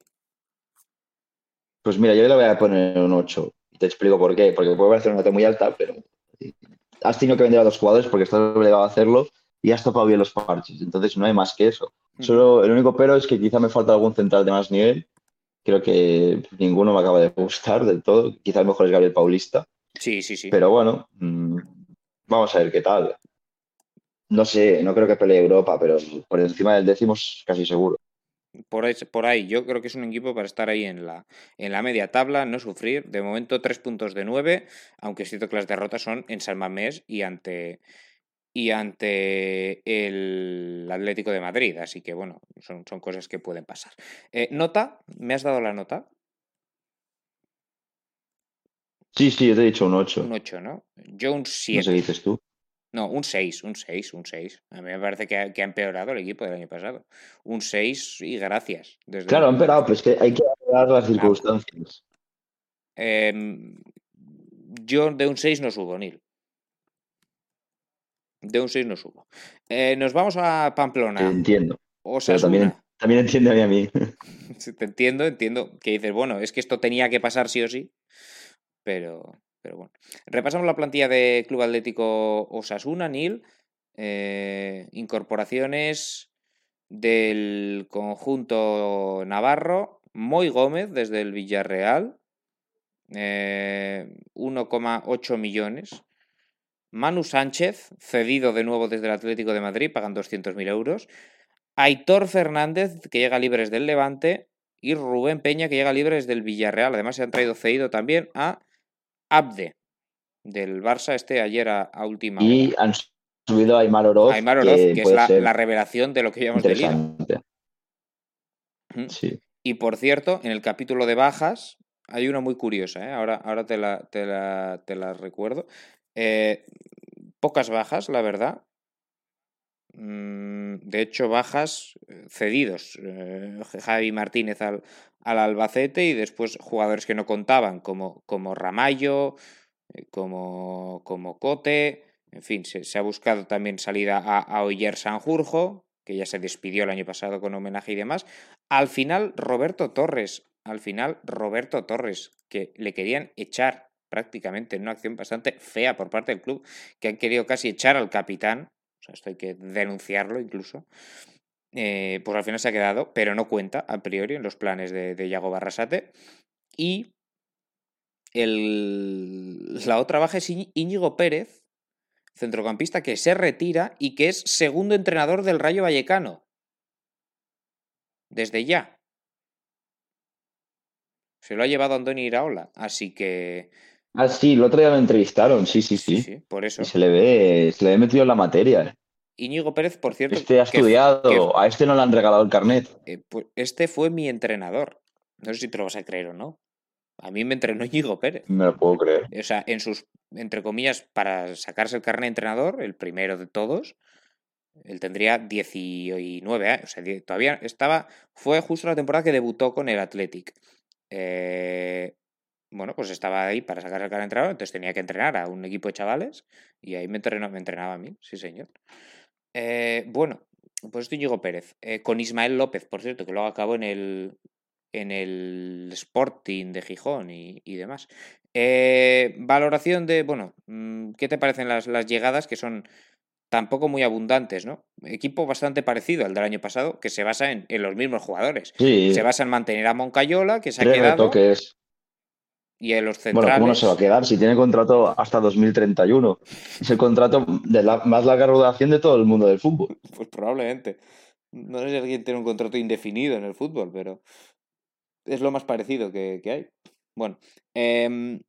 Pues mira, yo le voy a poner un 8. Y te explico por qué. Porque puede parecer una nota muy alta, pero has tenido que vender a dos jugadores porque estás obligado a hacerlo y has topado bien los parches. Entonces no hay más que eso. Solo el único pero es que quizá me falta algún central de más nivel. Creo que ninguno me acaba de gustar del todo. Quizá el mejor es Gabriel Paulista. Sí, sí, sí. Pero bueno, mm, vamos a ver qué tal. No sé, no creo que pelee Europa, pero por encima del décimo es casi seguro. Por ahí, por ahí, yo creo que es un equipo para estar ahí en la, en la media tabla, no sufrir. De momento, tres puntos de nueve, aunque es cierto que las derrotas son en San Mamés y ante, y ante el Atlético de Madrid. Así que, bueno, son, son cosas que pueden pasar. Eh, ¿Nota? ¿Me has dado la nota? Sí, sí, yo te he dicho un 8. Un 8, ¿no? Yo un No sé 7. qué dices tú. No, un 6, un 6, un 6. A mí me parece que ha, que ha empeorado el equipo del año pasado. Un 6 y gracias. Desde Claro, han empeorado, pero es que hay que dar las circunstancias. Em, yo de un 6 no subo, Nil. De un 6 no subo. Eh, nos vamos a Te Pamplona. entiendo. Pero Osasuna. también, también entiende a mí. Te entiendo, entiendo que dices, bueno, es que esto tenía que pasar sí o sí, pero, Repasamos la plantilla de Club Atlético Osasuna, Nil. Eh, incorporaciones del conjunto navarro, Moy Gómez desde el Villarreal, eh, 1,8 millones. Manu Sánchez, cedido de nuevo desde el Atlético de Madrid, pagan 200.000 euros. Aitor Fernández, que llega libres del Levante, y Rubén Peña, que llega libres del Villarreal. Además, se han traído cedido también a Abde, del Barça, este ayer a, a última Y hora. han subido a Aymar Oroz, Aymar Oroz, que, es la, revelación de lo que llevamos de liga. Sí. Y por cierto, en el capítulo de bajas hay una muy curiosa, ¿eh? ahora, ahora te, la, te, la, te la recuerdo. Eh, pocas bajas, la verdad. Mm, De hecho, bajas eh, cedidos. Javi Martínez al, al Albacete y después jugadores que no contaban, como, como Ramallo, eh, como, como Cote. En fin, se, ha buscado también salida a, a Oyer Sanjurjo, que ya se despidió el año pasado con homenaje y demás. Al final, Roberto Torres. Al final, Roberto Torres, que le querían echar prácticamente en una acción bastante fea por parte del club, que han querido casi echar al capitán. O sea, esto hay que denunciarlo incluso. Eh, pues al final se ha quedado, pero no cuenta a priori en los planes de, de Yago Barrasate. Y el, la otra baja es Íñ- Íñigo Pérez, centrocampista que se retira y que es segundo entrenador del Rayo Vallecano. Desde ya. Se lo ha llevado Andoni Iraola, así que Ah, sí, el otro día lo entrevistaron, sí, sí, sí, sí. sí, por eso. Y se le ve, se le ve metido en la materia. Íñigo Pérez, por cierto, Este ha estudiado, que- a este no le han regalado el carnet. eh, pues este fue mi entrenador. No sé si te lo vas a creer o no. A mí me entrenó Íñigo Pérez. Me lo puedo creer. O sea, en sus, entre comillas, para sacarse el carnet de entrenador, el primero de todos, él tendría 19 años. O sea, todavía estaba. Fue justo la temporada que debutó con el Athletic. Eh, bueno, pues estaba ahí para sacarse el carnet de entrenador, entonces tenía que entrenar a un equipo de chavales y ahí me, entrenó- me entrenaba a mí, sí, señor. Eh, bueno, pues esto Íñigo Pérez. eh, con Ismael López, por cierto, que luego acabó en el, en el Sporting de Gijón y, y demás. Eh, valoración de, bueno, mm, ¿qué te parecen las, las llegadas que son tampoco muy abundantes, ¿no? Equipo bastante parecido al del año pasado, que se basa en, en los mismos jugadores. Sí, Se basa en mantener a Moncayola, que se ha quedado, retoques. Y en los Bueno. ¿cómo no se va a quedar? Si tiene contrato hasta 2031. Es el contrato de la más larga duración de todo el mundo del fútbol. Pues probablemente. No sé si alguien tiene un contrato indefinido en el fútbol, pero es lo más parecido que, que hay. Bueno, eh,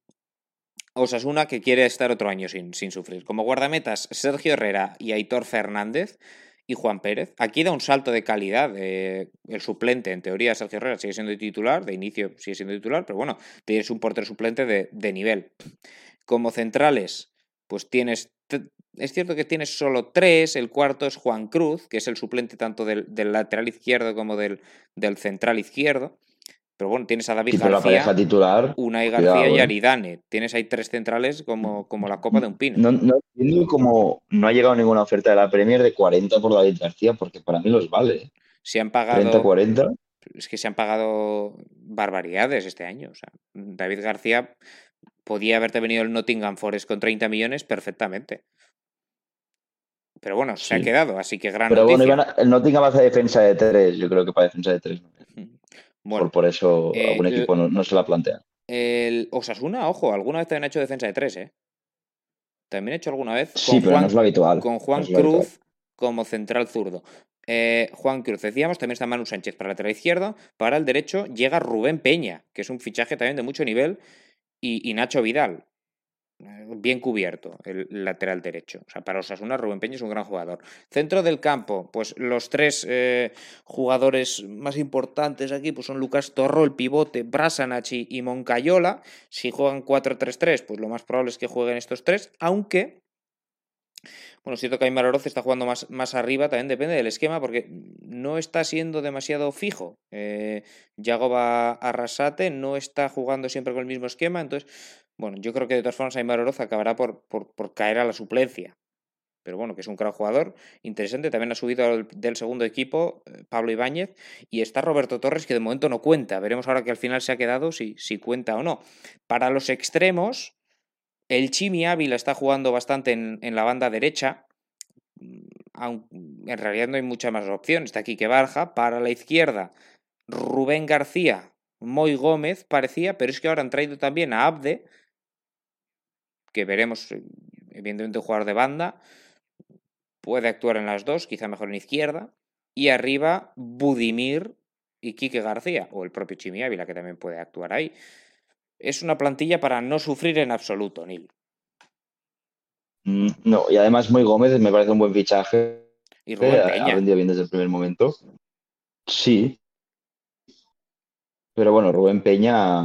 Osasuna que quiere estar otro año sin, sin sufrir. Como guardametas, Sergio Herrera y Aitor Fernández y Juan Pérez. Aquí da un salto de calidad. eh, el suplente, en teoría, Sergio Herrera sigue siendo titular, de inicio sigue siendo titular, pero bueno, tienes un portero suplente de, de nivel. Como centrales, pues tienes. Es cierto que tienes solo tres. El cuarto es Juan Cruz, que es el suplente tanto del, del lateral izquierdo como del, del central izquierdo. Pero bueno, tienes a David pero la pareja García, titular. Unai cuidado, García y eh. Aridane. Tienes ahí tres centrales como, como la copa de un pino. No, no entiendo cómo no ha llegado ninguna oferta de la Premier de 40 por David García, porque para mí los vale. ¿eh? Se han 30, pagado. 40. Es que se han pagado barbaridades este año. O sea, David García podía haberte venido el Nottingham Forest con 30 millones perfectamente. Pero bueno, se ha quedado, así que gran Pero bueno, noticia. iban a- el Nottingham va a hacer defensa de 3. Yo creo que para defensa de 3. Bueno, por, por eso eh, algún el- equipo no, no se la plantea. el Osasuna, ojo, alguna vez también ha hecho defensa de tres, ¿eh? También ha hecho alguna vez con Sí, pero Juan, no es lo habitual. con no Juan es lo habitual. Cruz como central zurdo. Eh, Juan Cruz, decíamos, también está Manu Sánchez para el lateral izquierdo. Para el derecho llega Rubén Peña, que es un fichaje también de mucho nivel, y, y Nacho Vidal. Eh, Bien cubierto el lateral derecho. O sea, para Osasuna, Rubén Peña es un gran jugador. Centro del campo, pues los tres eh, jugadores más importantes aquí pues son Lucas Torro, el pivote, Brasanach y, Moncayola. Si juegan 4-3-3, pues lo más probable es que jueguen estos tres, aunque bueno, es cierto que Aymar Oroz está jugando más, más arriba, también depende del esquema, porque no está siendo demasiado fijo. Eh, Yagoba Arrasate no está jugando siempre con el mismo esquema, entonces, bueno, yo creo que de todas formas Aymar Oroz acabará por, por, por caer a la suplencia. Pero bueno, que es un gran jugador, interesante. También ha subido del segundo equipo eh, Pablo Ibáñez y está Roberto Torres, que de momento no cuenta. Veremos ahora que al final se ha quedado si, si cuenta o no. Para los extremos, el Chimi Ávila está jugando bastante en, en la banda derecha. Mm, en realidad no hay mucha más opción. Está Quique Barja. Para la izquierda, Rubén García, Moy Gómez parecía, pero es que ahora han traído también a Abde, que veremos, eh, evidentemente, un jugador de banda. Puede actuar en las dos, quizá mejor en izquierda. Y arriba, Budimir y Quique García, o el propio Chimi Ávila, que también puede actuar ahí. Es una plantilla para no sufrir en absoluto, Nil. Mm, No, y además muy Gómez me parece un buen fichaje. Y Rubén Ha Peña. rendido bien desde el primer momento. Sí. Pero bueno, Rubén Peña,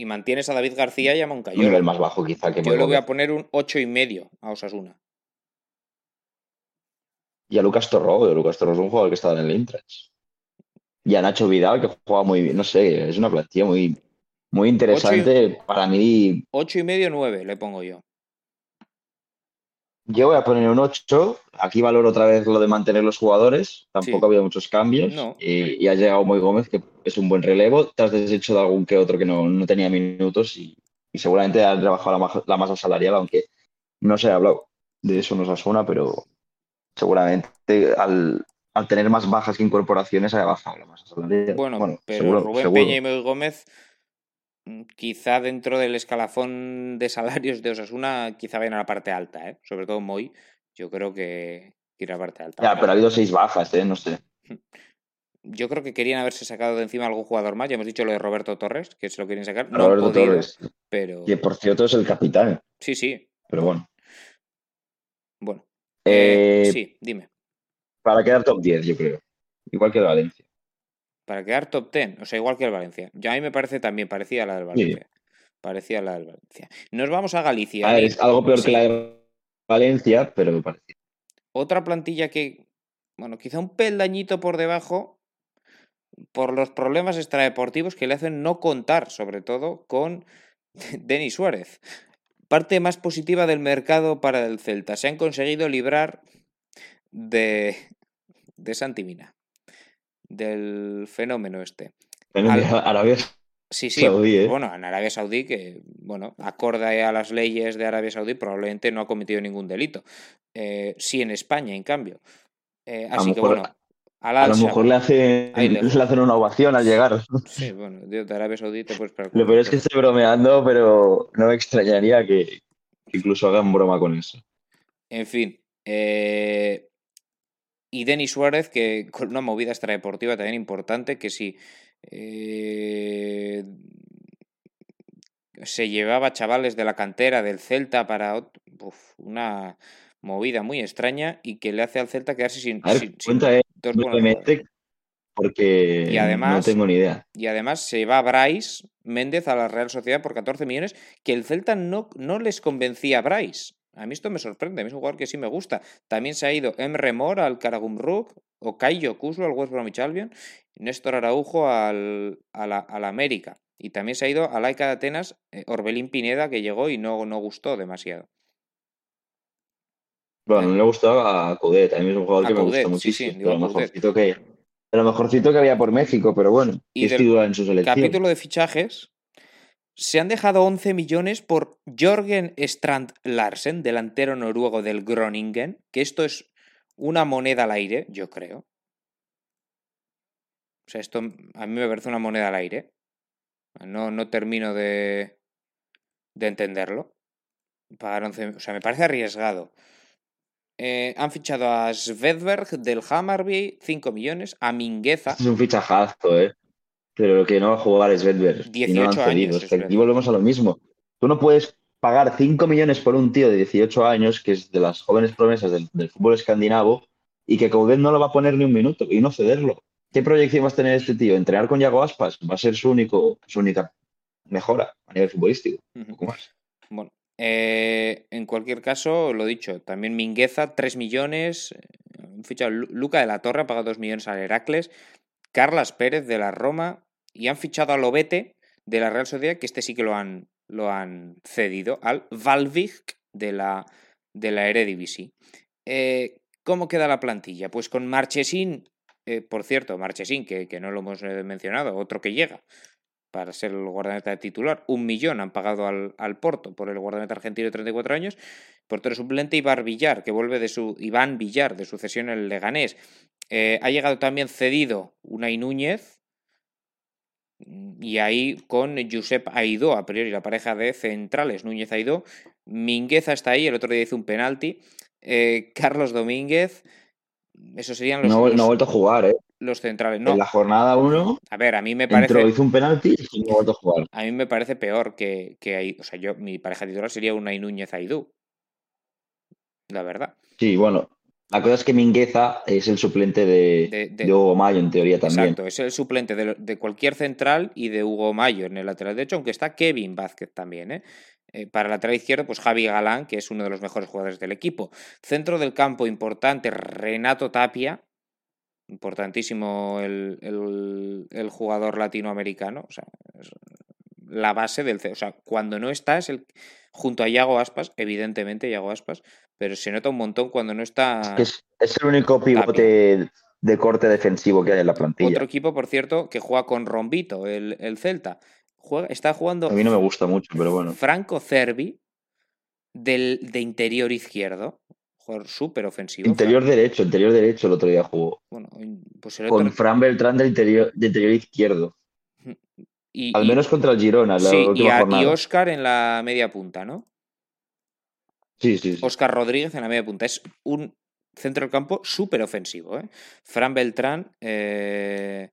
Y mantienes a David García y a un nivel más bajo quizá que Yo le voy a poner un ocho y medio a Osasuna. Y a Lucas Torró, Lucas Torró es un jugador que estaba en el Eintracht. Y a Nacho Vidal, que juega muy bien, no sé, es una plantilla muy, muy interesante. Para mí, Ocho y medio, nueve le pongo yo. Yo voy a poner un 8. Aquí valoro otra vez lo de mantener los jugadores. Tampoco Sí. ha habido muchos cambios. No. Y, y ha llegado Moy Gómez, que es un buen relevo. Te has deshecho de algún que otro que no, no tenía minutos y, y seguramente ha rebajado la, masa salarial, aunque no se ha hablado de eso, nos suena, pero seguramente al, al tener más bajas que incorporaciones ha bajado la masa salarial. Bueno, pero seguro, Rubén seguro. Peña y Moy Gómez, quizá dentro del escalafón de salarios de Osasuna, quizá vayan a la parte alta, ¿eh? Sobre todo Moy, yo creo que irá a la parte alta. Ya, pero ha habido seis bajas, ¿eh? No sé. Yo creo que querían haberse sacado de encima algún jugador más. Ya hemos dicho lo de Roberto Torres, que se lo quieren sacar. No Roberto podido, Torres, pero que por cierto es el capitán, sí, sí. pero bueno. Bueno, eh, Eh, sí, dime. Para quedar top 10, yo creo. Igual que Valencia. Para quedar top 10, o sea, igual que el Valencia. Ya a mí me parece también parecía a la del Valencia. Parecía la del Valencia. Nos vamos a Galicia. A ver, Ni- es algo peor sí. que la de Valencia, pero me parece. Otra plantilla que, bueno, quizá un peldañito por debajo por los problemas extradeportivos que le hacen no contar, sobre todo, con Denis Suárez. Parte más positiva del mercado para el Celta. Se han conseguido librar de, de Santi Mina, del fenómeno este. Pero Al- Arabia Sí, sí. Saudí, ¿eh? Bueno, en Arabia Saudí, que, bueno, acorde a las leyes de Arabia Saudí, probablemente no ha cometido ningún delito. Eh, sí en España, en cambio. Eh, así que, mejor- bueno, al A lo mejor le hacen, le hacen una ovación al llegar. Sí, bueno, de de Arabia Saudí te puedes esperar. Lo peor es que estoy bromeando, pero no me extrañaría que, que incluso hagan broma con eso. En fin. eh, y Denis Suárez, que con una movida extradeportiva también importante, que si eh, se llevaba chavales de la cantera del Celta para uf, una movida muy extraña y que le hace al Celta quedarse sin, A ver, sin- cuenta dos porque Y además- no tengo ni idea. Y además se va Bryce Méndez a la Real Sociedad por 14 millones, que el Celta no, no les convencía a Bryce. A mí esto me sorprende, a mí es un jugador que sí me gusta. También se ha ido Emre Mor al Karagum Rook, o Cayo Kusu al West Bromwich Albion, Néstor Araujo al, a, la, a la América. Y también se ha ido a Laica de Atenas eh, Orbelín Pineda, que llegó y no, no gustó demasiado. Bueno, no le gustaba a Coudet, a mí es un jugador A que me gusta sí, sí, muchísimo. digo de, lo a Coudet. mejorcito que, lo mejorcito que había por México, pero bueno, Y es del en su selección. Capítulo de fichajes. Se han dejado 11 millones por Jorgen Strand Larsen, delantero noruego del Groningen, que esto es una moneda al aire, yo creo. O sea, esto a mí me parece una moneda al aire. No, no termino de, de entenderlo. Pagar 11, o sea, me parece arriesgado. Eh, han fichado a Svedberg del Hammarby, 5 millones. A Mingueza, es un fichajazo, ¿eh? Pero lo que no va a jugar es Vedber. y no han 18 cedido. años, aquí volvemos a lo mismo. Tú no puedes pagar 5 millones por un tío de 18 años, que es de las jóvenes promesas del, del fútbol escandinavo, y que Coudet no lo va a poner ni un minuto y no cederlo. ¿Qué proyección vas a tener este tío? ¿Entrenar con Yago Aspas? Va a ser su, único, su única mejora a nivel futbolístico. Ujú. poco más. Bueno, eh, en cualquier caso, lo dicho, también Mingueza, 3 millones. eh, fichado Lu- Luca de la Torre, ha pagado 2 millones al Heracles. Carlas Pérez de la Roma. Y han fichado a Lobete de la Real Sociedad, que este sí que lo han, lo han cedido, al Valvik de la, de la Eredivisie. Eh, ¿Cómo queda la plantilla? Pues con Marchesín, eh, por cierto, Marchesín, que, que no lo hemos eh, mencionado, otro que llega para ser el guardameta titular. Un millón han pagado al, al Porto por el guardameta argentino de 34 años. Portero suplente Ibar Villar, que vuelve de su. Iván Villar, de su cesión en el Leganés. Ha llegado también cedido Unai Núñez. Y ahí con Josep Aidó, a priori la pareja de centrales, Núñez Aidó. Mingueza está ahí, el otro día hizo un penalti. Eh, Carlos Domínguez. Esos serían los, No, los, no ha vuelto a jugar, ¿eh? los centrales. No, En la jornada 1 a ver, a mí me parece. entró, hizo un penalti y no ha vuelto a jugar. A mí me parece peor que, que ahí. O sea, yo, mi pareja titular sería una Núñez Aidú. La verdad. Sí, bueno, La cosa es que Mingueza es el suplente de, Hugo Mayo, en teoría también. Exacto, es el suplente de, cualquier central y de Hugo Mayo en el lateral derecho, aunque está Kevin Vázquez también. ¿eh? Eh, para el lateral izquierdo, pues Javi Galán, que es uno de los mejores jugadores del equipo. Centro del campo importante, Renato Tapia, importantísimo el, el, jugador latinoamericano. O sea, la base del... O sea, cuando no está es el... Junto a Iago Aspas, evidentemente Iago Aspas, pero se nota un montón cuando no está... Es, el único pivote de corte defensivo que hay en la plantilla. Otro equipo, por cierto, que juega con Rombito, el, el Celta. Juega, está jugando... A mí no me gusta mucho, pero bueno. Franco Cervi, del, de interior izquierdo. Jugador súper ofensivo. Interior derecho, interior derecho el otro día jugó. Bueno, pues Con Fran Beltrán del interior, de interior izquierdo. Al menos contra el Girona. La sí, y, Oscar en la media punta, ¿no? Sí, sí, Oscar Rodríguez en la media punta. Es un centro del campo súper ofensivo. ¿eh? Fran Beltrán, eh,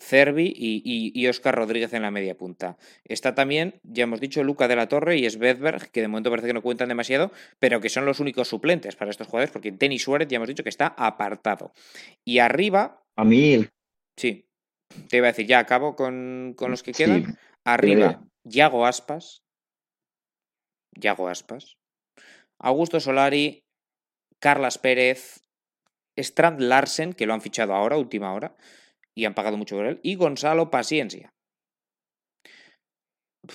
Cervi y, Oscar Rodríguez en la media punta. Está también, ya hemos dicho, Luca de la Torre y Svedberg, que de momento parece que no cuentan demasiado, pero que son los únicos suplentes para estos jugadores, porque Denis Suárez ya hemos dicho que está apartado. Y arriba. A mí. Sí. Te iba a decir, ya acabo con, los que quedan. Arriba, Yago Aspas. Yago Aspas. Augusto Solari, Carlas Pérez, Strand Larsen, que lo han fichado ahora, última hora, y han pagado mucho por él, y Gonzalo Paciencia.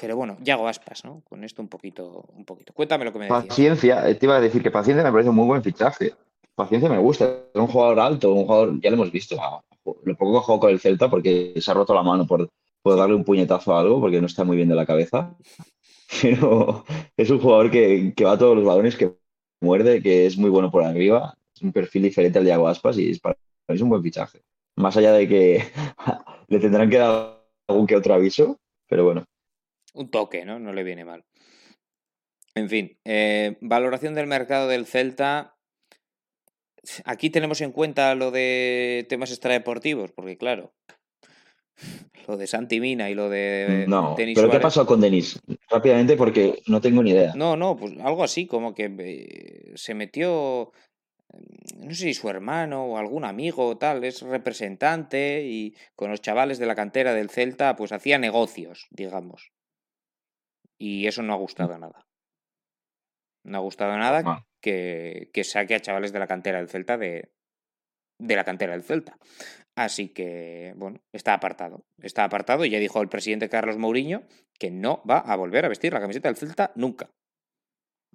Pero bueno, Yago Aspas, ¿no? Con esto un poquito, un poquito. Cuéntame lo que me decías. Paciencia, eh, te iba a decir que Paciencia me parece un muy buen fichaje. Paciencia me gusta, es un jugador alto, un jugador, ya lo hemos visto, lo poco que jugado con el Celta porque se ha roto la mano por, darle un puñetazo a algo porque no está muy bien de la cabeza. Pero es un jugador que, va a todos los balones, que muerde, que es muy bueno por arriba. Es un perfil diferente al de Aguaspas y es, es un buen fichaje. Más allá de que le tendrán que dar algún que otro aviso, pero bueno. Un toque, ¿no? No le viene mal. En fin, eh, valoración del mercado del Celta aquí tenemos en cuenta lo de temas extradeportivos, porque claro, lo de Santi Mina y lo de no, pero ¿qué pasó con Denis? Rápidamente porque no tengo ni idea. No, no, pues algo así, como que eh, se metió, no sé si su hermano o algún amigo o tal, es representante y con los chavales de la cantera del Celta, pues hacía negocios, digamos. Y eso no ha gustado nada. No ha gustado nada que, saque a chavales de la cantera del Celta de, de la cantera del Celta. Así que, bueno, está apartado. Está apartado y ya dijo el presidente Carlos Mourinho que no va a volver a vestir la camiseta del Celta nunca.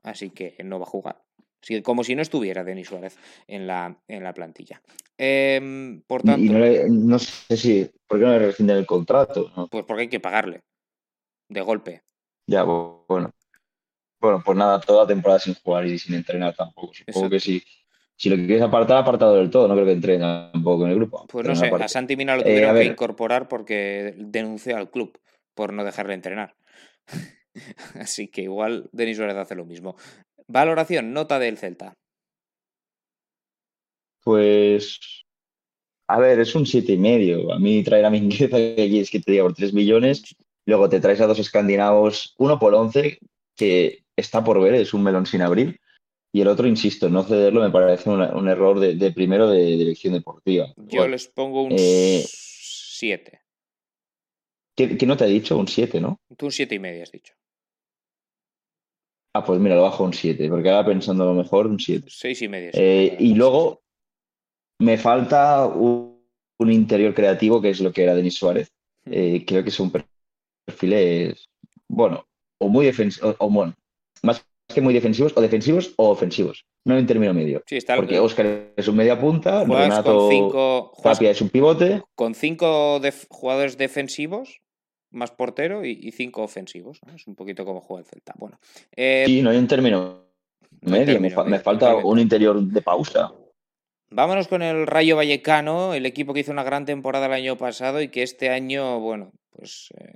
Así que no va a jugar. Así como si no estuviera Denis Suárez en la, en la plantilla. Em, por tanto. no, sé si. ¿Por qué no le rescinden el contrato? Pues porque hay que pagarle. De golpe. Ya, bueno. Bueno, pues nada, toda la temporada sin jugar y sin entrenar tampoco. Supongo que sí. Si lo quieres apartar, apartado del todo. No creo que entrene tampoco en el grupo. Pues no sé, a Santi Mina lo eh, tuvieron que incorporar porque denunció al club por no dejarle entrenar. Así que igual Denis Suárez hace lo mismo. Valoración, nota del Celta. Pues. A ver, es un siete y medio. A mí traer a Mingueza que quieres que te diga por 3 millones. Luego te traes a dos escandinavos, uno por 11, que está por ver, es un melón sin abrir. Y el otro, insisto, no cederlo me parece un error de, primero de dirección deportiva. Yo les pongo un 7. Eh, ¿qué, no te ha dicho? Un 7, ¿no? Tú un 7 y medio has dicho. Ah, pues mira, lo bajo un 7, porque ahora pensando lo mejor, un 7. 6 y medio. Eh, y luego me falta un, interior creativo, que es lo que era Denis Suárez. Eh, creo que son perfiles, bueno, o muy defensivos, o, bueno, más que muy defensivos, o defensivos o ofensivos, no en término medio. Porque Oscar es un media punta, Renato cinco, es un pivote. Con cinco jugadores defensivos, más portero y, cinco ofensivos. Es un poquito como juega el Celta. Bueno, eh, sí, no hay un término medio, me, falta un interior de pausa. Vámonos con el Rayo Vallecano, el equipo que hizo una gran temporada el año pasado y que este año, bueno, pues eh,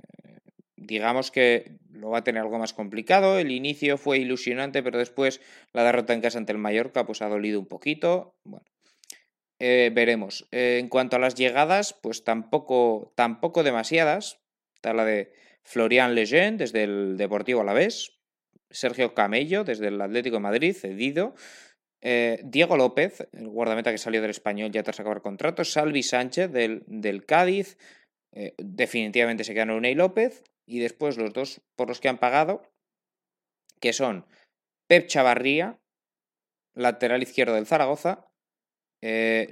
digamos que lo va a tener algo más complicado. El inicio fue ilusionante, pero después la derrota en casa ante el Mallorca pues ha dolido un poquito. Bueno, eh, veremos. Eh, en cuanto a las llegadas, pues tampoco, tampoco demasiadas. Está la de Florian Lejeune desde el Deportivo Alavés, Sergio Camello desde el Atlético de Madrid, cedido. eh, Diego López, el guardameta que salió del español ya tras acabar contrato, Salvi Sánchez del, del Cádiz, definitivamente se quedan Unai López, y después los dos por los que han pagado, que son Pep Chavarría, lateral izquierdo del Zaragoza, eh,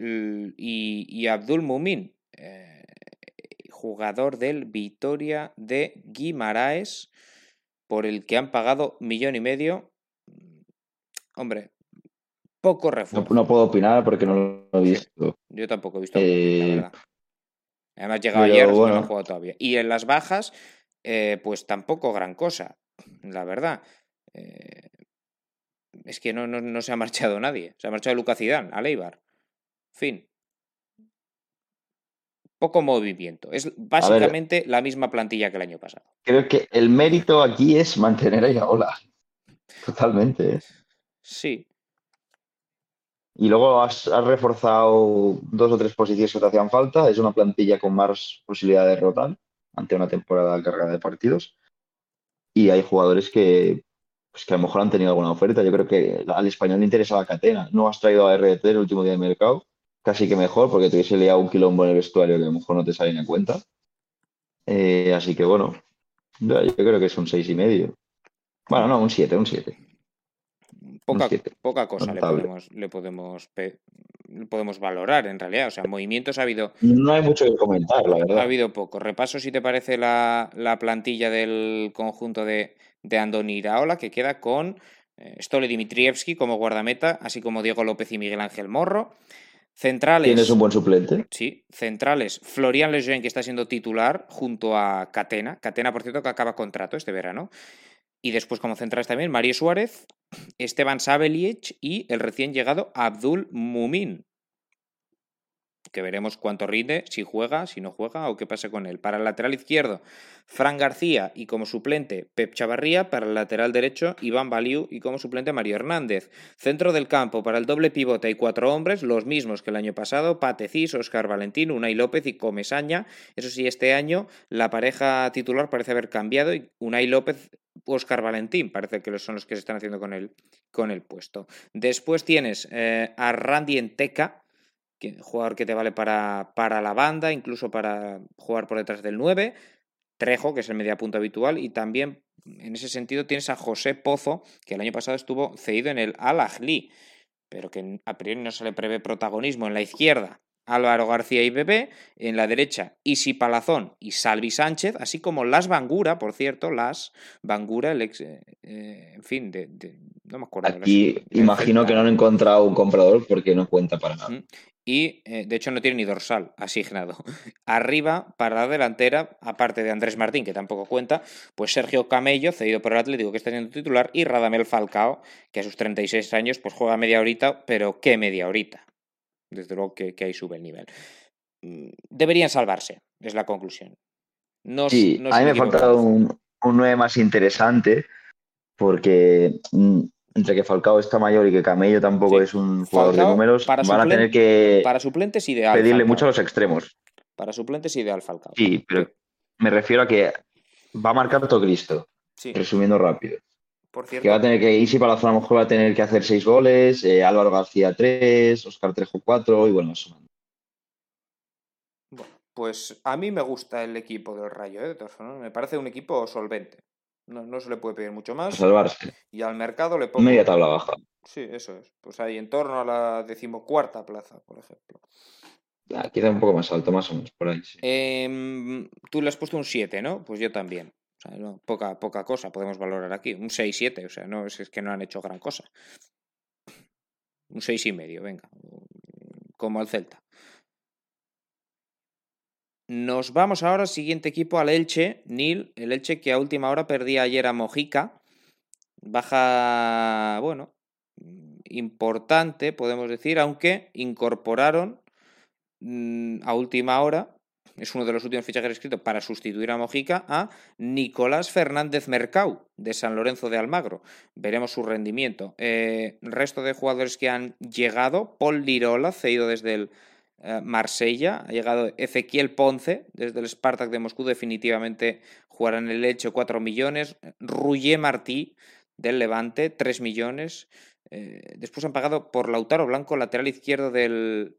y, y, Abdul Mumin, jugador del Vitoria de Guimaraes, por el que han pagado millón y medio. Hombre, poco refuerzo. No, puedo opinar porque no lo he visto. Yo tampoco he visto, la eh, verdad. Además, llegado ayer, no he jugado todavía. Y en las bajas, eh, pues tampoco gran cosa, la verdad. Eh, es que no, no, se ha marchado nadie. Se ha marchado Lucas Zidane, a Leibar. Fin. Poco movimiento. Es básicamente la misma plantilla que el año pasado. Creo que el mérito aquí es mantener a Iraola. Totalmente. Sí. Y luego has, reforzado dos o tres posiciones que te hacían falta. Es una plantilla con más posibilidad de rotar ante una temporada cargada de partidos. Y hay jugadores que, pues que a lo mejor han tenido alguna oferta. Yo creo que al español le interesa la catena. No has traído a RT el último día de mercado. Casi que mejor, porque te hubiese liado un quilombo en el vestuario que a lo mejor no te sale ni cuenta. Eh, así que bueno, yo creo que es un seis y medio. Bueno, no, un 7, un 7. Poca, poca cosa le podemos, le podemos, podemos valorar en realidad. O sea, movimientos ha habido. No hay mucho que comentar, la verdad. Ha habido poco. Repaso, si te parece, la, la plantilla del conjunto de, de Andoni Iraola, que queda con eh, Stole Dimitrievski como guardameta, así como Diego López y Miguel Ángel Morro. Centrales. Tienes un buen suplente. Sí, centrales. Florian Lejeune, que está siendo titular, junto a Catena. Catena, por cierto, que acaba contrato este verano. Y después como centrales también Mario Suárez, Esteban Sabelic y el recién llegado Abdul Mumin. Que veremos cuánto rinde, si juega, si no juega o qué pasa con él. Para el lateral izquierdo, Fran García y como suplente Pep Chavarría. Para el lateral derecho, Iván Baliu y como suplente Mario Hernández. Centro del campo, para el doble pivote hay cuatro hombres, los mismos que el año pasado: Patecis, Oscar Valentín, Unai López y Comesaña. Eso sí, este año la pareja titular parece haber cambiado y Unai López Oscar Valentín, parece que son los que se están haciendo con el, con el puesto. Después tienes eh, a Randy Enteca, que, jugador que te vale para, para la banda, incluso para jugar por detrás del 9. Trejo, que es el media punto habitual, y también en ese sentido tienes a José Pozo, que el año pasado estuvo cedido en el Al Ahly, pero que a priori no se le prevé protagonismo en la izquierda. Álvaro García y Bebé, en la derecha Isi Palazón y Salvi Sánchez, así como Las Bangura, por cierto, Las Bangura, el ex, eh, en fin, de, no me acuerdo. Aquí imagino que no han encontrado un comprador porque no cuenta para nada. Y eh, de hecho no tiene ni dorsal asignado. Arriba, para la delantera, aparte de Andrés Martín, que tampoco cuenta, pues Sergio Camello, cedido por el Atlético, que está siendo titular, y Radamel Falcao, que a sus 36 años pues juega media horita, pero ¿qué media horita? Desde luego que, ahí sube el nivel. Mm, deberían salvarse, es la conclusión. No, sí, a mí me ha faltado un, un 9 más interesante, porque mm, entre que Falcao está mayor y que Camello tampoco es un jugador de números, van a tener que para suplentes ideal, pedirle mucho a los extremos. Para suplentes ideal Falcao. Sí, pero me refiero a que va a marcar todo Cristo, resumiendo rápido. Que va a tener que, Isi Palazón a lo mejor va a tener que hacer seis goles, eh, Álvaro García tres, Oscar Trejo cuatro y bueno, eso. Bueno, pues a mí me gusta el equipo del Rayo, ¿eh? formas. Me parece un equipo solvente. No, se le puede pedir mucho más. salvarse. Y al mercado le pongo. Media tabla baja. Sí, eso es. Pues ahí en torno a la decimocuarta plaza, por ejemplo. Ah, quizá un poco más alto, más o menos, por ahí. Em, tú le has puesto un 7, ¿no? Pues yo también poca, poca cosa podemos valorar aquí. Un 6-7, o sea, no es, que no han hecho gran cosa. Un 6 y medio, venga. Como al Celta. Nos vamos ahora al siguiente equipo, al Elche, Nil, el Elche que a última hora perdía ayer a Mojica. Baja, bueno, importante, podemos decir, aunque incorporaron mm, a última hora es uno de los últimos fichajes escritos para sustituir a Mojica, a Nicolás Fernández Mercau, de San Lorenzo de Almagro. Veremos su rendimiento. Eh, resto de jugadores que han llegado, Paul Lirola, cedido desde el eh, Marsella, ha llegado Ezequiel Ponce, desde el Spartak de Moscú, definitivamente jugará en el hecho 4 millones, Rouget Martí, del Levante, 3 millones, Eh, después han pagado por Lautaro Blanco, lateral izquierdo del,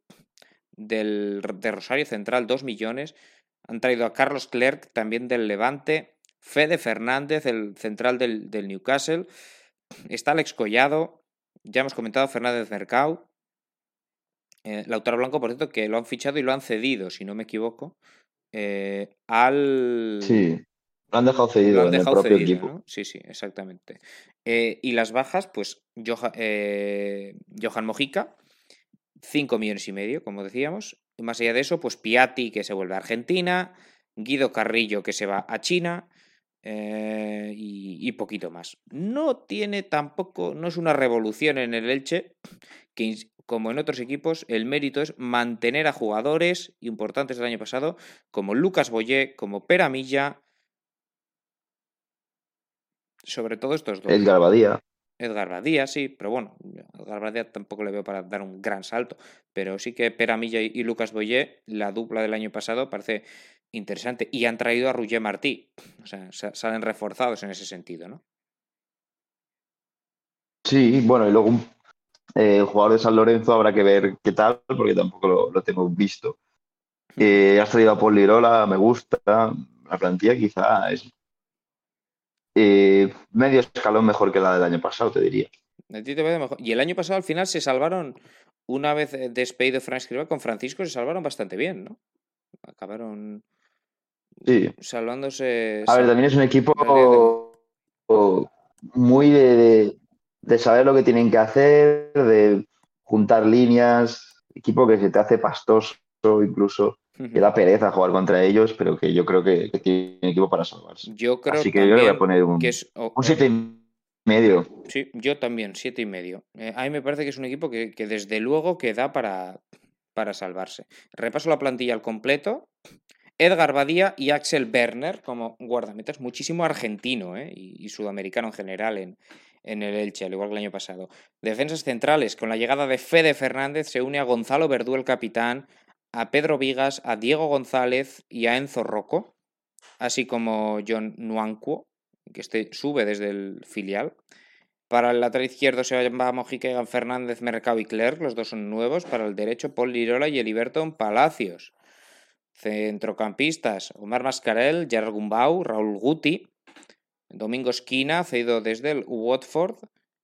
del, de Rosario Central, 2 millones. Han traído a Carlos Clerc, también del Levante. Fede Fernández, el central del, del Newcastle. Está Alex Collado. Ya hemos comentado Fernández Mercado. Eh, Lautaro Blanco, por cierto, que lo han fichado y lo han cedido, si no me equivoco, eh, al... Sí, lo han dejado cedido en el propio equipo. Sí, sí, exactamente. Eh, y las bajas, pues Johan Mojica, 5 millones y medio, como decíamos. Y más allá de eso, pues Piatti, que se vuelve a Argentina, Guido Carrillo, que se va a China, y, y, poquito más. No tiene tampoco, no es una revolución en el Elche, que como en otros equipos, el mérito es mantener a jugadores importantes del año pasado, como Lucas Boyé, como Peramilla, sobre todo estos dos. Edgar Badía. Edgar Badía, sí, pero bueno, Edgar Badía tampoco le veo para dar un gran salto, pero sí que Peramilla y Lucas Boyé, la dupla del año pasado, parece interesante. Y han traído a Roger Martí, o sea, salen reforzados en ese sentido, ¿no? Sí, bueno, y luego un eh, el jugador de San Lorenzo habrá que ver qué tal, porque tampoco lo, tengo visto. Eh, has traído a Paul Lirola, me gusta. La plantilla quizá es eh, medio escalón mejor que la del año pasado, te diría. Y el año pasado al final se salvaron, una vez despedido Frank Escriba con Francisco, se salvaron bastante bien, ¿no? Acabaron sí. salvándose. A ver, también es un equipo muy de, de saber lo que tienen que hacer, de juntar líneas, equipo que se te hace pastoso incluso, que da pereza jugar contra ellos, pero que yo creo que, tiene equipo para salvarse. Yo creo Así que yo le voy a poner un, un siete y medio. Sí, yo también, siete y medio. Eh, a mí me parece que es un equipo que, desde luego que da para, para salvarse. Repaso la plantilla al completo. Edgar Badía y Axel Werner como guardametas, muchísimo argentino ¿eh? y, y, sudamericano en general en, en el Elche, al igual que el año pasado. Defensas centrales, con la llegada de Fede Fernández se une a Gonzalo Verdú, el capitán, a Pedro Vigas, a Diego González y a Enzo Rocco, así como John Nuancuo, que este sube desde el filial. Para el lateral izquierdo se va Mojica, Egan Fernández, Mercado y Clerc, los dos son nuevos. Para el derecho, Paul Lirola y Eliberton Palacios. Centrocampistas, Omar Mascarel, Gerard Gumbau, Raúl Guti. Domingo Esquina, cedido desde el Watford,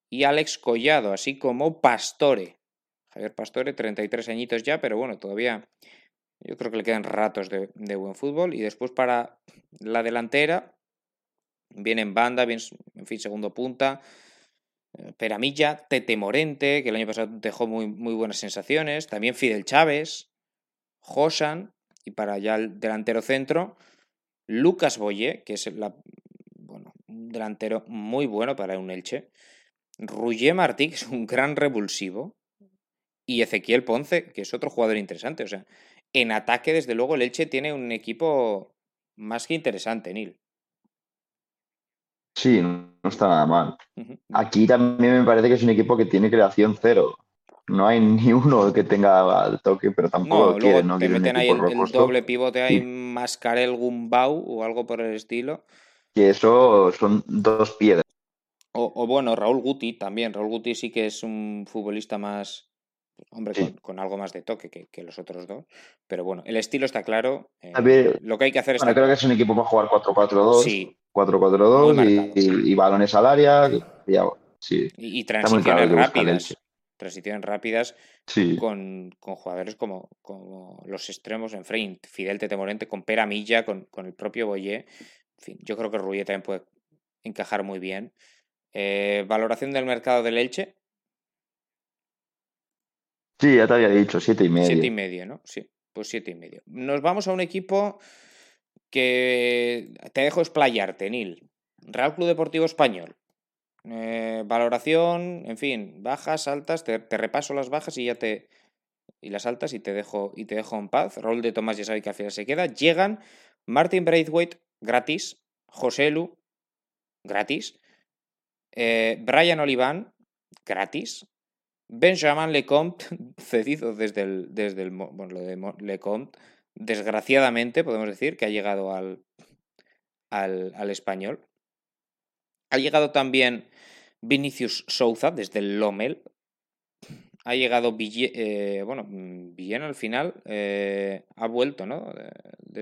y Alex Collado, así como Pastore. Javier Pastore, 33 añitos ya, pero bueno, todavía yo creo que le quedan ratos de, buen fútbol. Y después para la delantera, viene en banda, bien, en fin, segundo punta. Eh, Peramilla, Tete Morente, que el año pasado dejó muy, muy buenas sensaciones. También Fidel Chávez, Josan, y para ya el delantero centro, Lucas Boye, que es la delantero muy bueno para un Elche. Ruggier Martí, que es un gran revulsivo. Y Ezequiel Ponce, que es otro jugador interesante. O sea, en ataque, desde luego, el Elche tiene un equipo más que interesante, Nil. Sí, no está nada mal. Aquí también me parece que es un equipo que tiene creación cero. No hay ni uno que tenga el toque, pero tampoco quiere, ¿no? Te meten ahí el, doble pivote, hay Mascarel Gumbau o algo por el estilo que eso son dos piedras. O, bueno, Raúl Guti también. Raúl Guti sí que es un futbolista más, hombre, con, algo más de toque que, los otros dos. Pero bueno, el estilo está claro. Eh, lo que hay que hacer es. creo que es un equipo para jugar 4-4-2. Sí. 4-4-2 y, balones al área. Y, transiciones rápidas. Transiciones rápidas con, jugadores como, como los extremos en frame. Fidel Tetemorente con Pera Milla, con, con el propio Boyé fin, yo creo que Rubio también puede encajar muy bien. Eh, valoración del mercado del Elche. Sí, ya te había dicho, siete y medio. Siete y medio, ¿no? Sí, pues siete y medio. Nos vamos a un equipo que te dejo explayarte, Nil. Real Club Deportivo Español. Eh, valoración, en fin, bajas, altas, te, repaso las bajas y ya te. y las altas y te dejo, y te dejo en paz. Rol de Tomás ya sabe que al final se queda. Llegan Martin Braithwaite, gratis. José Lu, gratis. Eh, Brian Olivan, gratis. Benjamin Lecomte, cedido desde el, desde el bueno, lo de Lecomte, desgraciadamente podemos decir que ha llegado al, al, al español. Ha llegado también Vinicius Souza desde el Lomel. Ha llegado eh, bueno, Villena al final eh, ha vuelto, ¿no?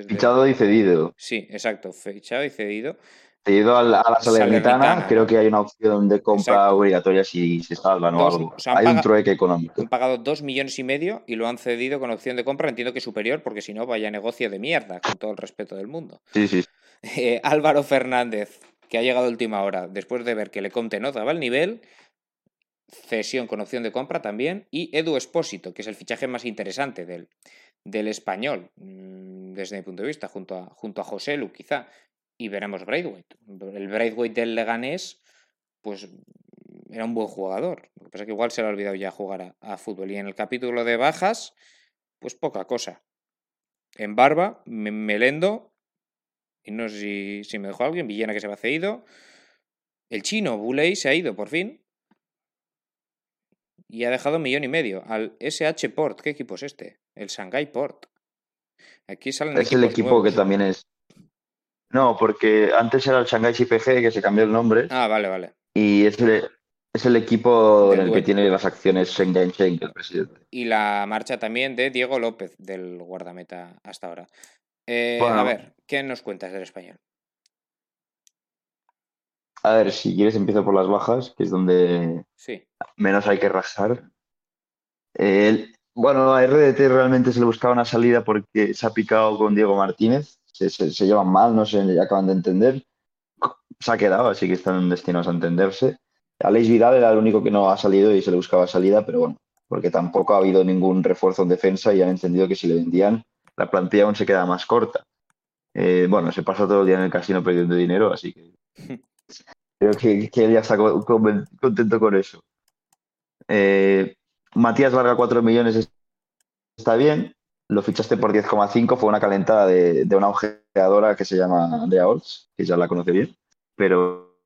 Fichado y cedido. Sí, exacto, fichado y cedido. Cedido a la, Salernitana, creo que hay una opción de compra obligatoria si se salvan o algo. hay un trueque económico. Han pagado dos millones y medio y lo han cedido con opción de compra. Entiendo que superior, porque si no, vaya negocio de mierda, con todo el respeto del mundo. Sí, sí. Eh, Álvaro Fernández, que ha llegado a última hora, después de ver que le Conte no daba el nivel, cesión con opción de compra también, y Edu Espósito, que es el fichaje más interesante del, del español, mm, desde mi punto de vista, junto a, junto a José Lu, quizá, y veremos Braithwaite. El Braithwaite del Leganés, pues era un buen jugador. Lo que pasa es que igual se le ha olvidado ya jugar a, fútbol. Y en el capítulo de bajas, pues poca cosa. En Barba, Melendo, y no sé si, me dejó alguien, Villena que se va cedido. El chino, Buley, se ha ido por fin. Y ha dejado un millón y medio al SH Port. ¿Qué equipo es este? El Shanghai Port. Aquí salen Es el equipo que también es. No, porque antes era el Shanghai CPG que se cambió el nombre. Ah, vale, vale. Y es el, es el equipo en el que tiene las acciones Shenzhen Cheng, el presidente. Y la marcha también de Diego López, del guardameta hasta ahora. Eh, a ver, ¿qué nos cuentas del español? A ver, si quieres empiezo por las bajas, que es donde menos hay que rajar. bueno, a RDT realmente se le buscaba una salida porque se ha picado con Diego Martínez. Se, llevan mal, no ya acaban de entender. Se ha quedado, así que están destinados a entenderse. Aleix Vidal era el único que no ha salido y se le buscaba salida, pero bueno, porque tampoco ha habido ningún refuerzo en defensa y han entendido que si le vendían, la plantilla aún se queda más corta. Eh, bueno, se pasa todo el día en el casino perdiendo dinero, así que creo que, él ya está contento con eso. Eh, Matías Varga, 4 millones está bien. Lo fichaste por 10,5. Fue una calentada de, una ojeadora que se llama Andrea Olds, que ya la conoce bien. Pero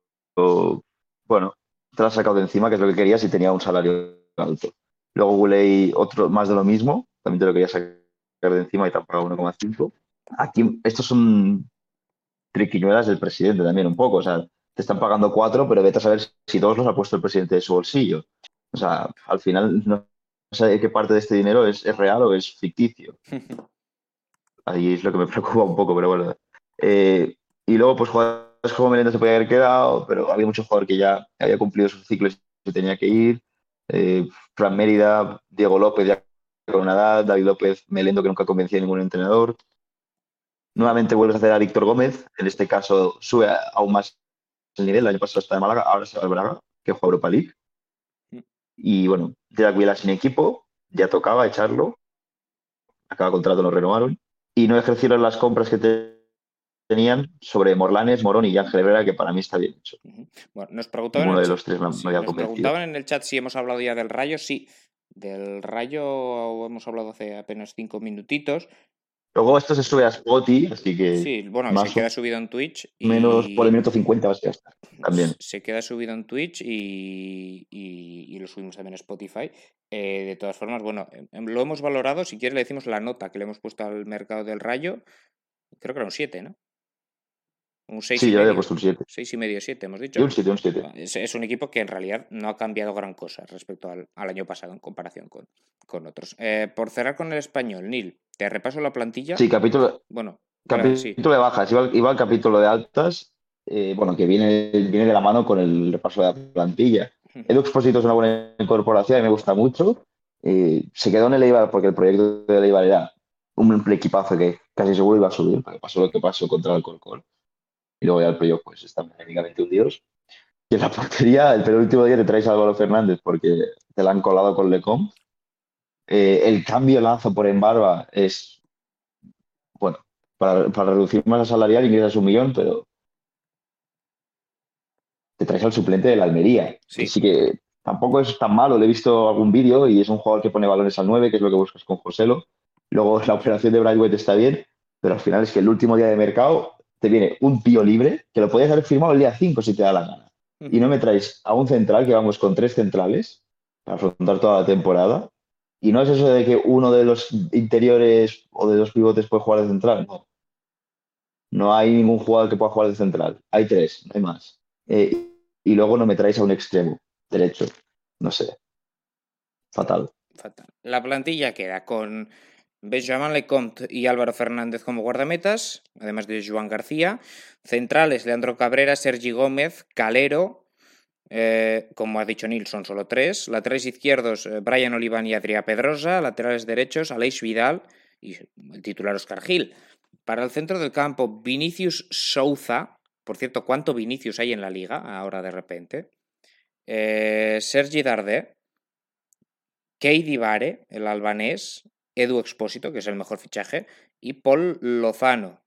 bueno, te la has sacado de encima, que es lo que querías y tenía un salario alto. Luego Guley, otro más de lo mismo. También te lo querías sacar de encima y te han pagado 1,5. Aquí, estos son triquiñuelas del presidente también, un poco. O sea, te están pagando cuatro, pero vete a saber si dos los ha puesto el presidente de su bolsillo. O sea, al final no sé qué parte de este dinero es, real o es ficticio. Ahí es lo que me preocupa un poco, pero bueno. Eh, y luego, pues jugadores como Melenda se podía haber quedado, pero había muchos jugadores que ya había cumplido sus ciclos y se tenía que ir. Eh, Fran Mérida, Diego López ya con una edad, David López, Melendo que nunca convencía a ningún entrenador. Nuevamente vuelves a hacer a Víctor Gómez, en este caso sube aún más el nivel, el año pasado está de Málaga, ahora se va al Braga, que juega Europa League. Y bueno, de Aguilar sin equipo, ya tocaba echarlo. Acaba contrato, lo renovaron. Y no ejercieron las compras que tenían sobre Morlanes, Morón y Ángel Herrera, que para mí está bien hecho. Bueno, nos preguntaban, Uno de los tres nos preguntaban en el chat si hemos hablado ya del Rayo. Sí, del Rayo hemos hablado hace apenas cinco minutitos. Luego esto se sube a Spotify, así que. Sí, bueno, se queda subido en Twitch. Menos por el minuto 50 va a estar también. Se queda subido en Twitch y, lo subimos también a Spotify. Eh, de todas formas, bueno, em, lo hemos valorado. Si quieres, le decimos la nota que le hemos puesto al mercado del rayo. Creo que era un 7, ¿no? Un 6 sí, yo había puesto un 7. 6 y medio, 7, hemos dicho. un 7, un 7. Es, un equipo que en realidad no ha cambiado gran cosa respecto al, año pasado en comparación con, con otros. Eh, por cerrar con el español, Nil, te repaso la plantilla. Sí, capítulo. Bueno, capítulo de bajas. Iba, al capítulo de altas, eh, bueno, que viene, viene de la mano con el repaso de la plantilla. Edu Exposito es una buena incorporación y me gusta mucho. Eh, se quedó en el Eibar porque el proyecto de Eibar era un equipazo que casi seguro iba a subir, porque pasó lo que pasó contra el Corcol y luego ya el playoff pues están técnicamente hundidos. Y en la portería, el penúltimo día te traes a Álvaro Fernández porque te la han colado con Lecom. Eh, el cambio lanzo por Embarba es, bueno, para, para reducir más la salarial ingresas un millón, pero te traes al suplente de la Almería. Sí. Así que tampoco es tan malo. Le he visto algún vídeo y es un jugador que pone balones al 9, que es lo que buscas con Joselo. Luego la operación de Brightway está bien, pero al final es que el último día de mercado te viene un tío libre que lo podías haber firmado el día 5 si te da la gana. Y no me traes a un central que vamos con tres centrales para afrontar toda la temporada. Y no es eso de que uno de los interiores o de dos pivotes puede jugar de central. No. No hay ningún jugador que pueda jugar de central. Hay tres, no hay más. Eh, y luego no me traéis a un extremo derecho. No sé. Fatal. Fatal. La plantilla queda con Benjamin Lecomte y Álvaro Fernández como guardametas, además de Joan García. Centrales, Leandro Cabrera, Sergi Gómez, Calero. Eh, como ha dicho Nil, son solo tres. Laterales izquierdos, eh, Brian Oliván y Adrià Pedrosa. Laterales derechos, Aleix Vidal y el titular Oscar Gil. Para el centro del campo, Vinicius Souza. Por cierto, ¿cuánto Vinicius hay en la liga ahora de repente? Eh, Sergi Dardé. Keidi Vare, el albanés. Edu Expósito, que es el mejor fichaje. Y Paul Lozano.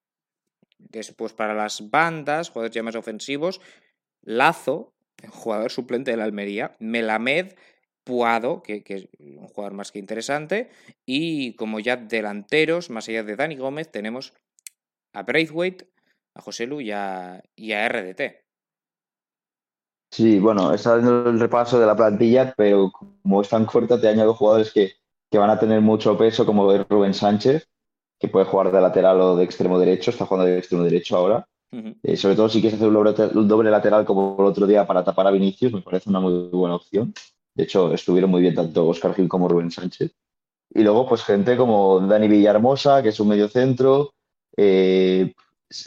Después para las bandas, jugadores ya más ofensivos. Lazo, jugador suplente de la Almería. Melamed Puado, que, es un jugador más que interesante. Y como ya delanteros, más allá de Dani Gómez, tenemos a Braithwaite, a José Lu y a, y a RDT. Sí, bueno, está dando el repaso de la plantilla, pero como es tan corta, te añado jugadores que, que van a tener mucho peso, como Rubén Sánchez, que puede jugar de lateral o de extremo derecho, está jugando de extremo derecho ahora. Uh -huh. eh, sobre todo si quieres hacer un doble, un doble, lateral como el otro día para tapar a Vinicius, me parece una muy buena opción. De hecho, estuvieron muy bien tanto Oscar Gil como Rubén Sánchez. Y luego, pues gente como Dani Villahermosa, que es un medio centro, eh,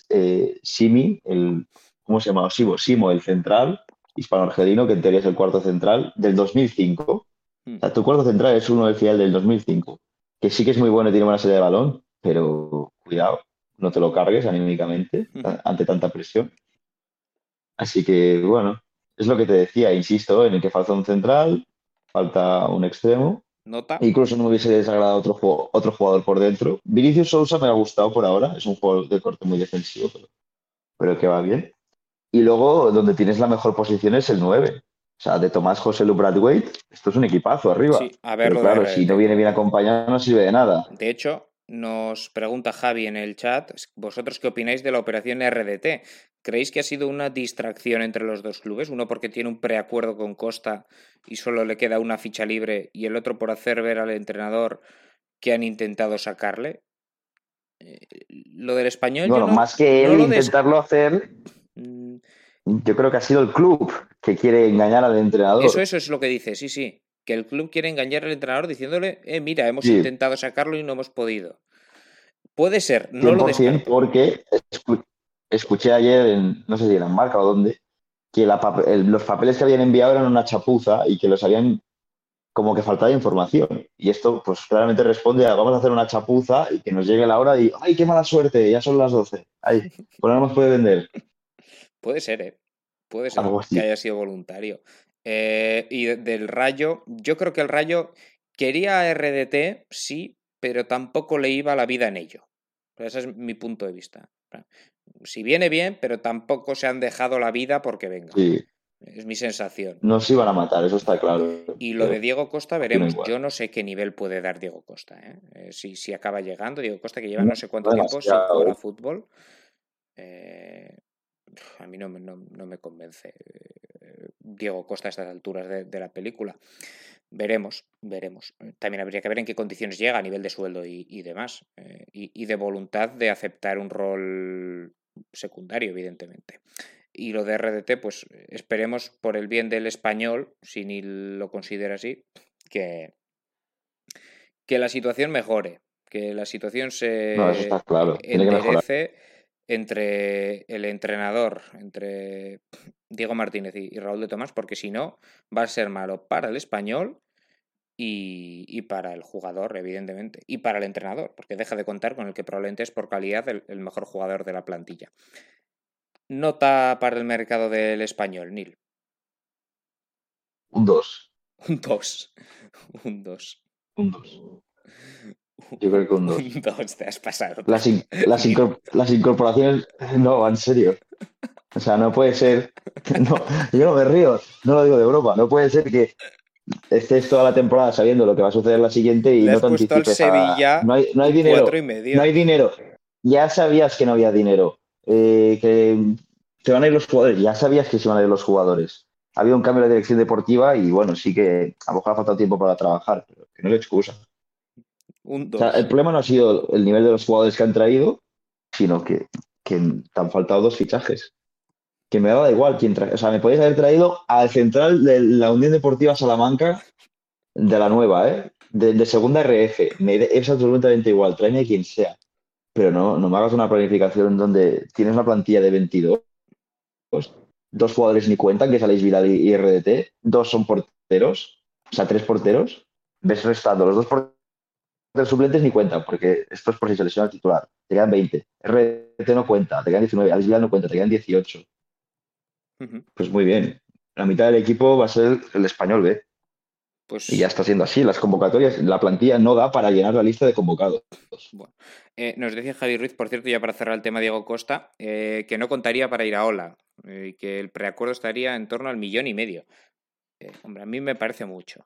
eh, Simi, el, ¿cómo se llama? Simo, Simo, el central, hispano-argelino, que en teoría es el cuarto central, del 2005. Mm. O sea, tu cuarto central es uno del final del 2005, que sí que es muy bueno y tiene buena salida de balón, pero cuidado, no te lo cargues anímicamente mm. ante tanta presión. Así que, bueno, es lo que te decía, insisto, en el que falta un central, falta un extremo. Nota. Incluso no me hubiese desagradado otro, otro jugador por dentro. Vinicius Sousa me ha gustado por ahora, es un jugador de corte muy defensivo, pero, pero que va bien. Y luego, donde tienes la mejor posición es el 9. O sea, de Tomás José Lu Bradwaite, esto es un equipazo arriba. Sí, a ver, Pero claro, si no viene bien acompañado, no sirve de nada. De hecho, nos pregunta Javi en el chat, ¿vosotros qué opináis de la operación RDT? ¿Creéis que ha sido una distracción entre los dos clubes? Uno porque tiene un preacuerdo con Costa y solo le queda una ficha libre y el otro por hacer ver al entrenador que han intentado sacarle. Eh, lo del español. Bueno, no, más que él no intentarlo hacer, yo creo que ha sido el club que quiere engañar al entrenador. Eso, eso es lo que dice, sí, sí. Que el club quiere engañar al entrenador diciéndole, eh, mira, hemos sí. intentado sacarlo y no hemos podido. Puede ser, no lo descarto. Porque escuché ayer, en, no sé si era en Marca o dónde, que la, el, los papeles que habían enviado eran una chapuza y que los habían como que faltaba información. Y esto, pues claramente responde a vamos a hacer una chapuza y que nos llegue la hora y ¡ay, qué mala suerte! Ya son las 12. ¡Ay, pues no nos puede vender! Puede ser, ¿eh? Puede ser que haya sido voluntario. Eh, y del Rayo, yo creo que el Rayo quería RDT, sí, pero tampoco le iba la vida en ello. Ese es mi punto de vista. Si viene bien, pero tampoco se han dejado la vida porque venga. Sí. Es mi sensación. No se iban a matar, eso está claro. Y lo de Diego Costa, veremos. Yo no sé qué nivel puede dar Diego Costa. ¿eh? Eh, si, si, acaba llegando, Diego Costa, que lleva no sé cuánto tiempo sin jugar a fútbol. Eh, a mí no, no, no, me convence Diego Costa a estas alturas de, de, la película. Veremos, veremos. También habría que ver en qué condiciones llega a nivel de sueldo y, y demás. Eh, y, y, de voluntad de aceptar un rol secundario, evidentemente. Y lo de RDT, pues esperemos por el bien del español, si ni lo considera así, que, que la situación mejore, que la situación se no, eso está claro. Tiene enderece entre el entrenador, entre Diego Martínez y, Raúl de Tomás, porque si no, va a ser malo para el español y, y, para el jugador, evidentemente, y para el entrenador, porque deja de contar con el que probablemente es por calidad el, el mejor jugador de la plantilla. Nota para el mercado del español, Nil. Un 2. Un 2. Un 2. Un 2. Yo creo que un 2. Un 2, te has pasado. Las, in las, incorpor las, incorporaciones, no, en serio. O sea, no puede ser. No, yo no me río, no lo digo de broma. No puede ser que estés toda la temporada sabiendo lo que va a suceder la siguiente y Le no te anticipes. A... no, hay, no hay dinero. Y medio. No hay dinero. Ya sabías que no había dinero. Eh, que se van a ir los jugadores. Ya sabías que se van a ir los jugadores. Había un cambio de dirección deportiva y bueno, sí que a lo mejor ha faltado tiempo para trabajar, pero que no es excusa. Un o sea, el problema no ha sido el nivel de los jugadores que han traído, sino que, que te han faltado dos fichajes. que me daba igual quién trae. O sea, me podéis haber traído al central de la Unión Deportiva Salamanca de la nueva, ¿eh? De, segunda RF. Me es absolutamente igual, tráeme a quien sea. Pero no, no me hagas una planificación donde tienes una plantilla de 22, dos jugadores ni cuentan, que saléis Vidal y RDT, dos son porteros, o sea, tres porteros. Ves restando los dos porteros suplentes ni cuentan, porque esto es por si se lesiona el titular. Te quedan 20. RDT no cuenta, te quedan 19. Alex Vidal no cuenta, te quedan 18. Pues muy bien. La mitad del equipo va a ser el español B. Pues... Y ya está siendo así. Las convocatorias, la plantilla no da para llenar la lista de convocados. Eh, nos decía Javi Ruiz, por cierto, ya para cerrar el tema Diego Costa, eh, que no contaría para ir a Ola eh, y que el preacuerdo estaría en torno al millón y medio. hombre, a mí me parece mucho.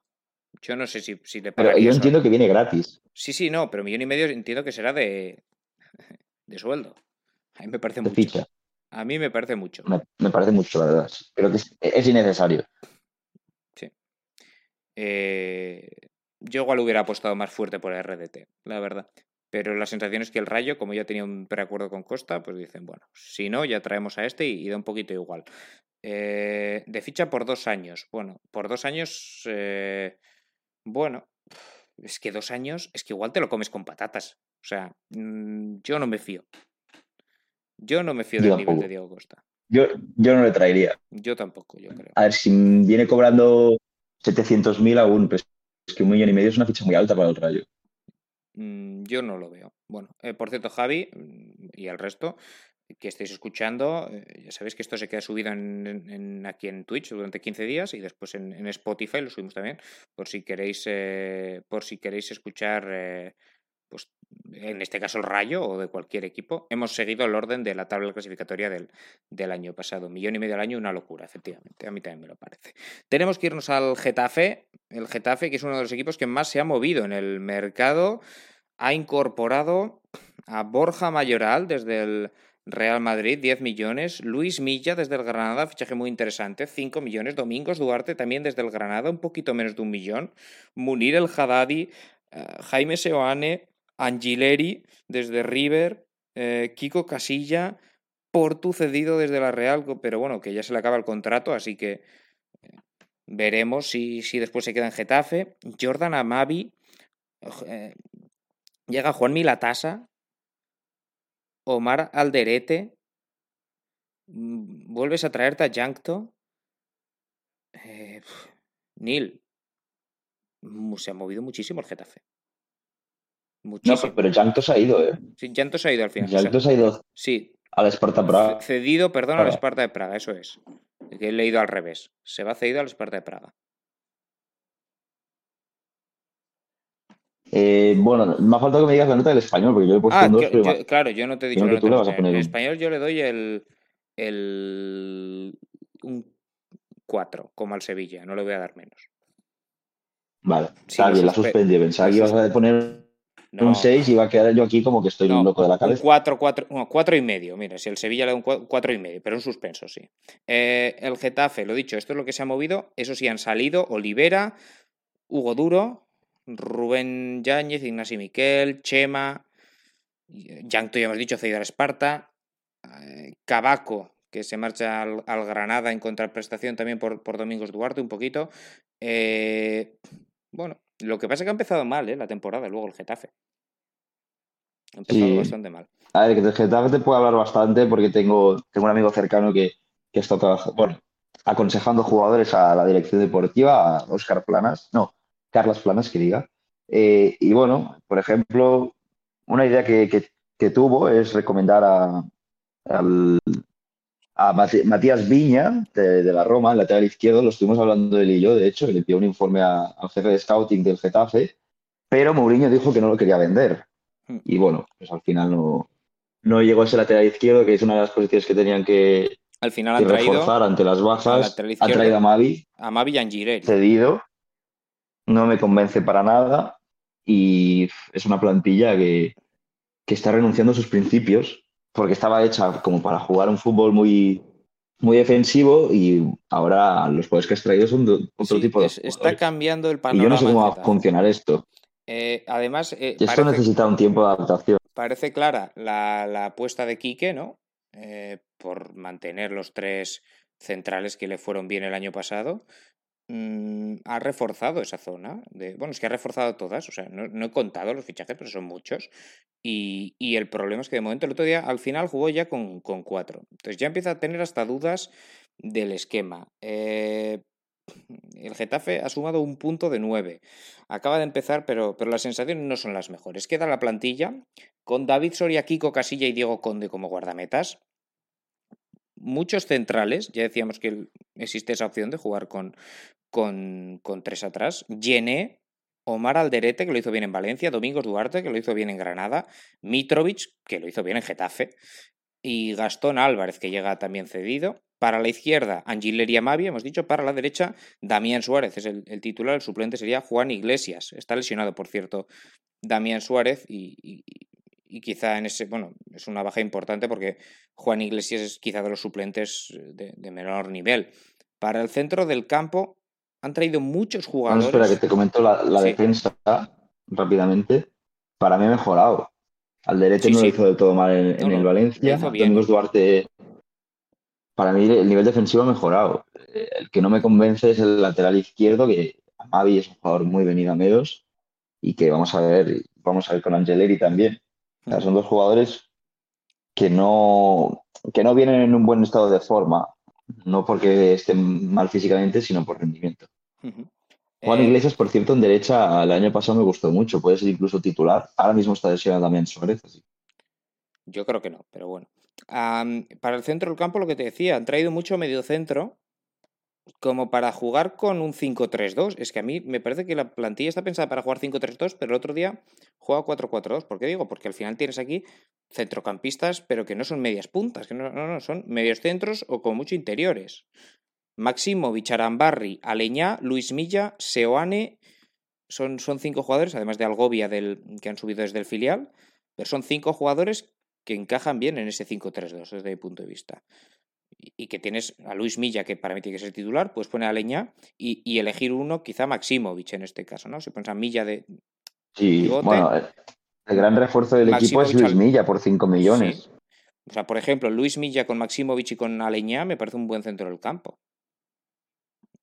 Yo no sé si, si le Pero yo entiendo que viene gratis. Sí, sí, no, pero millón y medio entiendo que será de, de sueldo. A mí me parece mucho. Ficha. A mí me parece mucho. Me, parece mucho, la verdad. Creo que es, innecesario. Sí. Eh, yo igual hubiera apostado más fuerte por el RDT, la verdad. Pero la sensación es que el Rayo, como ya tenía un preacuerdo con Costa, pues dicen, bueno, si no, ya traemos a este y, da un poquito igual. Eh, de ficha por dos años. Bueno, por dos años, eh, bueno, es que dos años, es que igual te lo comes con patatas. O sea, mm, yo no me fío. Yo no me fío del nivel de Diego Costa. Yo, yo no le traería. Yo tampoco, yo creo. A ver, si viene cobrando 700.000 aún, pues es que un millón y medio es una ficha muy alta para el Rayo. Mm, yo no lo veo. Bueno, eh, por cierto, Javi mm, y el resto que estéis escuchando, eh, ya sabéis que esto se queda subido en, aquí en Twitch durante 15 días y después en, Spotify lo subimos también, por si queréis, eh, por si queréis escuchar pues en este caso el Rayo o de cualquier equipo, hemos seguido el orden de la tabla clasificatoria del, del, año pasado. Millón y medio al año, una locura, efectivamente. A mí también me lo parece. Tenemos que irnos al Getafe. El Getafe, que es uno de los equipos que más se ha movido en el mercado, ha incorporado a Borja Mayoral desde el Real Madrid, 10 millones. Luis Milla desde el Granada, fichaje muy interesante, 5 millones. Domingos Duarte también desde el Granada, un poquito menos de un millón. Munir el Haddadi, eh, Jaime Seoane, Angileri desde River, eh, Kiko Casilla, Portu cedido desde la Real, pero bueno, que ya se le acaba el contrato, así que eh, veremos si, si, después se queda en Getafe. Jordan Amavi, llega Juan Milatasa, Omar Alderete, mm, vuelves a traerte a Yankto. Nil, mm, se ha movido muchísimo el Getafe. Muchísimo. No, pero Llantos ha ido, ¿eh? Sí, Llantos ha ido al final. Llantos ha ido sí. al Esparta Praga. Cedido, perdón, al Esparta de Praga, eso es. Que he leído al revés. Se va cedido al Esparta de Praga. Eh, bueno, me ha faltado que me digas la nota del español, porque yo he puesto ah, un 2. Pero... claro, yo no te he dicho la nota. En español yo le doy el. el un 4, como al Sevilla, no le voy a dar menos. Vale, está bien, la suspendí. Pensaba que ibas a poner un 6 y va a quedar yo aquí como que estoy un loco de la cabeza. Un 4, 4, 4 y medio. Mira, si el Sevilla le da un 4 y medio, pero un suspenso, sí. Eh, el Getafe, lo dicho, esto es lo que se ha movido. Eso sí, han salido Olivera, Hugo Duro, Rubén Yáñez, Ignacio Miquel, Chema, Yankto, ya hemos dicho, Ceidar Esparta, eh, Cabaco, que se marcha al, Granada en contraprestación también por, por Domingos Duarte un poquito. Eh, bueno, lo que pasa es que ha empezado mal, ¿eh? La temporada, luego el Getafe. Ha empezado bastante mal. A ver, que del Getafe te puedo hablar bastante porque tengo, tengo un amigo cercano que, que está trabajando, bueno, aconsejando jugadores a la dirección deportiva, a Oscar Planas, no, Carlos Planas, que diga. Eh, y bueno, por ejemplo, una idea que, que tuvo es recomendar a, al, a Matías Viña, de, la Roma, el lateral izquierdo, lo estuvimos hablando él y yo, de hecho, le envió un informe al jefe de scouting del Getafe, pero Mourinho dijo que no lo quería vender. Hmm. Y bueno, pues al final no, no llegó ese lateral izquierdo, que es una de las posiciones que tenían que, al final han reforzar ante las bajas. Ha traído a Mavi. A Mavi y Cedido. No me convence para nada. Y es una plantilla que, que está renunciando a sus principios porque estaba hecha como para jugar un fútbol muy, muy defensivo y ahora los jugadores que has traído son de otro tipo de Está cambiando el panorama. Y yo no sé cómo va a funcionar esto. Eh, además, eh, esto necesita un tiempo de adaptación. Parece clara la, apuesta de Quique, ¿no? eh, por mantener los tres centrales que le fueron bien el año pasado, mm, ha reforzado esa zona. De, bueno, es que ha reforzado todas, o sea, no, he contado los fichajes, pero son muchos. Y, el problema es que de momento el otro día al final jugó ya con, con cuatro. Entonces ya empieza a tener hasta dudas del esquema. Eh, el Getafe ha sumado un punto de 9. Acaba de empezar, pero, pero las sensaciones no son las mejores. Queda la plantilla con David Soria, Kiko Casilla y Diego Conde como guardametas. Muchos centrales, ya decíamos que existe esa opción de jugar con, con, tres atrás. Llené, Omar Alderete, que lo hizo bien en Valencia, Domingos Duarte, que lo hizo bien en Granada, Mitrovic, que lo hizo bien en Getafe, y Gastón Álvarez, que llega también cedido. Para la izquierda, Angileria Mavi, hemos dicho. Para la derecha, Damián Suárez es el, titular. El suplente sería Juan Iglesias. Está lesionado, por cierto, Damián Suárez. Y, quizá en ese. Bueno, es una baja importante porque Juan Iglesias es quizá de los suplentes de, menor nivel. Para el centro del campo, han traído muchos jugadores. espera, que te comento la, defensa rápidamente. Para mí ha mejorado. Al derecho no lo hizo de todo mal en, el Valencia. Domingos Duarte para mí el nivel defensivo ha mejorado. Eh, el que no me convence es el lateral izquierdo, que Amavi es un jugador muy venido a medos y que vamos a ver, vamos a ver con Angeleri también. Son dos jugadores que no, que no vienen en un buen estado de forma, no porque estén mal físicamente, sino por rendimiento. Juan eh, Iglesias, por cierto, en derecha el año pasado me gustó mucho, puede ser incluso titular. Ahora mismo está lesionado también Suárez, así. Yo creo que no, pero bueno para el centro del campo, lo que te decía, han traído mucho medio centro como para jugar con un 5-3-2. Es que a mí me parece que la plantilla está pensada para jugar 5-3-2, pero el otro día juega 4-4-2. ¿Por qué digo? Porque al final tienes aquí centrocampistas, pero que no son medias puntas, que no, no, no son medios centros o con mucho interiores. Máximo, Bicharambarri, Aleñá, Luis Milla, Seoane. Son, son cinco jugadores, además de Algovia del, que han subido desde el filial. Pero son cinco jugadores que encajan bien en ese 5-3-2 desde mi punto de vista. Y que tienes a Luis Milla, que para mí tiene que ser titular, pues pone a Leña y, elegir uno, quizá Maximovic en este caso, ¿no? Si pones a Milla de. Sí, bueno, el gran refuerzo del equipo es Luis Milla por 5 millones. O sea, por ejemplo, Luis Milla con Maximovic y con Aleñá me parece un buen centro del campo.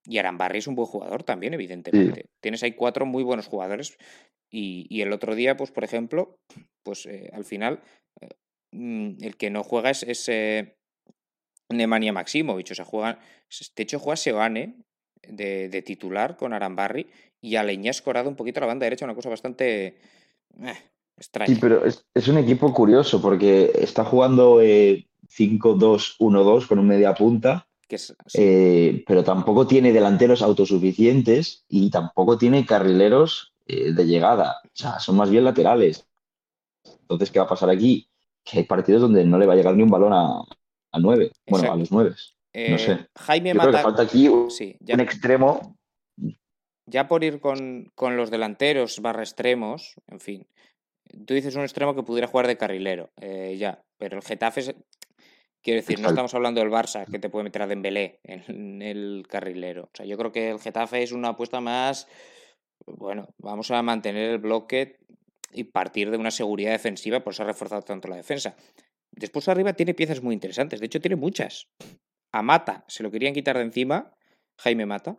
Y Arambarri es un buen jugador también, evidentemente. Tienes ahí cuatro muy buenos jugadores. Y, el otro día, pues, por ejemplo, pues eh, al final eh, Mm, el que no juega es, ese Nemanja Maximovic. O sea, juega, de hecho, juega Seoane de, titular con Arambarri y Aleñá escorado un poquito a la banda derecha, una cosa bastante eh, extraña. Sí, pero es, un equipo curioso porque está jugando 5-2-1-2 eh, con un media punta. Eh, pero tampoco tiene delanteros autosuficientes y tampoco tiene carrileros de llegada. O sea, son más bien laterales. Entonces, ¿qué va a pasar aquí? que hay partidos donde no le va a llegar ni un balón a, a nueve, bueno, a los nueve. no eh, sé. Jaime Mata... falta aquí un, extremo. Ya por ir con, los delanteros barra extremos, en fin. Tú dices un extremo que pudiera jugar de carrilero, eh, ya, pero el Getafe es, Quiero decir, no estamos hablando del Barça que te puede meter a Dembélé en el carrilero. O sea, yo creo que el Getafe es una apuesta más. Bueno, vamos a mantener el bloque y partir de una seguridad defensiva, por eso ha reforzado tanto la defensa. Después arriba tiene piezas muy interesantes, de hecho tiene muchas. A Mata se lo querían quitar de encima, Jaime Mata,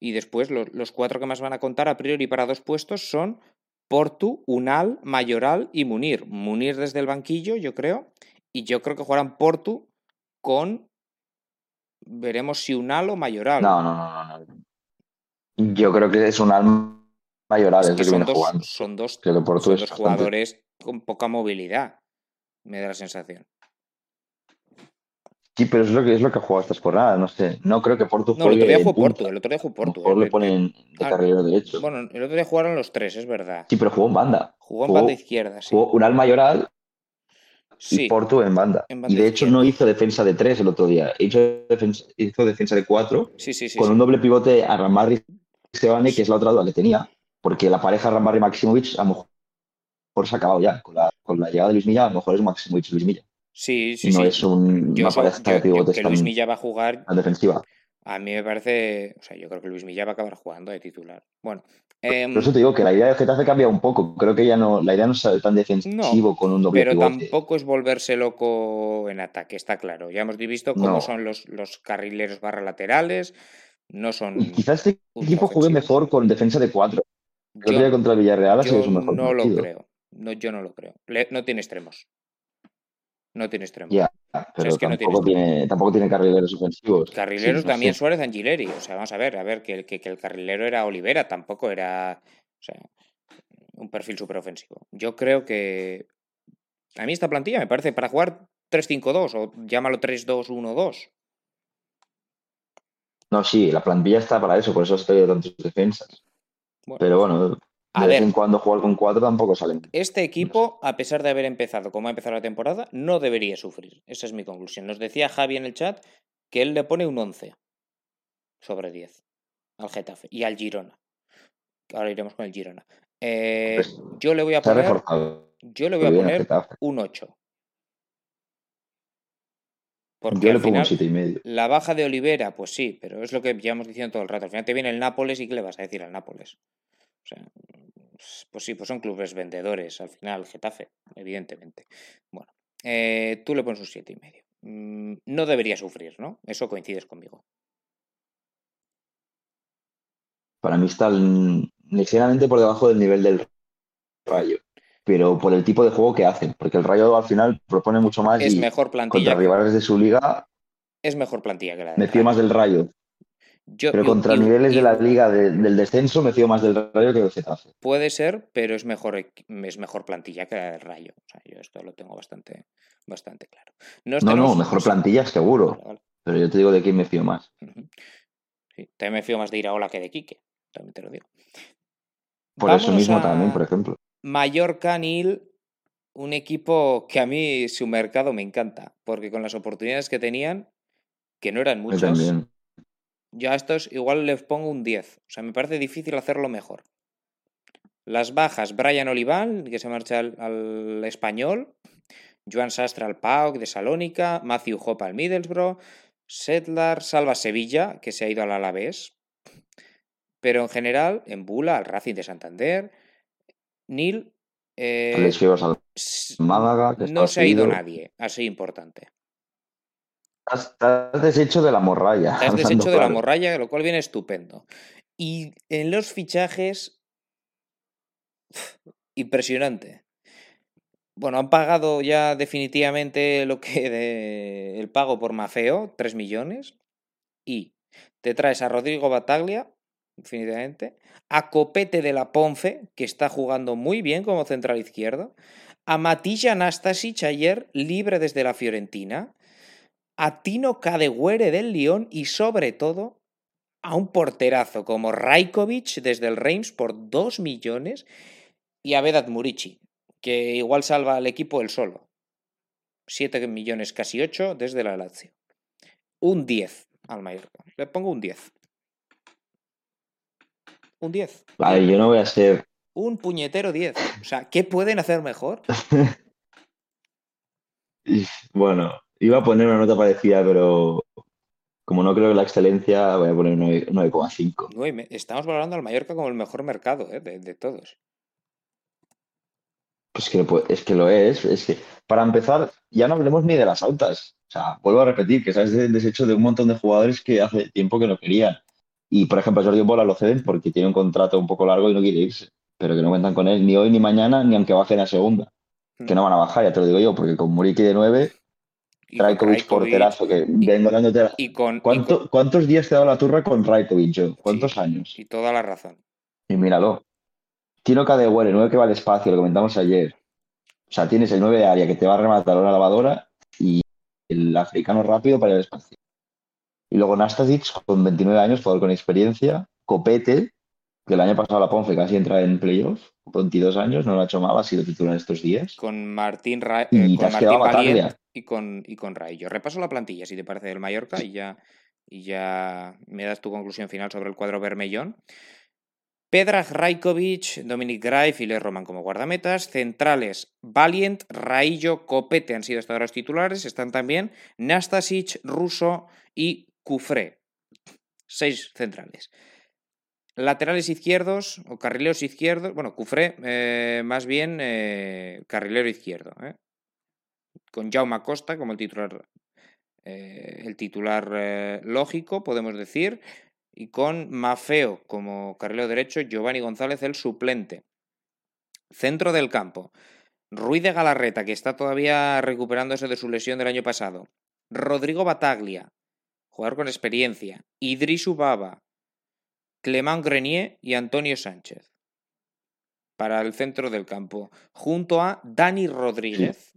y después los, cuatro que más van a contar a priori para dos puestos son Portu, Unal, Mayoral y Munir. Munir desde el banquillo, yo creo, y yo creo que jugarán Portu con veremos si Unal o Mayoral. No, no, no, no. Yo creo que es Unal Mayoral es, que, son, dos, son dos, dos jugadores con poca movilidad, me da la sensación. Sí, pero es lo que es lo que ha jugado estas jornadas, no sé. No creo que Porto No, el otro día jugó Porto, el otro día jugó Porto. le ponen de ah, carrilero derecho. Bueno, el otro día jugaron los tres, es verdad. Sí, pero jugó en banda. Jugó en banda izquierda, sí. Jugó Unal Mayoral y Porto en banda. y de hecho no hizo defensa de tres el otro día. Hizo defensa, hizo defensa de cuatro sí, sí, con un doble pivote a Ramarri Sebane, que es la otra duda que tenía porque la pareja Rambarri Maximovic a lo mejor se ha acabado ya. Con la, con la llegada de Luis Milla, a lo mejor es Maximovic Luis Milla. Sí, sí, no es un, una pareja de pivotes que Luis Milla va a jugar defensiva. A mí me parece, o sea, yo creo que Luis Milla va a acabar jugando de titular. Bueno, Em, Por eso te digo que la idea del Getafe cambia un poco. Creo que ya no, la idea no es tan defensivo con un doble pero pivote. tampoco es volverse loco en ataque, está claro. Ya hemos visto cómo No. son los, los carrileros barra laterales. No son. Y quizás este equipo juegue mejor con defensa de cuatro. Yo- contra el Villarreal ha sido Yo su mejor no lo creo. No, yo no lo creo. Le- no tiene extremos. No tiene extremos. Ya, pero es que no tampoco, tienes tiene, tampoco tiene carrileros ofensivos. Carrileros Sí, no también sé. Suárez Angileri. O sea, vamos a ver, a ver, que, el- que, que el carrilero era Olivera, tampoco era. O sea, un perfil súper ofensivo. Yo creo que. A mí esta plantilla me parece para jugar 3-5-2 o llámalo 3-2-1-2. No, sí, la plantilla está para eso, por eso has traído tantas defensas. Bueno, Pero bueno, A de vez ver. en cuando jugar con cuatro tampoco salen. Este equipo, a pesar de haber empezado como ha empezado la temporada, no debería sufrir. Esa es mi conclusión. Nos decía Javi en el chat que él le pone un 11 sobre 10 al Getafe y al Girona. Ahora iremos con el Girona. Eh, Pues, yo le voy a poner, yo le voy a poner un 8. Porque Yo le pongo un final, siete y medio. la baja de Olivera, pues sí, pero es lo que llevamos diciendo todo el rato. Al final te viene el Nápoles y ¿qué le vas a decir al Nápoles? O sea, pues sí, pues son clubes vendedores al final, Getafe, evidentemente. Bueno, eh, tú le pones un siete y medio. Mm, No debería sufrir, ¿no? Eso coincides conmigo. Para mí está ligeramente por debajo del nivel del Rayo. Pero por el tipo de juego que hacen. Porque el Rayo al final propone mucho más Es y mejor contra plantilla. que- rivales de su liga Es mejor plantilla que la de me fío más del Rayo. Yo, Pero contra y- niveles y de la liga de- del descenso me fío más del Rayo que del Getafe. Puede ser, pero es mejor, equi- es mejor plantilla que la del Rayo. O sea, yo esto lo tengo bastante, bastante claro. Nos No, no, mejor plantilla seguro. vale, vale. Pero yo te digo de quién me fío más. Sí, también me fío más de Iraola que de Quique, también te lo digo. Por eso mismo a también, por ejemplo. Mallorca Nil, un equipo que a mí su mercado me encanta, porque con las oportunidades que tenían, que no eran Yo muchas, también. Yo a estos igual les pongo un 10. O sea, me parece difícil hacerlo mejor. Las bajas, Brian Oliván, que se marcha al, al español, Joan Sastre al PAOK de Salónica, Matthew Hope al Middlesbrough, Sedlar, Salva Sevilla, que se ha ido al Alavés, pero en general, en Bula, al Racing de Santander, Nil, eh, al Málaga, que no se ha ido nadie, así importante. Estás, estás deshecho de la morralla. Hablando deshecho de la morralla, lo cual viene estupendo. Y en los fichajes, impresionante. Bueno, han pagado ya definitivamente lo que de- el pago por Mafeo, 3 millones. Y te traes a Rodrigo Bataglia, definitivamente. A Copete de la Ponce, que está jugando muy bien como central izquierdo. A Matilla Nastasic ayer, libre desde la Fiorentina. A Tino Cadewere del Lyon y sobre todo a un porterazo como Rajkovic desde el Reims por 2 millones y a Vedat Murici, que igual salva al equipo él solo. 7 millones, casi 8 desde la Lazio. Un 10 al Mallorca. Le pongo un 10. Un 10. Vale, yo no voy a ser. Un puñetero 10. O sea, ¿qué pueden hacer mejor? Bueno, iba a poner una nota parecida, pero como no creo en la excelencia, voy a poner 9 9,5. Nueve me- Estamos valorando al Mallorca como el mejor mercado ¿eh? de, de todos. Pues que, es que lo es. Es que, para empezar, ya no hablemos ni de las altas. O sea, vuelvo a repetir que sabes del desecho de un montón de jugadores que hace tiempo que no querían. Y, por ejemplo, a Jordi Bola lo ceden porque tiene un contrato un poco largo y no quiere irse. Pero que no cuentan con él ni hoy ni mañana, ni aunque bajen a segunda. Que no van a bajar, ya te lo digo yo, porque con Muriqui de 9, Rajkovic porterazo, que vengo dándote... Y con, y ¿Cuánto- con- ¿Cuántos días te ha dado la turra con Rajkovic yo? ¿Cuántos Sí. años? y toda la razón. Y míralo. Tino Cadewere, 9 que va al espacio, lo comentamos ayer. O sea, tienes el 9 de área que te va a rematar una lavadora y el africano rápido para ir al espacio. Y luego Nastasic, con 29 años, jugador con experiencia. Copete, que el año pasado la Ponce casi entra en playoff, con 22 años, no lo ha hecho mal, ha sido titular estos días. Con Martín, Ra- Y eh, te con Martín Valiente y con, y con Ray. Yo repaso la plantilla, si te parece, del Mallorca y ya, y ya me das tu conclusión final sobre el cuadro Bermellón. Pedraj Rajkovic, Dominic Graif y Le Roman como guardametas. Centrales, Valiant, Raillo, Copete han sido hasta ahora los titulares. Están también Nastasic, Russo y Cufré. Seis centrales. Laterales izquierdos o carrileros izquierdos. Bueno, Cufré, eh, más bien eh, carrilero izquierdo. ¿eh? Con Jaume Costa como el titular, el titular lógico, podemos decir. Y con Mafeo como carrilero derecho, Giovanni González el suplente. Centro del campo. Ruiz de Galarreta, que está todavía recuperándose de su lesión del año pasado. Rodrigo Bataglia, jugador con experiencia. Idris Ubaba, Clement Grenier y Antonio Sánchez. Para el centro del campo. Junto a Dani Rodríguez,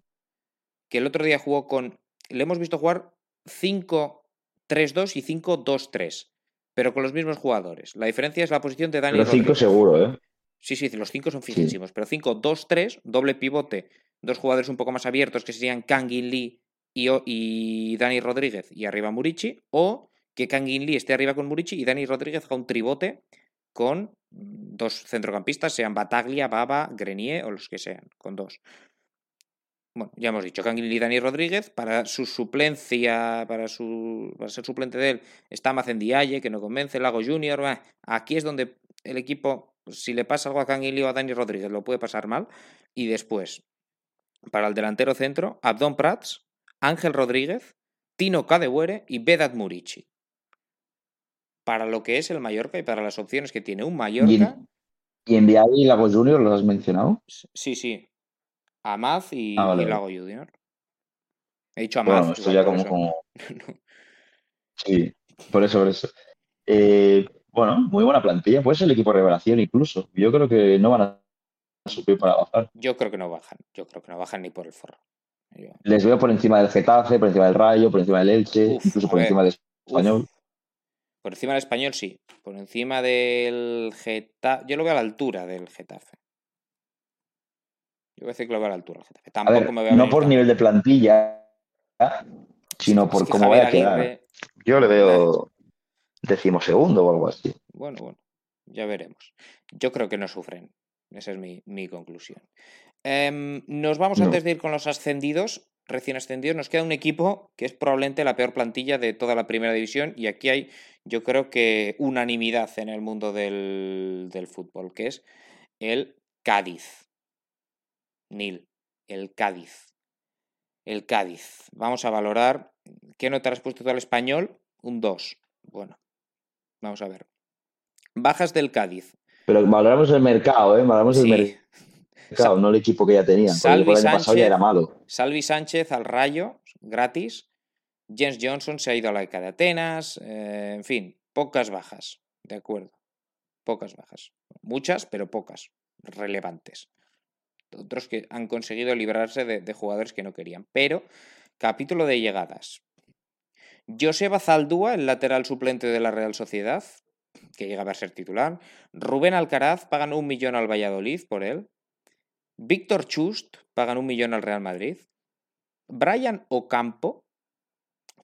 que el otro día jugó con. Le hemos visto jugar 5-3-2 y 5-2-3, pero con los mismos jugadores. La diferencia es la posición de Dani Rodríguez. 5 seguro, ¿eh? Sí, sí, los cinco son fijísimos, pero 5-2-3, doble pivote, dos jugadores un poco más abiertos que serían Kangin Lee y, y Dani Rodríguez y arriba Murici, o que Kangin Lee esté arriba con Murici y Dani Rodríguez haga un tribote con dos centrocampistas, sean Bataglia, Baba, Grenier o los que sean, con dos. Bueno, ya hemos dicho, Kangin Lee y Dani Rodríguez, para su suplencia, para, su, para ser suplente de él, está Macendiaye, que no convence, Lago Junior, aquí es donde el equipo si le pasa algo a Canguilio o a Dani Rodríguez, lo puede pasar mal. Y después, para el delantero centro, Abdón Prats, Ángel Rodríguez, Tino Cadehuere y Vedat Murici. Para lo que es el Mallorca y para las opciones que tiene un Mallorca. ¿Y en Vial y Lago Junior lo has mencionado? Sí, sí. Amaz y, ah, Lago Junior. He dicho Amaz. Bueno, esto ya como, como... sí, por eso, por eso. Eh, bueno, muy buena plantilla. Puede ser el equipo de revelación incluso. Yo creo que no van a subir para bajar. Yo creo que no bajan. Yo creo que no bajan ni por el forro. Les veo por encima del Getafe, por encima del Rayo, por encima del Elche, incluso por encima del Español. Por encima del Español, sí. Por encima del Getafe. Yo lo veo a la altura del Getafe. Yo voy a decir que lo veo a la altura del Getafe. Tampoco me veo No por nivel de plantilla, sino por cómo vaya a quedar. Yo le veo decimosegundo o algo así. Bueno, bueno, ya veremos. Yo creo que no sufren. Esa es mi, conclusión. Em, nos vamos antes de ir con los ascendidos, recién ascendidos. Nos queda un equipo que es probablemente la peor plantilla de toda la primera división. Y aquí hay, yo creo que unanimidad en el mundo del, del fútbol, que es el Cádiz. Nil, el Cádiz. El Cádiz. Vamos a valorar. ¿Qué nota has puesto tú al español? Un 2. Bueno, Vamos a ver. Bajas del Cádiz. Pero valoramos el mercado, ¿eh? Valoramos el mercado, no el equipo que ya tenían. Salvi el Sánchez, ya era malo. Salvi Sánchez al Rayo, gratis. James Johnson se ha ido a la ECA de Atenas. Eh, en fin, pocas bajas. De acuerdo. Pocas bajas. Muchas, pero pocas. Relevantes. Otros que han conseguido librarse de jugadores que no querían. Pero, capítulo de llegadas. Joseba Zaldúa, el lateral suplente de la Real Sociedad, que llega a ser titular. Rubén Alcaraz, pagan un millón al Valladolid por él. Víctor Chust, pagan un millón al Real Madrid. Brian Ocampo,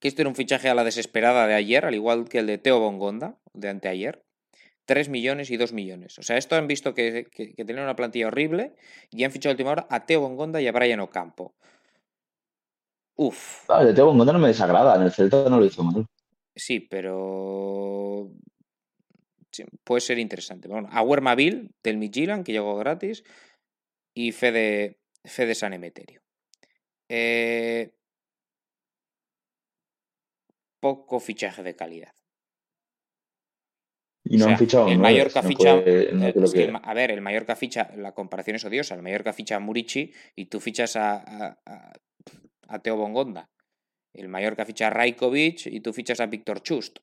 que este era un fichaje a la desesperada de ayer, al igual que el de Teo Bongonda, de anteayer. 3 millones y 2 millones. O sea, esto han visto que, que, que tenían una plantilla horrible y han fichado a última hora a Teo Bongonda y a Brian Ocampo. Uf. Vale, Teo Bongonda no me desagrada, en el Celta no lo hizo mal. Sí, pero puede ser interesante. Bueno, Aguer Mavil del Midtjylland, que llegó gratis, y Fede, Fede San Emeterio. Eh, poco fichaje de calidad. Y no han fichado. El Mallorca ficha. Eh, a ver, el Mallorca ficha. La comparación es odiosa. El Mallorca ficha a Murici y tú fichas a, a Teo Bongonda. El Mallorca ficha a Rajkovic y tú fichas a Víctor Chust.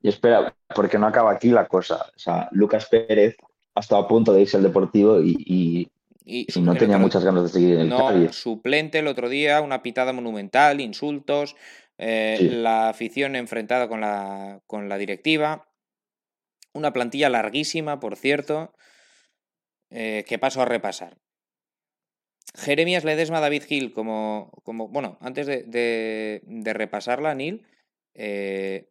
Y espera, porque no acaba aquí la cosa. O sea, Lucas Pérez ha estado a punto de irse al Deportivo y, no tenía muchas ganas de seguir en el no, Suplente el otro día, una pitada monumental, insultos, eh, la afición enfrentada con la, con la directiva. Una plantilla larguísima, por cierto, eh, que paso a repasar. Jeremías Ledesma, David Gil, como, como bueno, antes de, repasarla, Neil, eh,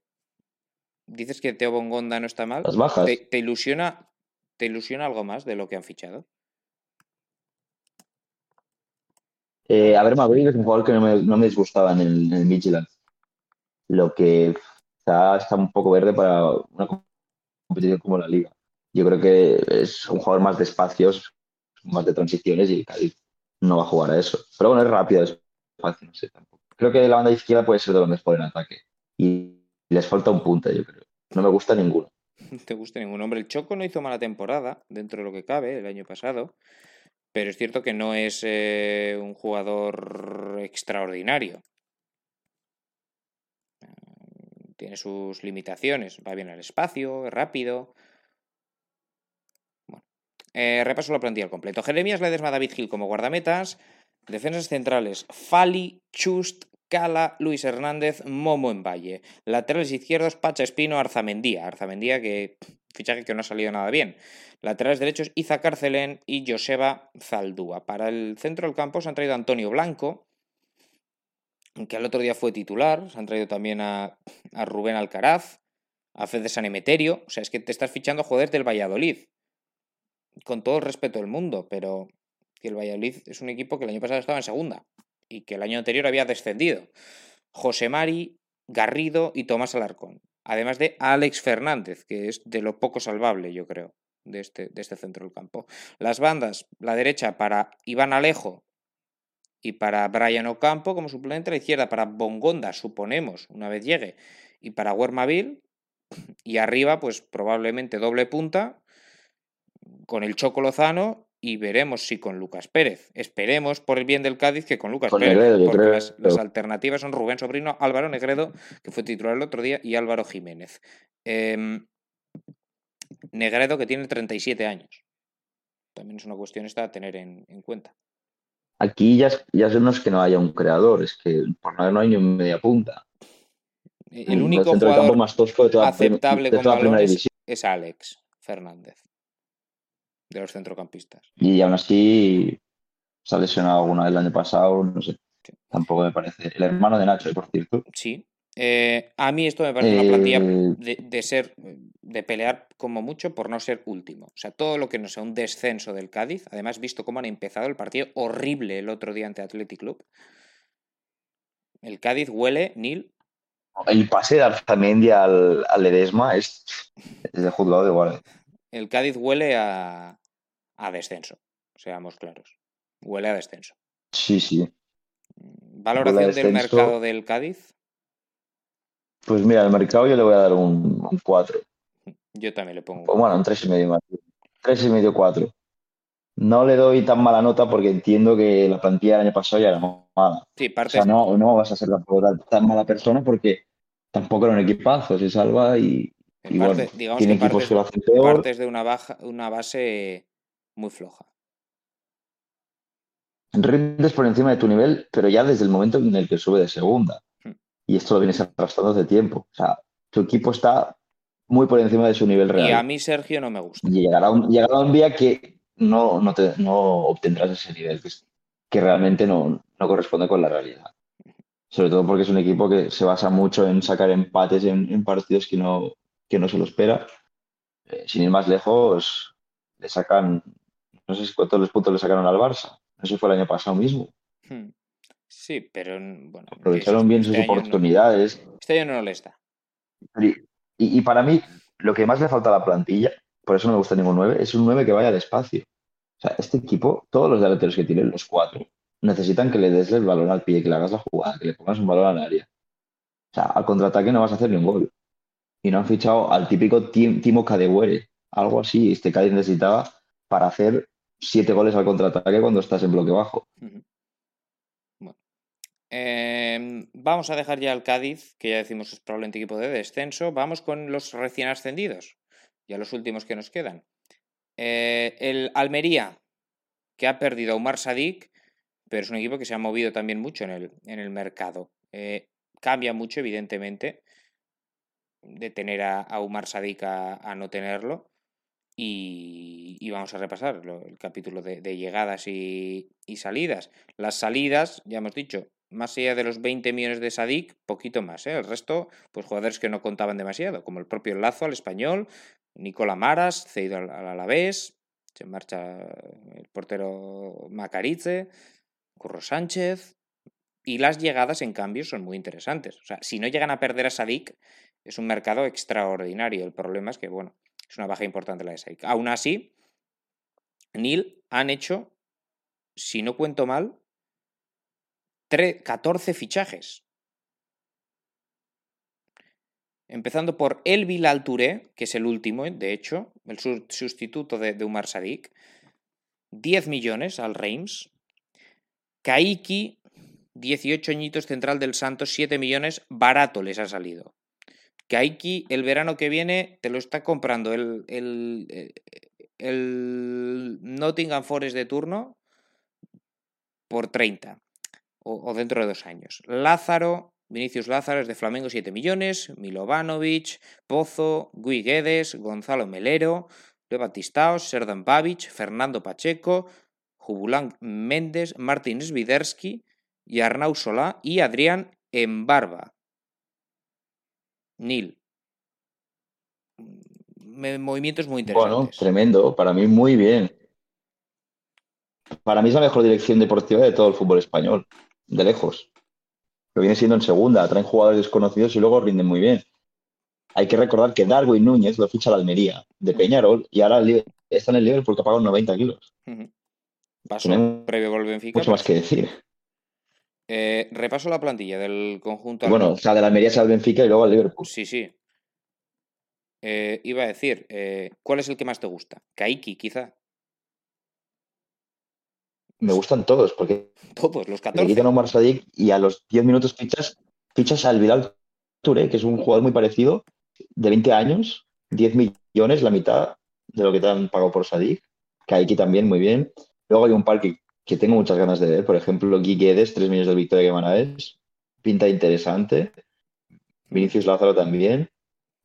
dices que Teo Bongonda no está mal. Las bajas. ¿Te, ilusiona, ¿Te ilusiona algo más de lo que han fichado? Eh, a ver, Madrid es un jugador que no me, no disgustaba en el, en. Lo que está, está un poco verde para una competición como la Liga. yo creo que es un jugador más de espacios, más de transiciones y Cádiz no va a jugar a eso. Pero bueno, es rápido, es fácil, no sé. Creo que la banda izquierda puede ser de lo mejor en ataque. Y les falta un punta, yo creo. No me gusta ninguno. te gusta ningún hombre. El Choco no hizo mala temporada, dentro de lo que cabe, el año pasado. Pero es cierto que no es eh, un jugador extraordinario. Tiene sus limitaciones. Va bien al espacio, es rápido. Bueno. Eh, repaso la plantilla al completo. Jeremías Ledesma, David Gil como guardametas. Defensas centrales, Fali, Chust, Cala, Luis Hernández, Momo en Valle. Laterales izquierdos, Pacha Espino, Arzamendía. Arzamendía que fichaje que no ha salido nada bien. Laterales derechos, Iza Carcelén y Joseba Zaldúa. Para el centro del campo se han traído a Antonio Blanco, que al otro día fue titular. Se han traído también a, Rubén Alcaraz, a Fede San Emeterio. O sea, es que te estás fichando, joder, del Valladolid. Con todo el respeto del mundo, pero que el Valladolid es un equipo que el año pasado estaba en segunda y que el año anterior había descendido. José Mari, Garrido y Tomás Alarcón. Además de Alex Fernández, que es de lo poco salvable, yo creo, de este, de este centro del campo. Las bandas, la derecha para Iván Alejo y para Brian Ocampo como suplente, la izquierda para Bongonda, suponemos, una vez llegue, y para Wermaville. Y arriba, pues probablemente doble punta, con el Choco Lozano y veremos si con Lucas Pérez. Esperemos por el bien del Cádiz que con Lucas Pérez, porque las, alternativas son Rubén Sobrino, Álvaro Negredo, que fue titular el otro día, y Álvaro Jiménez. Em, Negredo que tiene 37 años. También es una cuestión esta a tener en, cuenta. Aquí ya, ya no es que no haya un creador, es que por nada no hay ni un media punta. El único jugador más tosco de aceptable con balones es Alex Fernández de los centrocampistas. Y aún así se ha lesionado alguna vez el año pasado, no sé. Tampoco me parece. El hermano de Nacho, por cierto. Sí. Eh, a mí esto me parece una plantilla eh, de, ser, de pelear como mucho por no ser último. O sea, todo lo que no sea un descenso del Cádiz, además visto cómo han empezado el partido horrible el otro día ante Athletic Club. El Cádiz huele, Nil. El pase de Arzamendi al, al Edesma es, es de juzgado de guardia el Cádiz huele a, descenso, seamos claros. Huele a descenso. Sí, sí. ¿Valoración del mercado del Cádiz? Pues mira, al mercado yo le voy a dar un 4. Yo también le pongo. Bueno, un 3,5 más. 3,5, 4. No le doy tan mala nota porque entiendo que la plantilla del año pasado ya era mala. Sí, parte. O sea, no, no vas a ser tan mala persona porque tampoco era un equipazo, se salva y, digamos que partes, de una, baja, una base muy floja. Rindes por encima de tu nivel, pero ya desde el momento en el que sube de segunda. Hmm. Y esto lo vienes arrastrando hace tiempo. O sea, tu equipo está muy por encima de su nivel real. Y a mí, Sergio, no me gusta. Y llegará un, día que no, no, te, no obtendrás ese nivel, que, realmente no, no, corresponde con la realidad. Sobre todo porque es un equipo que se basa mucho en sacar empates en partidos que no, que no se lo espera. Eh, sin ir más lejos, le sacan, no sé cuántos los puntos le sacaron al Barça. Eso fue el año pasado mismo. Hmm. Sí, pero bueno. Aprovecharon bien sus este oportunidades. este año no le está. Y, para mí, lo que más le falta a la plantilla, por eso no me gusta ningún 9, es un 9 que vaya despacio. O sea, este equipo, todos los delanteros que tienen, los cuatro, necesitan que le des el balón al pie, que le hagas la jugada, que le pongas un balón al área. O sea, al contraataque no vas a hacer ni un gol y no han fichado al típico Timo Kadewere, algo así, este Cádiz necesitaba para hacer siete goles al contraataque cuando estás en bloque bajo. Bueno. Em, vamos a dejar ya el Cádiz, que ya decimos es probablemente equipo de descenso. Vamos con los recién ascendidos, ya los últimos que nos quedan. Eh, el Almería, que ha perdido a Umar Sadik, pero es un equipo que se ha movido también mucho en el, en el mercado. Eh, cambia mucho, evidentemente de tener a, a Umar Sadik a, no tenerlo. Y, vamos a repasar el capítulo de, llegadas y, salidas. Las salidas, ya hemos dicho, más allá de los 20 millones de Sadik, poquito más. ¿eh? El resto, pues jugadores que no contaban demasiado, como el propio Lazo al español, Nicola Maras, cedido al, Alavés, se marcha el portero Macarice, Curro Sánchez. Y las llegadas, en cambio, son muy interesantes. O sea, si no llegan a perder a Sadik, es un mercado extraordinario. El problema es que, bueno, Es una baja importante la de Sadik. Aún así, Neil han hecho, si no cuento mal, 14 fichajes. Empezando por Elvil Altouré, que es el último, de hecho, el sustituto de, Umar Sadik. 10 millones al Reims. Kaiki, 18 añitos central del Santos, 7 millones, barato les ha salido. Kaiki el verano que viene te lo está comprando el, el, el Nottingham Forest de turno por 30 o, dentro de dos años. Lázaro, Vinicius Lázaro es de Flamengo 7 millones, Milovanovic, Pozo, Gui Guedes, Gonzalo Melero, Leo Batistaos, Serdan Babic, Fernando Pacheco, Jubulán Méndez, Martín Svidersky y Arnau Solá y Adrián Embarba. Nil. Mm, movimientos muy interesantes. Bueno, tremendo. Para mí, muy bien. Para mí es la mejor dirección deportiva de todo el fútbol español de lejos. Lo viene siendo en segunda, traen jugadores desconocidos y luego rinden muy bien. Hay que recordar que Darwin Núñez lo ficha la Almería de Peñarol y ahora está en el Liverpool porque ha pagado 90 kilos. Previo Benfica. Mucho más que decir. Eh, repaso la plantilla del conjunto. Bueno, o sea, de la Almería al Benfica y luego al Liverpool. Sí, sí. Eh, iba a decir, eh, ¿cuál es el que más te gusta? Kaiki, quizá me gustan todos, porque. Todos, los 14. quitan a Omar Sadik y a los 10 minutos fichas, fichas al Vidal Touré, que es un jugador muy parecido, de 20 años, 10 millones, la mitad de lo que te han pagado por Sadik. Kaiki también, muy bien. Luego hay un par que, tengo muchas ganas de ver, por ejemplo, Guy Guedes, 3 millones de Victoria Guimaraes, pinta interesante. Vinicius Lázaro también.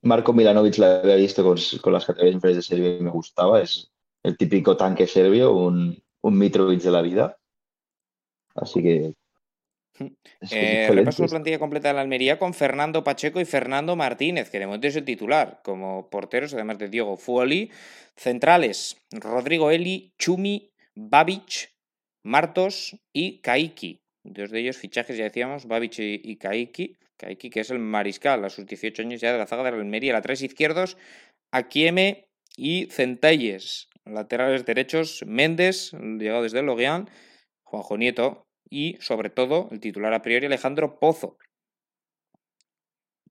Marco Milanovic la había visto con, con las categorías inferiores de Serbia y me gustaba. Es el típico tanque serbio, un, un Mitrovic de la vida. Así que. Eh, repaso la plantilla completa de la Almería con Fernando Pacheco y Fernando Martínez, que de momento es el titular, como porteros, además de Diego Fuoli. Centrales: Rodrigo Eli, Chumi, Babic, Martos y Kaiki. Dos de ellos fichajes, ya decíamos, Babic y, Kaiki. Kaiki, que es el mariscal a sus 18 años ya de la zaga de la Almería. La tres izquierdos, Akieme y Centelles. Laterales derechos, Méndez, llegado desde Loguian, Juanjo Nieto y, sobre todo, el titular a priori, Alejandro Pozo.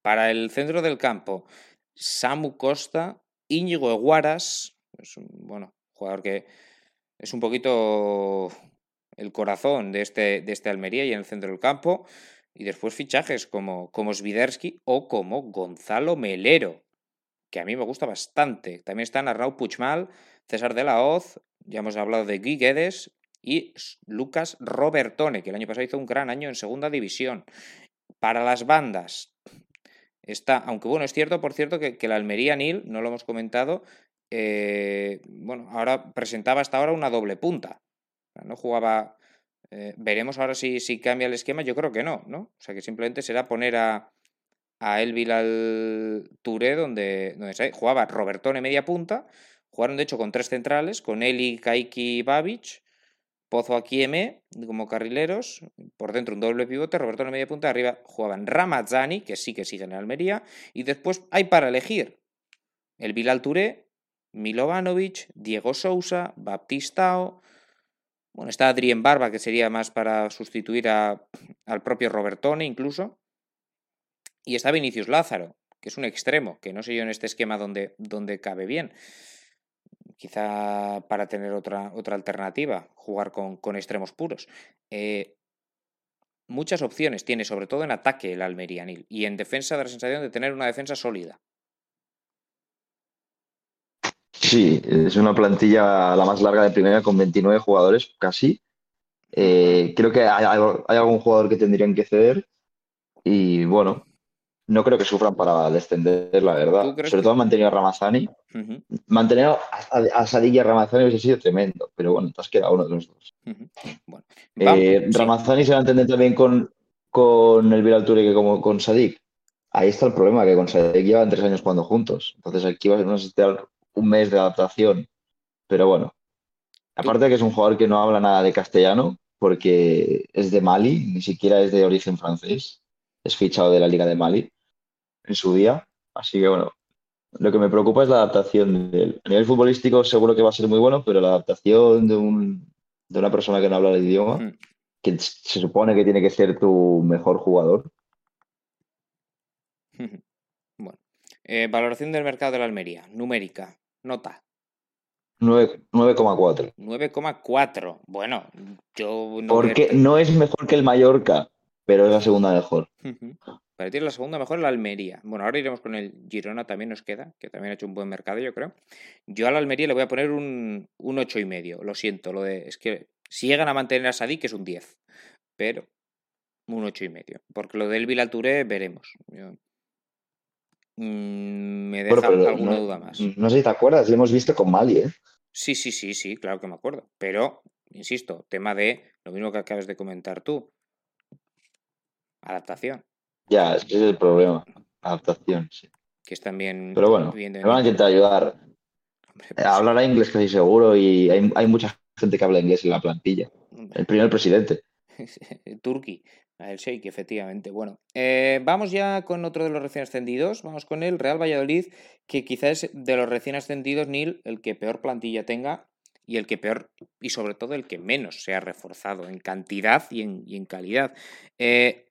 Para el centro del campo, Samu Costa, Íñigo Eguaras, es un, bueno, jugador que es un poquito el corazón de este, de este Almería y en el centro del campo. Y después fichajes como, como Svidersky o como Gonzalo Melero, que a mí me gusta bastante. También están Arnau Puchmal, César de la Hoz, ya hemos hablado de Guy Guedes y Lucas Robertone, que el año pasado hizo un gran año en segunda división. Para las bandas está, aunque bueno, es cierto, por cierto, que, la Almería Nil, no lo hemos comentado, eh, bueno, ahora presentaba hasta ahora una doble punta. No jugaba. Eh, veremos ahora si, si cambia el esquema. Yo creo que no, ¿no? O sea que simplemente será poner a, a Elvil al Touré, donde, donde jugaba Robertone media punta Jugaron de hecho con tres centrales, con Eli, Kaiki y Babic, Pozo M como carrileros, por dentro un doble pivote, Roberto en media punta, arriba jugaban Ramazzani, que sí que sigue en Almería, y después hay para elegir el Bilal Touré, Milovanovic, Diego Sousa, Baptistao, bueno, está Adrien Barba, que sería más para sustituir a, al propio Robertone incluso, y está Vinicius Lázaro, que es un extremo, que no sé yo en este esquema donde, donde cabe bien quizá para tener otra, otra alternativa, jugar con, extremos puros. Eh, muchas opciones tiene, sobre todo en ataque el Almería y en defensa da la sensación de tener una defensa sólida. Sí, es una plantilla la más larga de primera con 29 jugadores casi. Eh, creo que hay, hay, algún jugador que tendrían que ceder y bueno, no creo que sufran para descender, la verdad. Sobre todo han mantenido a Ramazani. Mantener a, Sadik y a Ramazani hubiese sido tremendo, pero bueno, te has quedado uno de los dos. Eh, Ramazani se va a entender también con, con el Viral que como con Sadik. Ahí está el problema, que con Sadik llevan tres años jugando juntos. Entonces aquí va a necesitar un mes de adaptación. Pero bueno, aparte de que es un jugador que no habla nada de castellano, porque es de Mali, ni siquiera es de origen francés, es fichado de la Liga de Mali en su día. Así que bueno, Lo que me preocupa es la adaptación de él. A nivel futbolístico seguro que va a ser muy bueno, pero la adaptación de, un, de una persona que no habla el idioma, Hmm. que se supone que tiene que ser tu mejor jugador, Bueno, eh, valoración del mercado de la Almería, numérica, nota, nueve- 9,4. 9,4. Bueno, yo no... Porque no es mejor que el Mallorca, pero es la segunda mejor. Para ti es la segunda mejor la Almería. Bueno, ahora iremos con el Girona, también nos queda, que también ha hecho un buen mercado, yo creo. Yo a la Almería le voy a poner un, un 8 y medio. Lo siento, lo de, es que si llegan a mantener a Sadik es un 10, pero un 8 y medio. Porque lo del Vila Touré veremos. Yo- me deja Bueno, alguna no, duda más. no sé si te acuerdas, lo hemos visto con Mali, ¿eh? Sí, sí, sí, sí, claro que me acuerdo. Pero, insisto, tema de lo mismo que acabas de comentar tú. Adaptación, Ya, ese es el problema. Adaptación, sí. que es también... Pero bueno, me van a intentar ayudar. hombre, Eh, pues, Hablará inglés casi seguro y hay, hay mucha gente que habla inglés en la plantilla. hombre, El primer presidente. Turki, el Sheikh, efectivamente. Bueno, eh, vamos ya con otro de los recién ascendidos. Vamos con el Real Valladolid, que quizás de los recién ascendidos, Nil, el que peor plantilla tenga y el que peor, y sobre todo el que menos se ha reforzado en cantidad y en, y en calidad. Eh,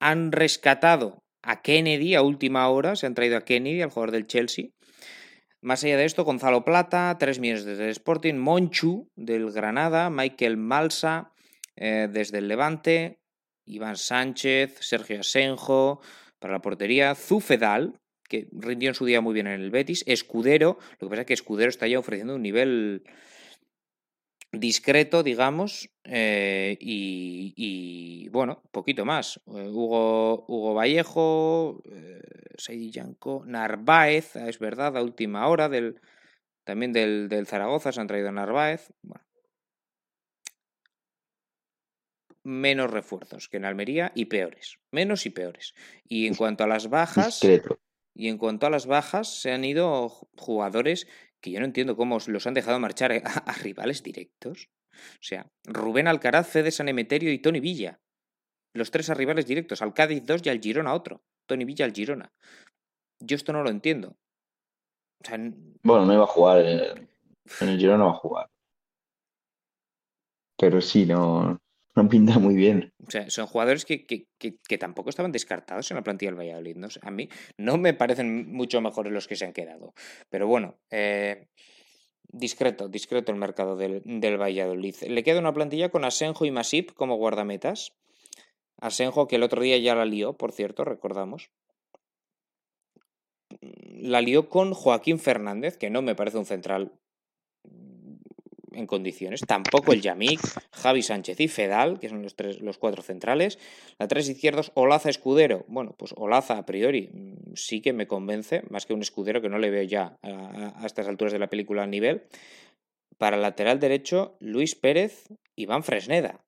han rescatado a Kennedy a última hora, se han traído a Kennedy, al jugador del Chelsea. Más allá de esto, Gonzalo Plata, 3 millones desde el Sporting, Monchu del Granada, Michael Malsa eh, desde el Levante, Iván Sánchez, Sergio Asenjo para la portería, Zufedal, que rindió en su día muy bien en el Betis, Escudero, lo que pasa es que Escudero está ya ofreciendo un nivel discreto, digamos, eh, y, bueno, poquito más. Eh, Hugo, Hugo Vallejo, eh, Saidi Yanco, Narváez, es verdad, a última hora, del, también del, del Zaragoza se han traído a Narváez. Bueno. Menos refuerzos que en Almería y peores. Menos y peores. Y en cuanto a las bajas. Discreto. Y en cuanto a las bajas, se han ido jugadores que yo no entiendo cómo los han dejado marchar a, a rivales directos. O sea, Rubén Alcaraz, Fede San Emeterio y Tony Villa. Los tres a rivales directos, al Cádiz 2 y al Girona otro. Tony Villa al Girona. Yo esto no lo entiendo. O sea, Bueno, no iba a jugar. En, en el Girona no va a jugar. Pero sí, no, no pinta muy bien. O sea, son jugadores que, que, que, tampoco estaban descartados en la plantilla del Valladolid. ¿no? A mí no me parecen mucho mejores los que se han quedado. Pero bueno, eh, discreto, discreto el mercado del, del, Valladolid. Le queda una plantilla con Asenjo y Masip como guardametas. Asenjo, que el otro día ya la lió, por cierto, recordamos. La lió con Joaquín Fernández, que no me parece un central en condiciones. Tampoco el Yamik, Javi Sánchez y Fedal, que son los, tres, los cuatro centrales. La tres izquierdos, Olaza Escudero. Bueno, pues Olaza a priori sí que me convence, más que un escudero que no le veo ya a, estas alturas de la película a nivel. Para lateral derecho, Luis Pérez, Iván Fresneda.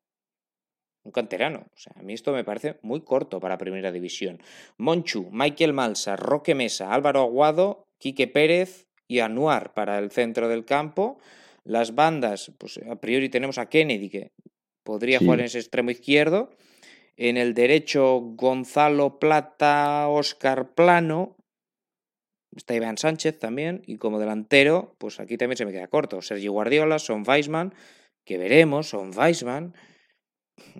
Un canterano. O sea, a mí esto me parece muy corto para Primera División. Monchu, Michael Malsa, Roque Mesa, Álvaro Aguado, Quique Pérez y Anuar para el centro del campo. Las bandas, pues a priori tenemos a Kennedy, que podría sí. jugar en ese extremo izquierdo. En el derecho, Gonzalo Plata, Oscar Plano. Está Iván Sánchez también. Y como delantero, pues aquí también se me queda corto. Sergio Guardiola, Son Weisman, que veremos, Son Weisman.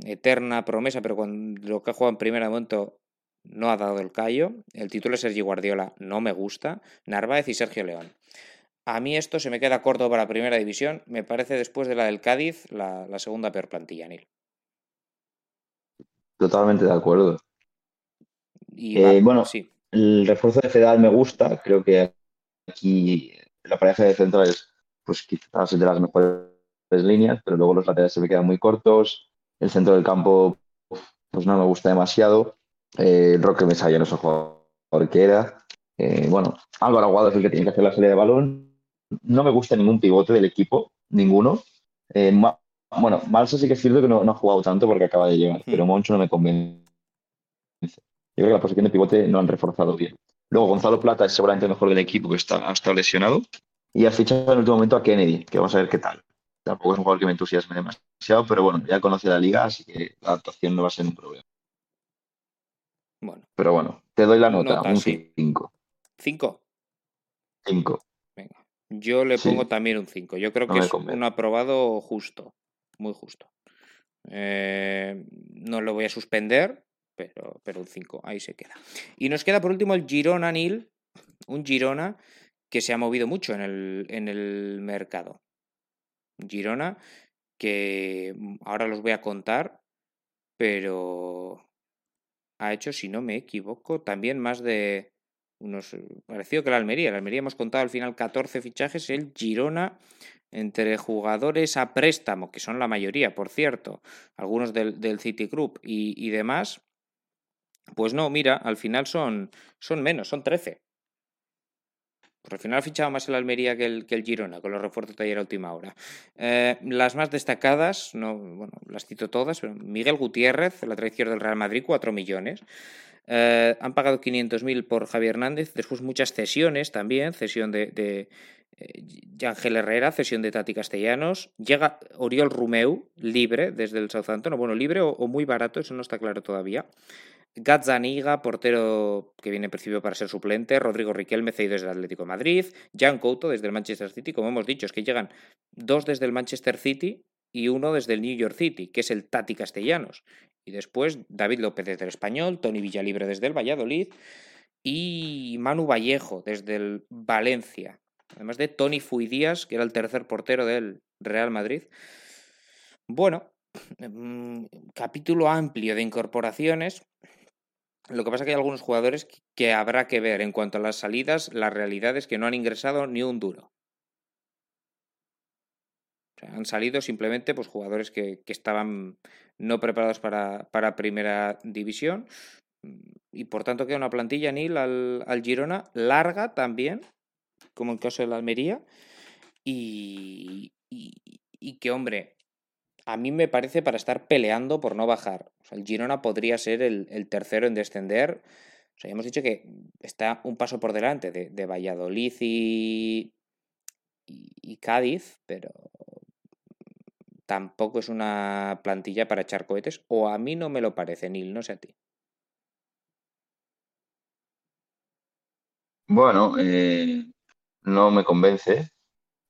Eterna promesa, pero cuando lo que ha jugado en primer momento no ha dado el callo. El título de Sergio Guardiola no me gusta. Narváez y Sergio León. A mí esto se me queda corto para primera división. Me parece después de la del Cádiz la, la segunda peor plantilla, Nil. Totalmente de acuerdo. Y eh, bueno, sí. el refuerzo de Fedal me gusta. Creo que aquí la pareja de centrales, pues quizás es de las mejores líneas, pero luego los laterales se me quedan muy cortos. El centro del campo, pues no me gusta demasiado. Eh, Roque Mesa ya no es el jugador que era. Eh, bueno, Álvaro Aguado es el que tiene que hacer la salida de balón. No me gusta ningún pivote del equipo, ninguno. Eh, ma bueno, Malsa sí que es cierto que no, no, ha jugado tanto porque acaba de llegar, pero Moncho no me convence. Yo creo que la posición de pivote no han reforzado bien. Luego Gonzalo Plata es seguramente el mejor del equipo que está, ha estado lesionado. Y ha fichado en el último momento a Kennedy, que vamos a ver qué tal. Tampoco es un jugador que me entusiasme demasiado, pero bueno, ya conoce la liga, así que la adaptación no va a ser un problema. Bueno. Pero bueno, te doy la nota, Nota, un sí. 5. ¿Cinco? 5. Yo le pongo también un 5. Yo creo que es un aprobado justo. Muy justo. Eh, no lo voy a suspender, pero, pero un 5. Ahí se queda. Y nos queda por último el Girona Nil. Un Girona que se ha movido mucho en el, en el mercado. Girona que ahora los voy a contar, pero ha hecho, si no me equivoco, también más de unos, eh, parecido que la Almería. La Almería hemos contado al final 14 fichajes, el Girona entre jugadores a préstamo, que son la mayoría, por cierto, algunos del, del City Group y, y, demás, pues no, mira, al final son, son menos, son 13. Por al final ha fichado más el Almería que el, que el Girona, con los refuerzos de ayer a última hora. Eh, las más destacadas, no, bueno, las cito todas, pero Miguel Gutiérrez, la traición del Real Madrid, 4 millones. Eh, han pagado 500.000 por Javier Hernández, después muchas cesiones también, cesión de, de eh, Ángel Herrera, cesión de Tati Castellanos. Llega Oriol Rumeu, libre desde el Southampton, bueno, libre o, muy barato, eso no está claro todavía. Gazzaniga, portero que viene percibido para ser suplente, Rodrigo Riquelme, cedido desde Atlético Madrid, Jan Couto desde el Manchester City, como hemos dicho, es que llegan dos desde el Manchester City y uno desde el New York City, que es el Tati Castellanos. Y después David López desde el Español, Tony Villalibre desde el Valladolid y Manu Vallejo desde el Valencia. Además de Tony Fuidías, que era el tercer portero del Real Madrid. Bueno, mm, capítulo amplio de incorporaciones lo que pasa es que hay algunos jugadores que habrá que ver en cuanto a las salidas, la realidad es que no han ingresado ni un duro. Han salido simplemente pues, jugadores que, estaban no preparados para, para, primera división. Y por tanto queda una plantilla Nil al, al Girona, larga también, como el caso de la Almería. Y, y, y que, hombre, a mí me parece para estar peleando por no bajar. El Girona podría ser el, tercero en descender. O sea, hemos dicho que está un paso por delante de, Valladolid y, y, Cádiz, pero tampoco es una plantilla para echar cohetes, o a mí no me lo parece, Nil, no sé a ti. Bueno, eh, no me convence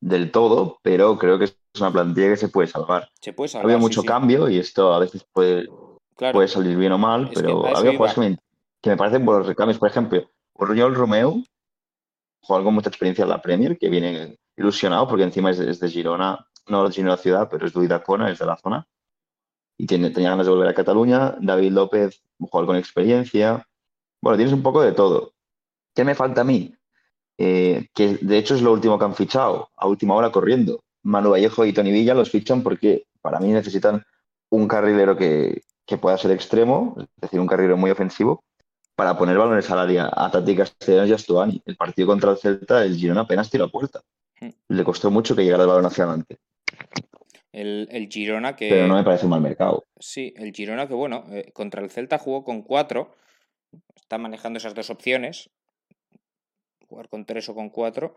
del todo, pero creo que es una plantilla que se puede salvar. Se puede salvar. Había mucho cambio y esto a veces puede, puede salir bien o mal, pero había jugadores que me, que me, parecen buenos recambios. Por ejemplo, Oriol Romeo, jugador con mucha experiencia en la Premier, que viene ilusionado porque encima es de, Girona, no de Girona ciudad, pero es de Uidacona, es de la zona. Y tiene, tenía ganas de volver a Cataluña. David López, un jugador con experiencia. Bueno, tienes un poco de todo. ¿Qué me falta a mí? Eh, que de hecho es lo último que han fichado, a última hora corriendo. Manu Vallejo y Tony Villa los fichan porque para mí necesitan un carrilero que, pueda ser extremo, es decir, un carrilero muy ofensivo, para poner balones al área a Tati Castellanos y a Stuani. El partido contra el Celta, el Girona apenas tiró a puerta. Hmm. Le costó mucho que llegara el balón hacia adelante. El, Girona que... Pero no me parece un mal mercado. Sí, el Girona que, bueno, eh, contra el Celta jugó con cuatro, está manejando esas dos opciones, jugar con tres o con cuatro.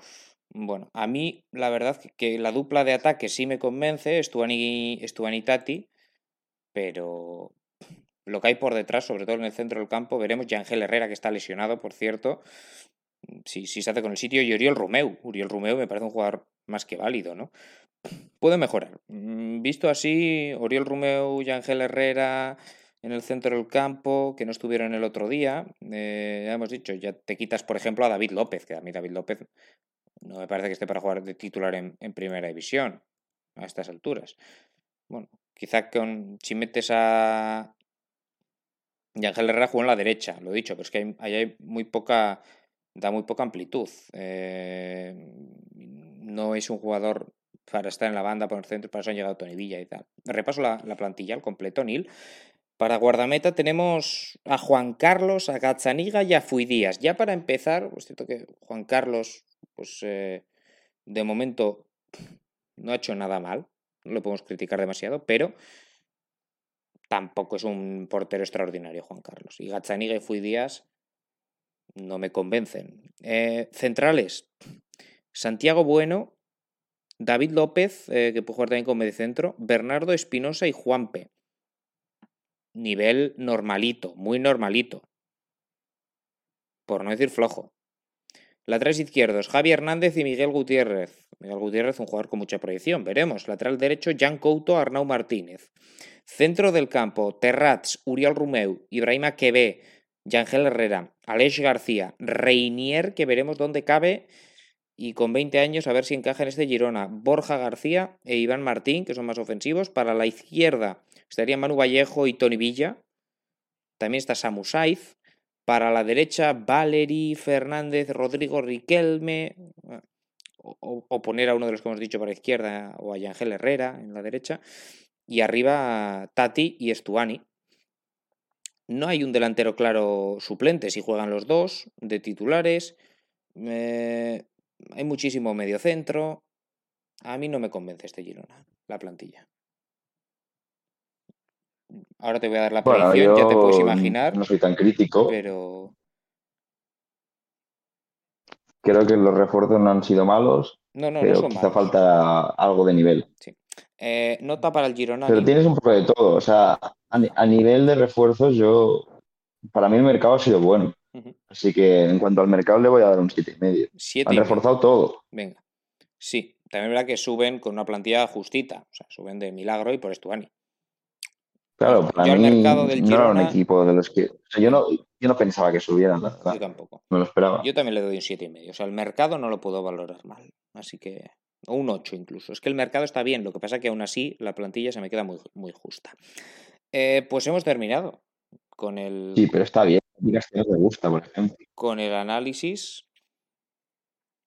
Bueno, a mí la verdad que la dupla de ataque sí me convence, Stuani, Stuani Tati, pero lo que hay por detrás, sobre todo en el centro del campo, veremos ya Ángel Herrera, que está lesionado, por cierto, si, si se hace con el sitio, y Oriol Romeu. Uriel Romeu me parece un jugador más que válido, ¿no? Puede mejorar. Mm, visto así, Oriol Romeu y Ángel Herrera en el centro del campo que no estuvieron el otro día. Eh, ya hemos dicho, ya te quitas, por ejemplo, a David López, que a mí David López no me parece que esté para jugar de titular en, primera división a estas alturas. Bueno, quizá con, si metes a. Y Ángel Herrera jugó en la derecha, lo he dicho, pero es que hay, muy poca. Da muy poca amplitud. Eh, no es un jugador para estar en la banda por el centro, para eso han llegado Tony Villa y tal. Repaso la, la plantilla al completo, Nil. Para guardameta tenemos a Juan Carlos, a Gazzaniga y a Fuidías. Ya para empezar, es cierto que Juan Carlos, pues eh, de momento no ha hecho nada mal, no lo podemos criticar demasiado, pero tampoco es un portero extraordinario Juan Carlos. Y Gazzaniga y Fuidías no me convencen. Eh, centrales, Santiago Bueno, David López, eh, que puede jugar también como centro, Bernardo Espinosa y Juanpe nivel normalito, muy normalito. Por no decir flojo. Laterales izquierdos, Javi Hernández y Miguel Gutiérrez. Miguel Gutiérrez, un jugador con mucha proyección, veremos. Lateral derecho, Jan Couto, Arnau Martínez. Centro del campo, Terrats, Uriel Rumeu, Ibrahima Quevé, Yangel Herrera, Aleix García, Reinier, que veremos dónde cabe, y con 20 años a ver si encaja en este Girona, Borja García e Iván Martín, que son más ofensivos. Para la izquierda estarían Manu Vallejo y Tony Villa. También está Samu Saiz. Para la derecha, Valery Fernández, Rodrigo Riquelme. O, o, poner a uno de los que hemos dicho para la izquierda, o a Yangel Herrera en la derecha. Y arriba, Tati y Estuani. No hay un delantero claro suplente si juegan los dos de titulares. Eh, hay muchísimo mediocentro. A mí no me convence este Girona, la plantilla. Ahora te voy a dar la Bueno, predicción, ya te puedes imaginar, no soy tan crítico. pero Creo que los refuerzos no han sido malos, no, no, no pero son quizá malos. falta algo de nivel. Eh, nota para el Girona. Pero tienes un poco de todo. O sea, a, ni- a nivel de refuerzos, yo. Para mí el mercado ha sido bueno. Así que en cuanto al mercado le voy a dar un 7,5. Siete Han y medio. reforzado todo. Venga. Sí, también verdad que suben con una plantilla justita. O sea, suben de milagro y por Estuani. Claro, Yo para al mí mercado del no era un Girona- equipo de los que. o sea, yo, no, yo no pensaba que subieran, la verdad. Yo tampoco. No lo esperaba. Yo también le doy un siete y medio. O sea, el mercado no lo puedo valorar mal. Así que. O un 8 incluso. Es que el mercado está bien. Lo que pasa que aún así la plantilla se me queda muy, muy justa. Eh, pues hemos terminado con el, Sí, pero está bien. Digas que no te gusta, por ejemplo. con el análisis.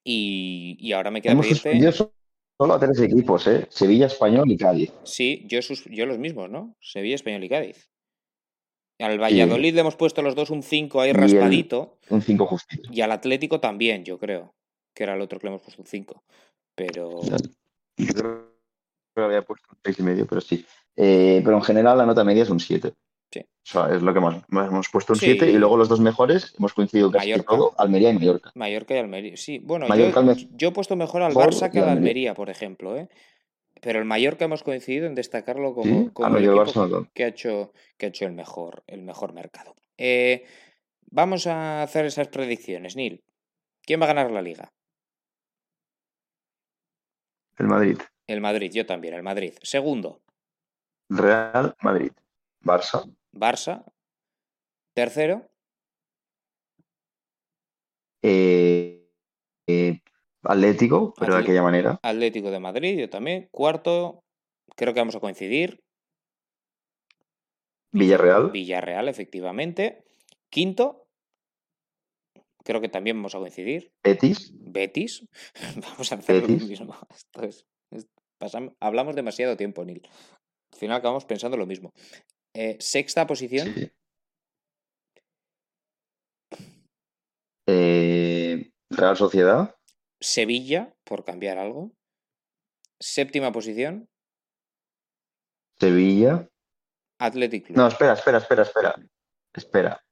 Y, y ahora me queda Hemos pedirte. solo a tres equipos, ¿eh? Sevilla, Español y Cádiz. Sí, yo, sus- yo los mismos, ¿no? Sevilla, Español y Cádiz. Al Valladolid le hemos puesto los dos un 5 ahí Y el- raspadito. Un 5 justito. Y al Atlético también, yo creo. Que era el otro que le hemos puesto un 5. Pero. Yo creo que había puesto un 6,5, pero sí. Eh, pero en general la nota media es un 7. Sí. O sea, es lo que más, más hemos puesto un Sí. 7 y luego los dos mejores hemos coincidido casi Mallorca. todo, Almería y Mallorca. Mallorca y Almería. Sí, bueno, Mallorca, yo, Almería. yo he puesto mejor al Barça que al Almería. Almería, por ejemplo, ¿eh? Pero el Mallorca hemos coincidido en destacarlo como, Sí, como el equipo Barça que ha hecho, que ha hecho el, mejor, el mejor mercado. Eh, vamos a hacer esas predicciones, Neil. ¿Quién va a ganar la liga? El Madrid. El Madrid, yo también, el Madrid. Segundo, Real Madrid. Barça. Barça. Tercero, Eh, eh, Atlético, pero de aquella manera. Atlético de Madrid, yo también. Cuarto, creo que vamos a coincidir. Villarreal. Villarreal, efectivamente. Quinto, creo que también vamos a coincidir. Betis. Betis. Vamos a hacer lo mismo. Esto es, hablamos demasiado tiempo, Neil. Al final acabamos pensando lo mismo. Eh, sexta posición, Sí. Eh, Real Sociedad. Sevilla, por cambiar algo. Séptima posición, Sevilla. Athletic Club. No, espera, espera, espera, espera. Espera.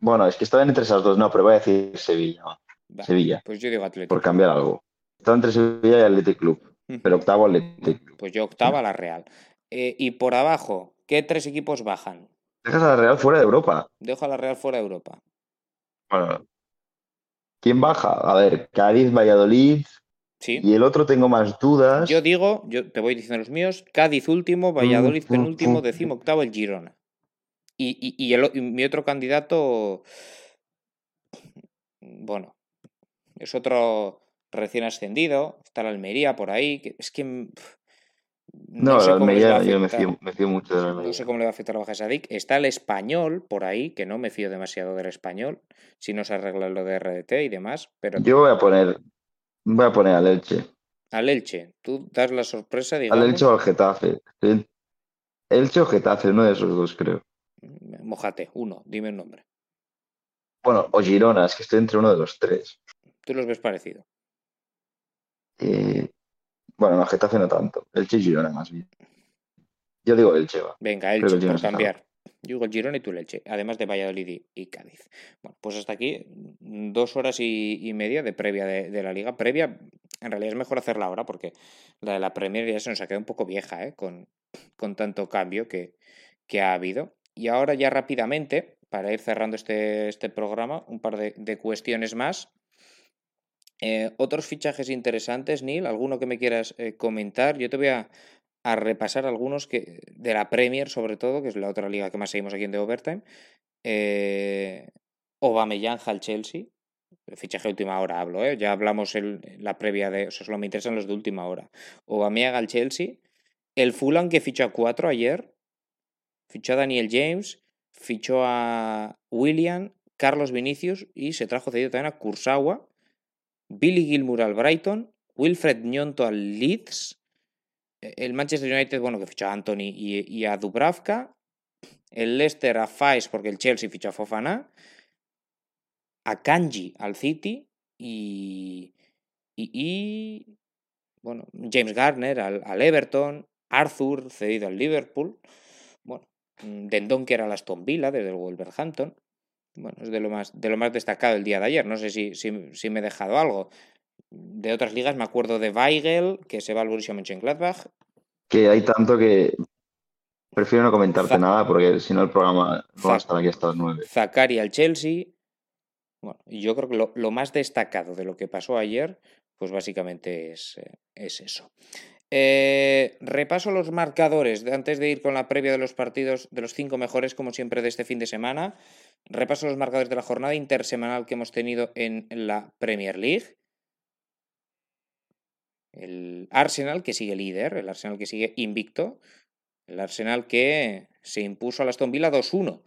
Bueno, es que estaba entre esas dos, no, pero voy a decir Sevilla. va. Sevilla, Pues yo digo Athletic por cambiar algo. Estaba entre Sevilla y Athletic Club, pero octavo Athletic Club. Pues yo octava la Real. Eh, y por abajo, ¿qué tres equipos bajan? Dejas a la Real fuera de Europa. Dejo a la Real fuera de Europa. Bueno, ¿quién baja? A ver, Cádiz, Valladolid Sí. y el otro tengo más dudas. Yo digo, yo te voy diciendo los míos, Cádiz último, Valladolid Mm, mm, penúltimo, mm. décimo octavo el Girona. Y, y- y el o- y mi otro candidato, bueno, es otro recién ascendido, está la Almería por ahí, que es que mm, pf, No, sé la Almería, yo me fío, me fío mucho de la No Almería. sé cómo le va a afectar a Baja Sadik. Está el español por ahí, que no me fío demasiado del español, si no se arregla lo de RDT y demás, pero Yo voy a poner, voy a poner al Elche. al Elche, tú das la sorpresa, Al Elche o al Getafe. El- Elche o Getafe, uno de esos dos creo. Mojate, uno, dime un nombre. Bueno, o Girona, es que estoy entre uno de los tres. Tú los ves parecido. Eh, bueno, no, Getafe no tanto. Elche y Girona más bien. Yo digo Elche, va. Venga, Elche, el por cambiar. Yo digo el Girona y tú el Elche, además de Valladolid y, y Cádiz. Bueno, pues hasta aquí mm, dos horas y, y media de previa de, de la liga. Previa, en realidad es mejor hacerla ahora porque la de la Premier ya se nos ha quedado un poco vieja, ¿eh? con, con tanto cambio que, que ha habido. Y ahora ya rápidamente, para ir cerrando este, este programa, un par de, cuestiones más. Eh, otros fichajes interesantes, Neil, alguno que me quieras eh, comentar. Yo te voy a, a, repasar algunos que de la Premier, sobre todo, que es la otra liga que más seguimos aquí en The Overtime. Eh, al Chelsea. El fichaje de última hora hablo, ¿eh? ya hablamos en la previa de. O sea, solo me interesan los de última hora. Aubameyang al Chelsea. El Fulham que fichó a cuatro ayer. Fichó a Daniel James. Fichó a William. Carlos Vinicius. Y se trajo cedido también a Kursawa Billy Gilmour al Brighton, Wilfred Ñonto al Leeds, e, el Manchester United, bueno, que fichó a Anthony y, a Dubravka, el Leicester a Fais porque el Chelsea fichó a Fofana, a Kanji al City y, y, bueno, James Garner al, al, Everton, Arthur cedido al Liverpool, bueno, Dendon que era la Aston Villa desde el Wolverhampton, bueno, es de lo más, de lo más destacado el día de ayer. No sé si, si, me he dejado algo. De otras ligas me acuerdo de Weigel, que se va al Borussia Mönchengladbach. Que hay tanto que prefiero no comentarte nada porque si no el programa no va a estar aquí hasta las nueve. Zakari al Chelsea. Bueno, yo creo que lo, lo, más destacado de lo que pasó ayer, pues básicamente es, eh, es eso. Eh, repaso los marcadores antes de ir con la previa de los partidos de los cinco mejores, como siempre, de este fin de semana. Repaso los marcadores de la jornada intersemanal que hemos tenido en la Premier League. El Arsenal que sigue líder, el Arsenal que sigue invicto, el Arsenal que se impuso a Aston Villa 2-1.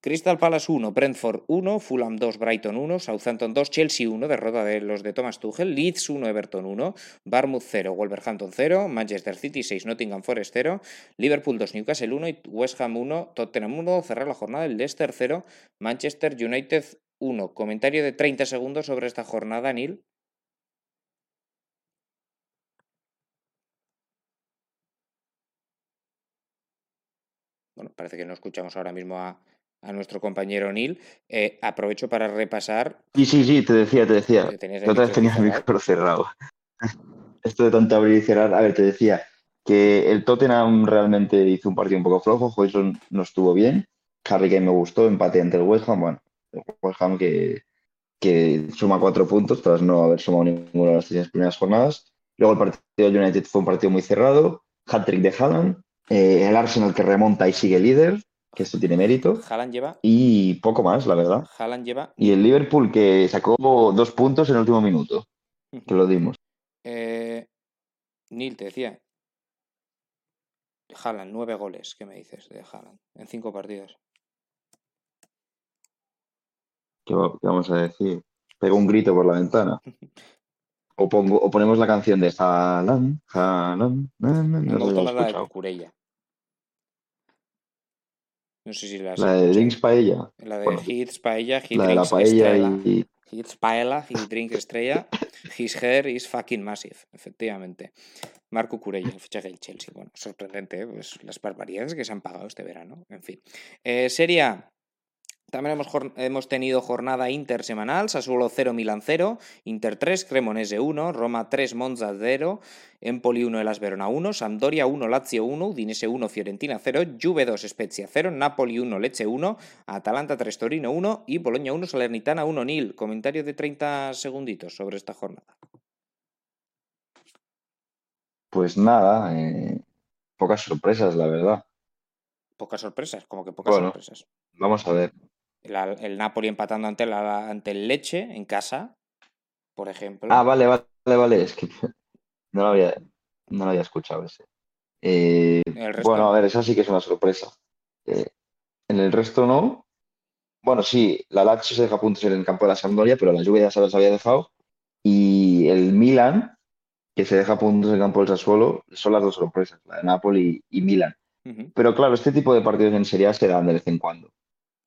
Crystal Palace 1, Brentford 1, Fulham 2, Brighton 1, Southampton 2, Chelsea 1, derrota de los de Thomas Tuchel, Leeds 1, Everton 1, Barmouth 0, Wolverhampton 0, Manchester City 6, Nottingham Forest 0, Liverpool 2, Newcastle 1 y West Ham 1, Tottenham 1, cerrar la jornada, el Leicester 0, Manchester United 1. Comentario de 30 segundos sobre esta jornada, Neil. Bueno, parece que no escuchamos ahora mismo a, a nuestro compañero Neil. Eh, aprovecho para repasar. Sí, sí, sí, te decía, te decía. Otra vez tenías el micro cerrado. Esto de tanto abrir y cerrar. A ver, te decía que el Tottenham realmente hizo un partido un poco flojo. Hoyson no estuvo bien. Harry Kane me gustó, empate ante el West Ham. Bueno, el West Ham que, que suma cuatro puntos tras no haber sumado ninguna de las tres primeras jornadas. Luego el partido del United fue un partido muy cerrado. Hat-trick de Haaland. Eh, el Arsenal que remonta y sigue líder que esto tiene mérito. Haaland lleva. Y poco más, la verdad. Haaland lleva. Y el Liverpool que sacó dos puntos en el último minuto. Que lo dimos. Eh, Neil, te decía. Haaland, nueve goles, ¿qué me dices de Haaland? En cinco partidos. ¿Qué, vamos a decir? Pego un grito por la ventana. o, pongo, o ponemos la canción de Haaland, Haaland. No, no, no, la de Curella. No sé si la La de Drinks Paella. La de Hits Paella, Hit la de la paella y... Hits Paella, Hit Drink Estrella. His hair is fucking massive, efectivamente. Marco Curella, el fichaje del Chelsea. Bueno, sorprendente, ¿eh? pues las barbaridades que se han pagado este verano. En fin. Eh, sería también hemos, hemos, tenido jornada intersemanal, Sassuolo 0, Milan 0, Inter 3, Cremonese 1, Roma 3, Monza 0, Empoli 1, Elas Verona 1, Sampdoria 1, Lazio 1, Udinese 1, Fiorentina 0, Juve 2, Spezia 0, Napoli 1, Leche 1, Atalanta 3, Torino 1 y Boloña 1, Salernitana 1, Nil. Comentario de 30 segunditos sobre esta jornada. Pues nada, eh, pocas sorpresas, la verdad. Pocas sorpresas, como que pocas sorpresas. Vamos a ver el Napoli empatando ante, la, ante el Leche en casa, por ejemplo. Ah, vale, vale, vale. Es que no lo había, no lo había escuchado ese. Eh, bueno, a ver, esa sí que es una sorpresa. Eh, en el resto no. Bueno, sí, la Lazio se deja puntos en el campo de la Sampdoria, pero la lluvia ya se los había dejado. Y el Milan, que se deja puntos en el campo del Sassuolo, son las dos sorpresas, la de Napoli y Milan. Pero claro, este tipo de partidos en Serie A se dan de vez en cuando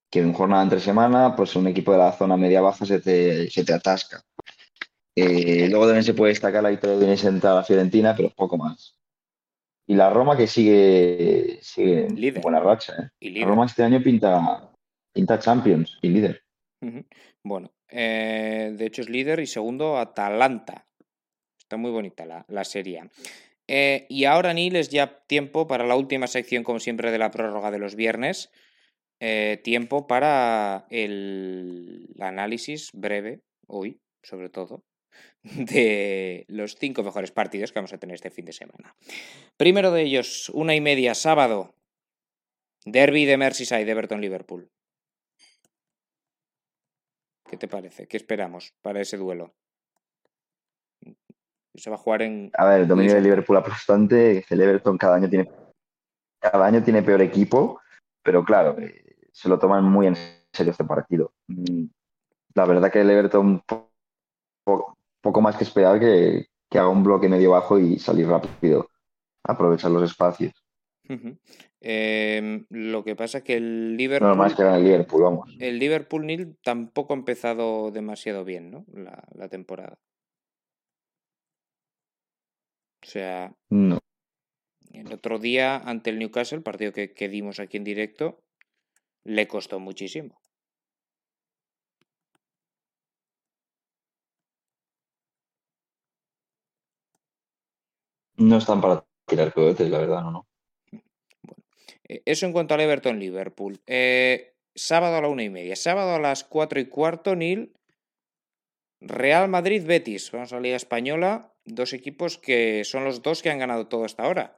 que en jornada entre semana, pues un equipo de la zona media-baja se te, se te atasca. Eh, luego también se puede destacar la victoria de a la Fiorentina, pero poco más. Y la Roma que sigue, sigue buena racha. ¿eh? Y La Roma este año pinta, pinta Champions y líder. Bueno, eh, de hecho es líder y segundo Atalanta. Está muy bonita la, la serie. y ahora, Nil, es ya tiempo para la última sección, como siempre, de la prórroga de los viernes. Eh, tiempo para el análisis breve, hoy, sobre todo, de los cinco mejores partidos que vamos a tener este fin de semana. Primero de ellos, una y media, sábado. Derby de Merseyside, Everton-Liverpool. ¿Qué te parece? ¿Qué esperamos para ese duelo? Se va a jugar en. A ver, el dominio de Liverpool aplastante. El Everton cada año tiene cada año tiene peor equipo, pero claro, eh, se lo toman muy en serio este partido. Mm, la verdad que el Everton poco más que esperar que, haga un bloque medio bajo y salir rápido, aprovechar los espacios. Em, lo que pasa es que el Liverpool. No más que el Liverpool, vamos. El Liverpool Nil tampoco ha empezado demasiado bien, ¿no? La, temporada. O sea. No. El otro día, ante el Newcastle, partido que, que dimos aquí en directo, le costó muchísimo. No están para tirar cohetes, la verdad, no, no. Eh, eso en cuanto al Everton-Liverpool. Eh, sábado a la una y media. Sábado a las cuatro y cuarto, Nil. Real Madrid-Betis. Vamos a la Liga Española. Dos equipos que son los dos que han ganado todo hasta ahora.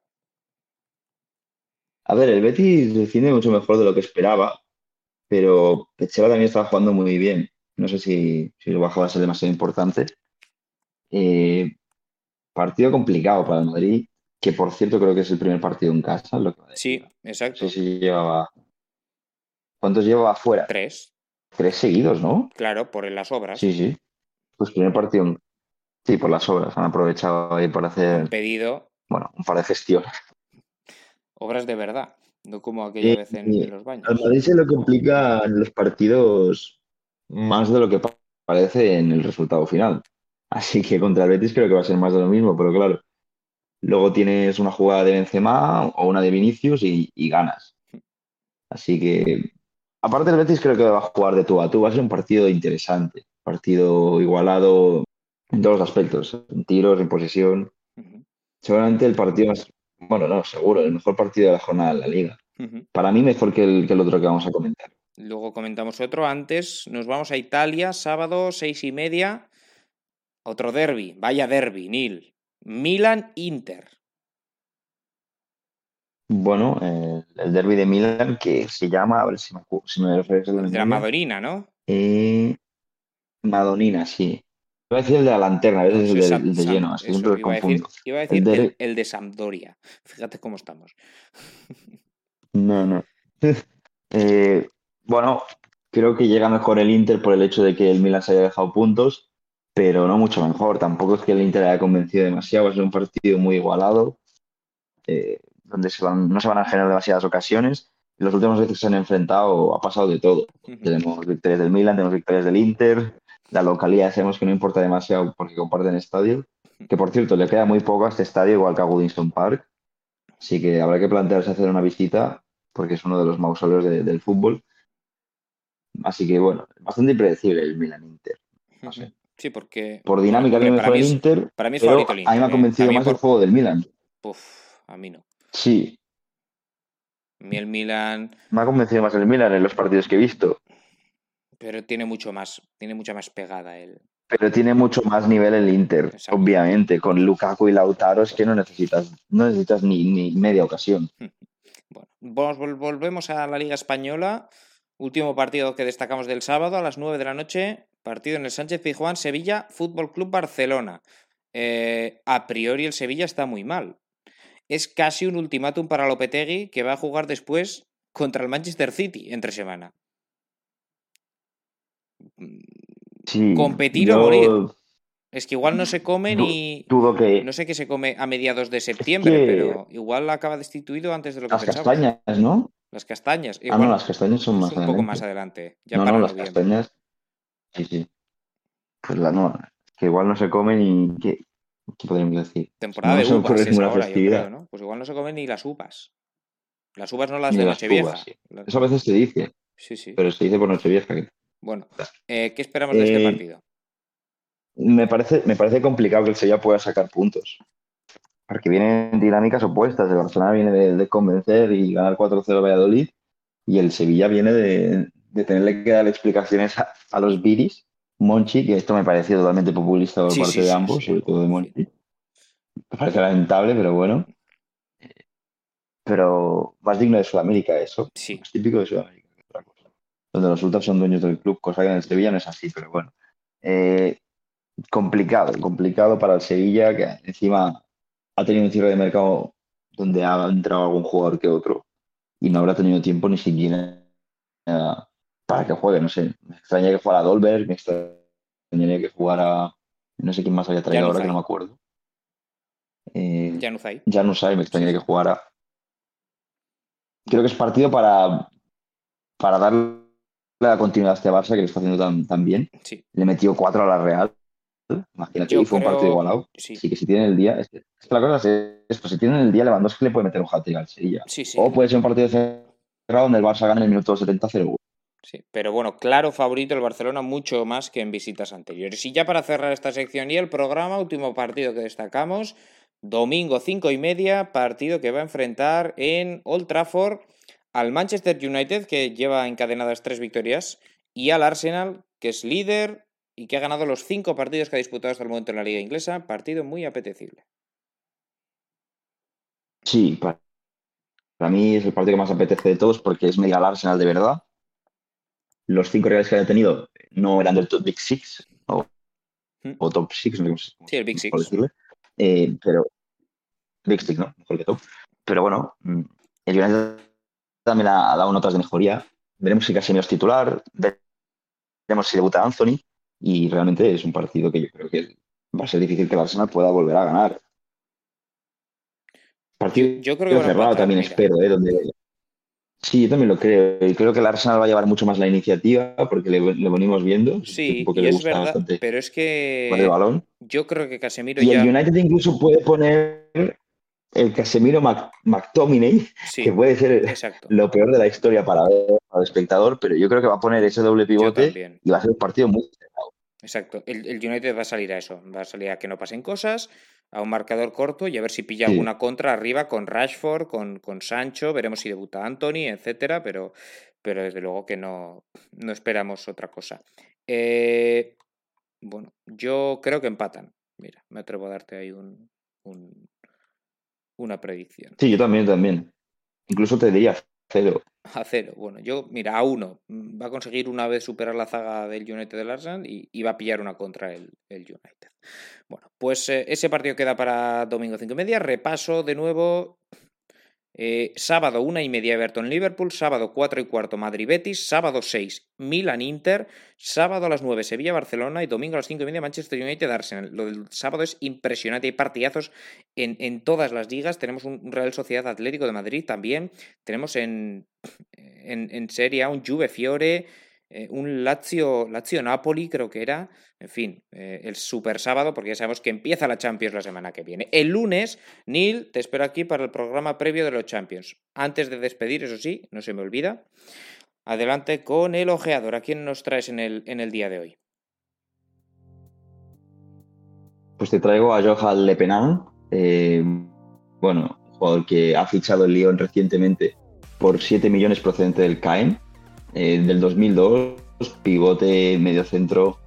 A ver, el Betis defiende mucho mejor de lo que esperaba, pero Pecheva también estaba jugando muy bien. No sé si, si lo bajaba a ser demasiado importante. Eh, partido complicado para el Madrid que por cierto creo que es el primer partido en casa. Lo que sí, exacto. Sí, llevaba. ¿Cuántos llevaba afuera? Tres. Tres seguidos, ¿no? Claro, por las obras. Sí, sí. Pues primer partido. Sí, por las obras. Han aprovechado ahí para hacer. Un pedido. Bueno, un par de gestiones. Obras de verdad, no como aquella vez en, los baños. Al Madrid se lo complica en los partidos más de lo que parece en el resultado final. Así que contra el Betis creo que va a ser más de lo mismo, pero claro, Luego tienes una jugada de Benzema o una de Vinicius y, ganas. Así que, aparte del Betis, creo que va a jugar de tú a tú. Va a ser un partido interesante, partido igualado en todos los aspectos, en tiros, en posesión. Seguramente el partido más, bueno, no, seguro, el mejor partido de la jornada de la liga. Para mí mejor que el, que el otro que vamos a comentar. Luego comentamos otro. Antes nos vamos a Italia, sábado, seis y media. Otro derby, vaya derby, Nil. Milan-Inter. Bueno, el derby de Milan que se llama, a ver si me, si me el de la Madonina, ¿no? Eh, Madonina, sí. Iba a decir el de la lanterna, a veces el, de, de lleno, así siempre iba, confundo. iba a decir el de... el de Sampdoria. Fíjate cómo estamos. No, no. Eh, bueno, creo que llega mejor el Inter por el hecho de que el Milan se haya dejado puntos pero no mucho mejor. Tampoco es que el Inter haya convencido demasiado, es un partido muy igualado, eh, donde no se van a generar demasiadas ocasiones. Las últimas veces que se han enfrentado ha pasado de todo. Tenemos victorias del Milan, tenemos victorias del Inter, la localidad sabemos que no importa demasiado porque comparten estadio, que por cierto le queda muy poco a este estadio, igual que a Goodison Park, así que habrá que plantearse hacer una visita porque es uno de los mausoleos del fútbol. Así que bueno, bastante impredecible el Milan-Inter. No sé. Sí, porque. Por dinámica, a mí me el Inter. Para mí es favorito el Inter. A mí me ha ¿eh? convencido más el juego del Milan. Uf, a mí no. Sí. A mí el Milan. Me ha convencido más el Milan en los partidos que he visto. Pero tiene mucho más, tiene mucha más pegada él. Pero tiene mucho más nivel el Inter, obviamente. Con Lukaku y Lautaro es que no necesitas, no necesitas ni, ni media ocasión. Bueno, volvemos a la Liga Española. Último partido que destacamos del sábado a las 9 de la noche. Partido en el Sánchez Pizjuán, Sevilla, Fútbol Club Barcelona. Eh, a priori el Sevilla está muy mal. Es casi un ultimátum para Lopetegui que va a jugar después contra el Manchester City entre semana. Competir o morir. Es que igual no se come ni. No sé qué se come a mediados de septiembre, pero igual acaba destituido antes de lo que Las castañas, ¿no? Las castañas. ah, no, las castañas son más un poco más adelante. Ya no, no, las castañas Sí, sí. Pues la no, que igual no se come ni. ¿Qué, podríamos decir? Temporada de uvas es ahora, creo, ¿no? Pues igual no se comen ni las uvas. Las uvas no las de Nochevieja. Eso a veces se dice. Sí, sí. Pero se dice por Nochevieja. Bueno, eh, ¿qué esperamos de este eh, partido? Me parece, me parece complicado que el Sevilla pueda sacar puntos. Porque vienen dinámicas opuestas. El Barcelona viene de, convencer y ganar 4-0 Valladolid. Y el Sevilla viene de, de tenerle que dar explicaciones a, los Viris Monchi, que esto me pareció totalmente populista por Sí, parte sí, de sí, ambos, sobre todo de Monchi. Me parece lamentable, pero bueno. Pero más digno de Sudamérica eso. Sí, Más típico de Sudamérica. Donde los ultras son dueños del club, cosa que en el Sevilla no es así, pero bueno. Eh, complicado, complicado para el Sevilla, que encima ha tenido un cierre de mercado donde ha entrado algún jugador que otro y no habrá tenido tiempo ni siquiera eh, para que juegue, no sé. Me extrañaría que jugara Dolberg, me extrañaría que jugara, no sé quién más había traído ahora Januzaj. que no me acuerdo. Eh, Januzaj. sabe, me extrañaría que jugara. Creo que es partido para, para darle la continuidad este Barça que lo está haciendo tan, tan bien. Sí, Le metió cuatro a la Real. Imagínate, Yo y fue un partido igualado. sí, Así que si tienen el día, es que, la cosa es esto, si tienen el día, Lewandowski le puede meter un hat-trick al Sevilla. sí. O puede ser un partido cerrado donde el Barça gane en el minuto 70-0. Sí, pero bueno, claro favorito el Barcelona mucho más que en visitas anteriores. Y ya para cerrar esta sección y el programa, último partido que destacamos, domingo cinco y media, partido que va a enfrentar en Old Trafford al Manchester United, que lleva encadenadas tres victorias, y al Arsenal, que es líder y que ha ganado los cinco partidos que ha disputado hasta el momento en la liga inglesa. Partido muy apetecible. Sí, para, mí es el partido que más apetece de todos porque es media al Arsenal de verdad. Los cinco rivales que había tenido no eran del top Big Six o, Mm. o Top Six, no sé cómo Sí, el Big Six. decirle. Eh, pero Big Six, ¿no? Mejor que Top. Pero bueno, mm, el United también ha, dado notas de mejoría. Veremos si Casemiro es titular, veremos si debuta Anthony y realmente es un partido que yo creo que va a ser difícil que el Arsenal pueda volver a ganar. Partido Yo creo que cerrado también mira. espero, ¿eh? Donde... Sí, yo también lo creo. Y creo que el Arsenal va a llevar mucho más la iniciativa porque le, lo venimos viendo. Sí, equipo que y le es gusta verdad, bastante pero es el que balón. yo creo que Casemiro Y ya... el United incluso puede poner el Casemiro Mac- McTominay, Sí, que puede ser exacto. lo peor de la historia para ver al espectador, pero yo creo que va a poner ese doble pivote y va a ser un partido muy cerrado. Exacto. El, el United va a salir a eso. Va a salir a que no pasen cosas, a un marcador corto y a ver si pilla Sí. alguna contra arriba con Rashford, con, con Sancho. Veremos si debuta Anthony, etcétera. Pero, pero desde luego que no, no esperamos otra cosa. Eh, bueno, yo creo que empatan. Mira, me atrevo a darte ahí un, un- una predicción. Sí, yo también, también. Incluso te diría cero. A cero. Bueno, yo, mira, a uno. Mm, Va a conseguir una vez superar la zaga del United del Arsenal y, y va a pillar una contra el, el United. Bueno, pues eh, ese partido queda para domingo cinco y media. Repaso de nuevo. Eh, sábado una y media Everton Liverpool, sábado 4 y cuarto Madrid Betis, sábado 6 Milan Inter, sábado a las 9 Sevilla Barcelona y domingo a las 5 y media Manchester United Arsenal. Lo del sábado es impresionante, hay partidazos en, en todas las ligas. Tenemos un Real Sociedad Atlético de Madrid también, tenemos en, en, en Serie A un Juve Fiore, eh, un Lazio, Lazio Napoli creo que era, en fin, eh, el super sábado porque ya sabemos que empieza la Champions la semana que viene. El lunes, Neil, te espero aquí para el programa previo de los Champions. Antes de despedir, eso sí, no se me olvida. Adelante con el ojeador. ¿A quién nos traes en el, en el día de hoy? Pues te traigo a Johan Lepenan, eh, bueno, jugador que ha fichado el Lyon recientemente por 7 millones procedente del CAEN, eh, del 2002, pivote, medio centro,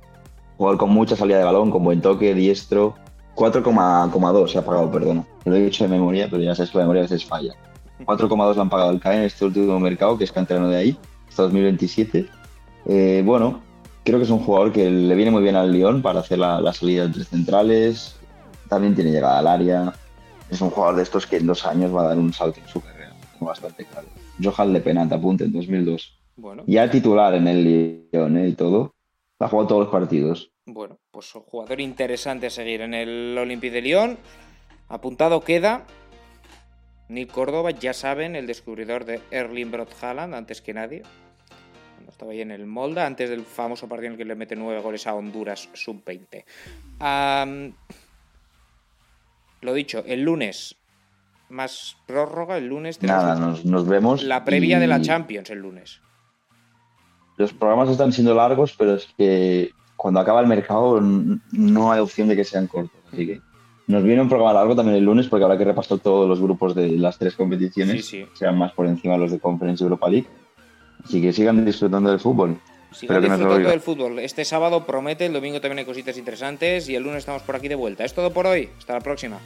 jugador con mucha salida de balón, con buen toque, diestro, 4,2 se ha pagado, perdona. Lo he dicho de memoria, pero ya sabes que la memoria a veces falla. 4,2 le han pagado el CAEN en este último mercado, que es canterano de ahí, hasta 2027. Eh, bueno, creo que es un jugador que le viene muy bien al Lyon para hacer la, la salida entre centrales. También tiene llegada al área. Es un jugador de estos que en dos años va a dar un salto en su carrera. Bastante claro. Johan Le Penant, apunte, en 2002. Bueno, Ya titular en el Lyon ¿eh? y todo. Ha jugado todos los partidos. bueno, pues un jugador interesante a seguir en el Olympique de Lyon. Apuntado queda Nick Córdoba, ya saben, el descubridor de Erling Brot Haaland, antes que nadie. Cuando estaba ahí en el Molda, antes del famoso partido en el que le mete nueve goles a Honduras sub-20. Am, lo dicho, el lunes, más prórroga, el lunes Nada, nos, nos vemos. la previa de la Champions el lunes. Los programas están siendo largos, pero es que cuando acaba el mercado no hay opción de que sean cortos. Así que nos viene un programa largo también el lunes porque habrá que repasar todos los grupos de las tres competiciones. Sí, sí. Sean más por encima los de Conference Europa League. Así que sigan disfrutando del fútbol. Sigan disfrutando del fútbol. Este sábado promete, el domingo también hay cositas interesantes y el lunes estamos por aquí de vuelta. Es todo por hoy. Hasta la próxima.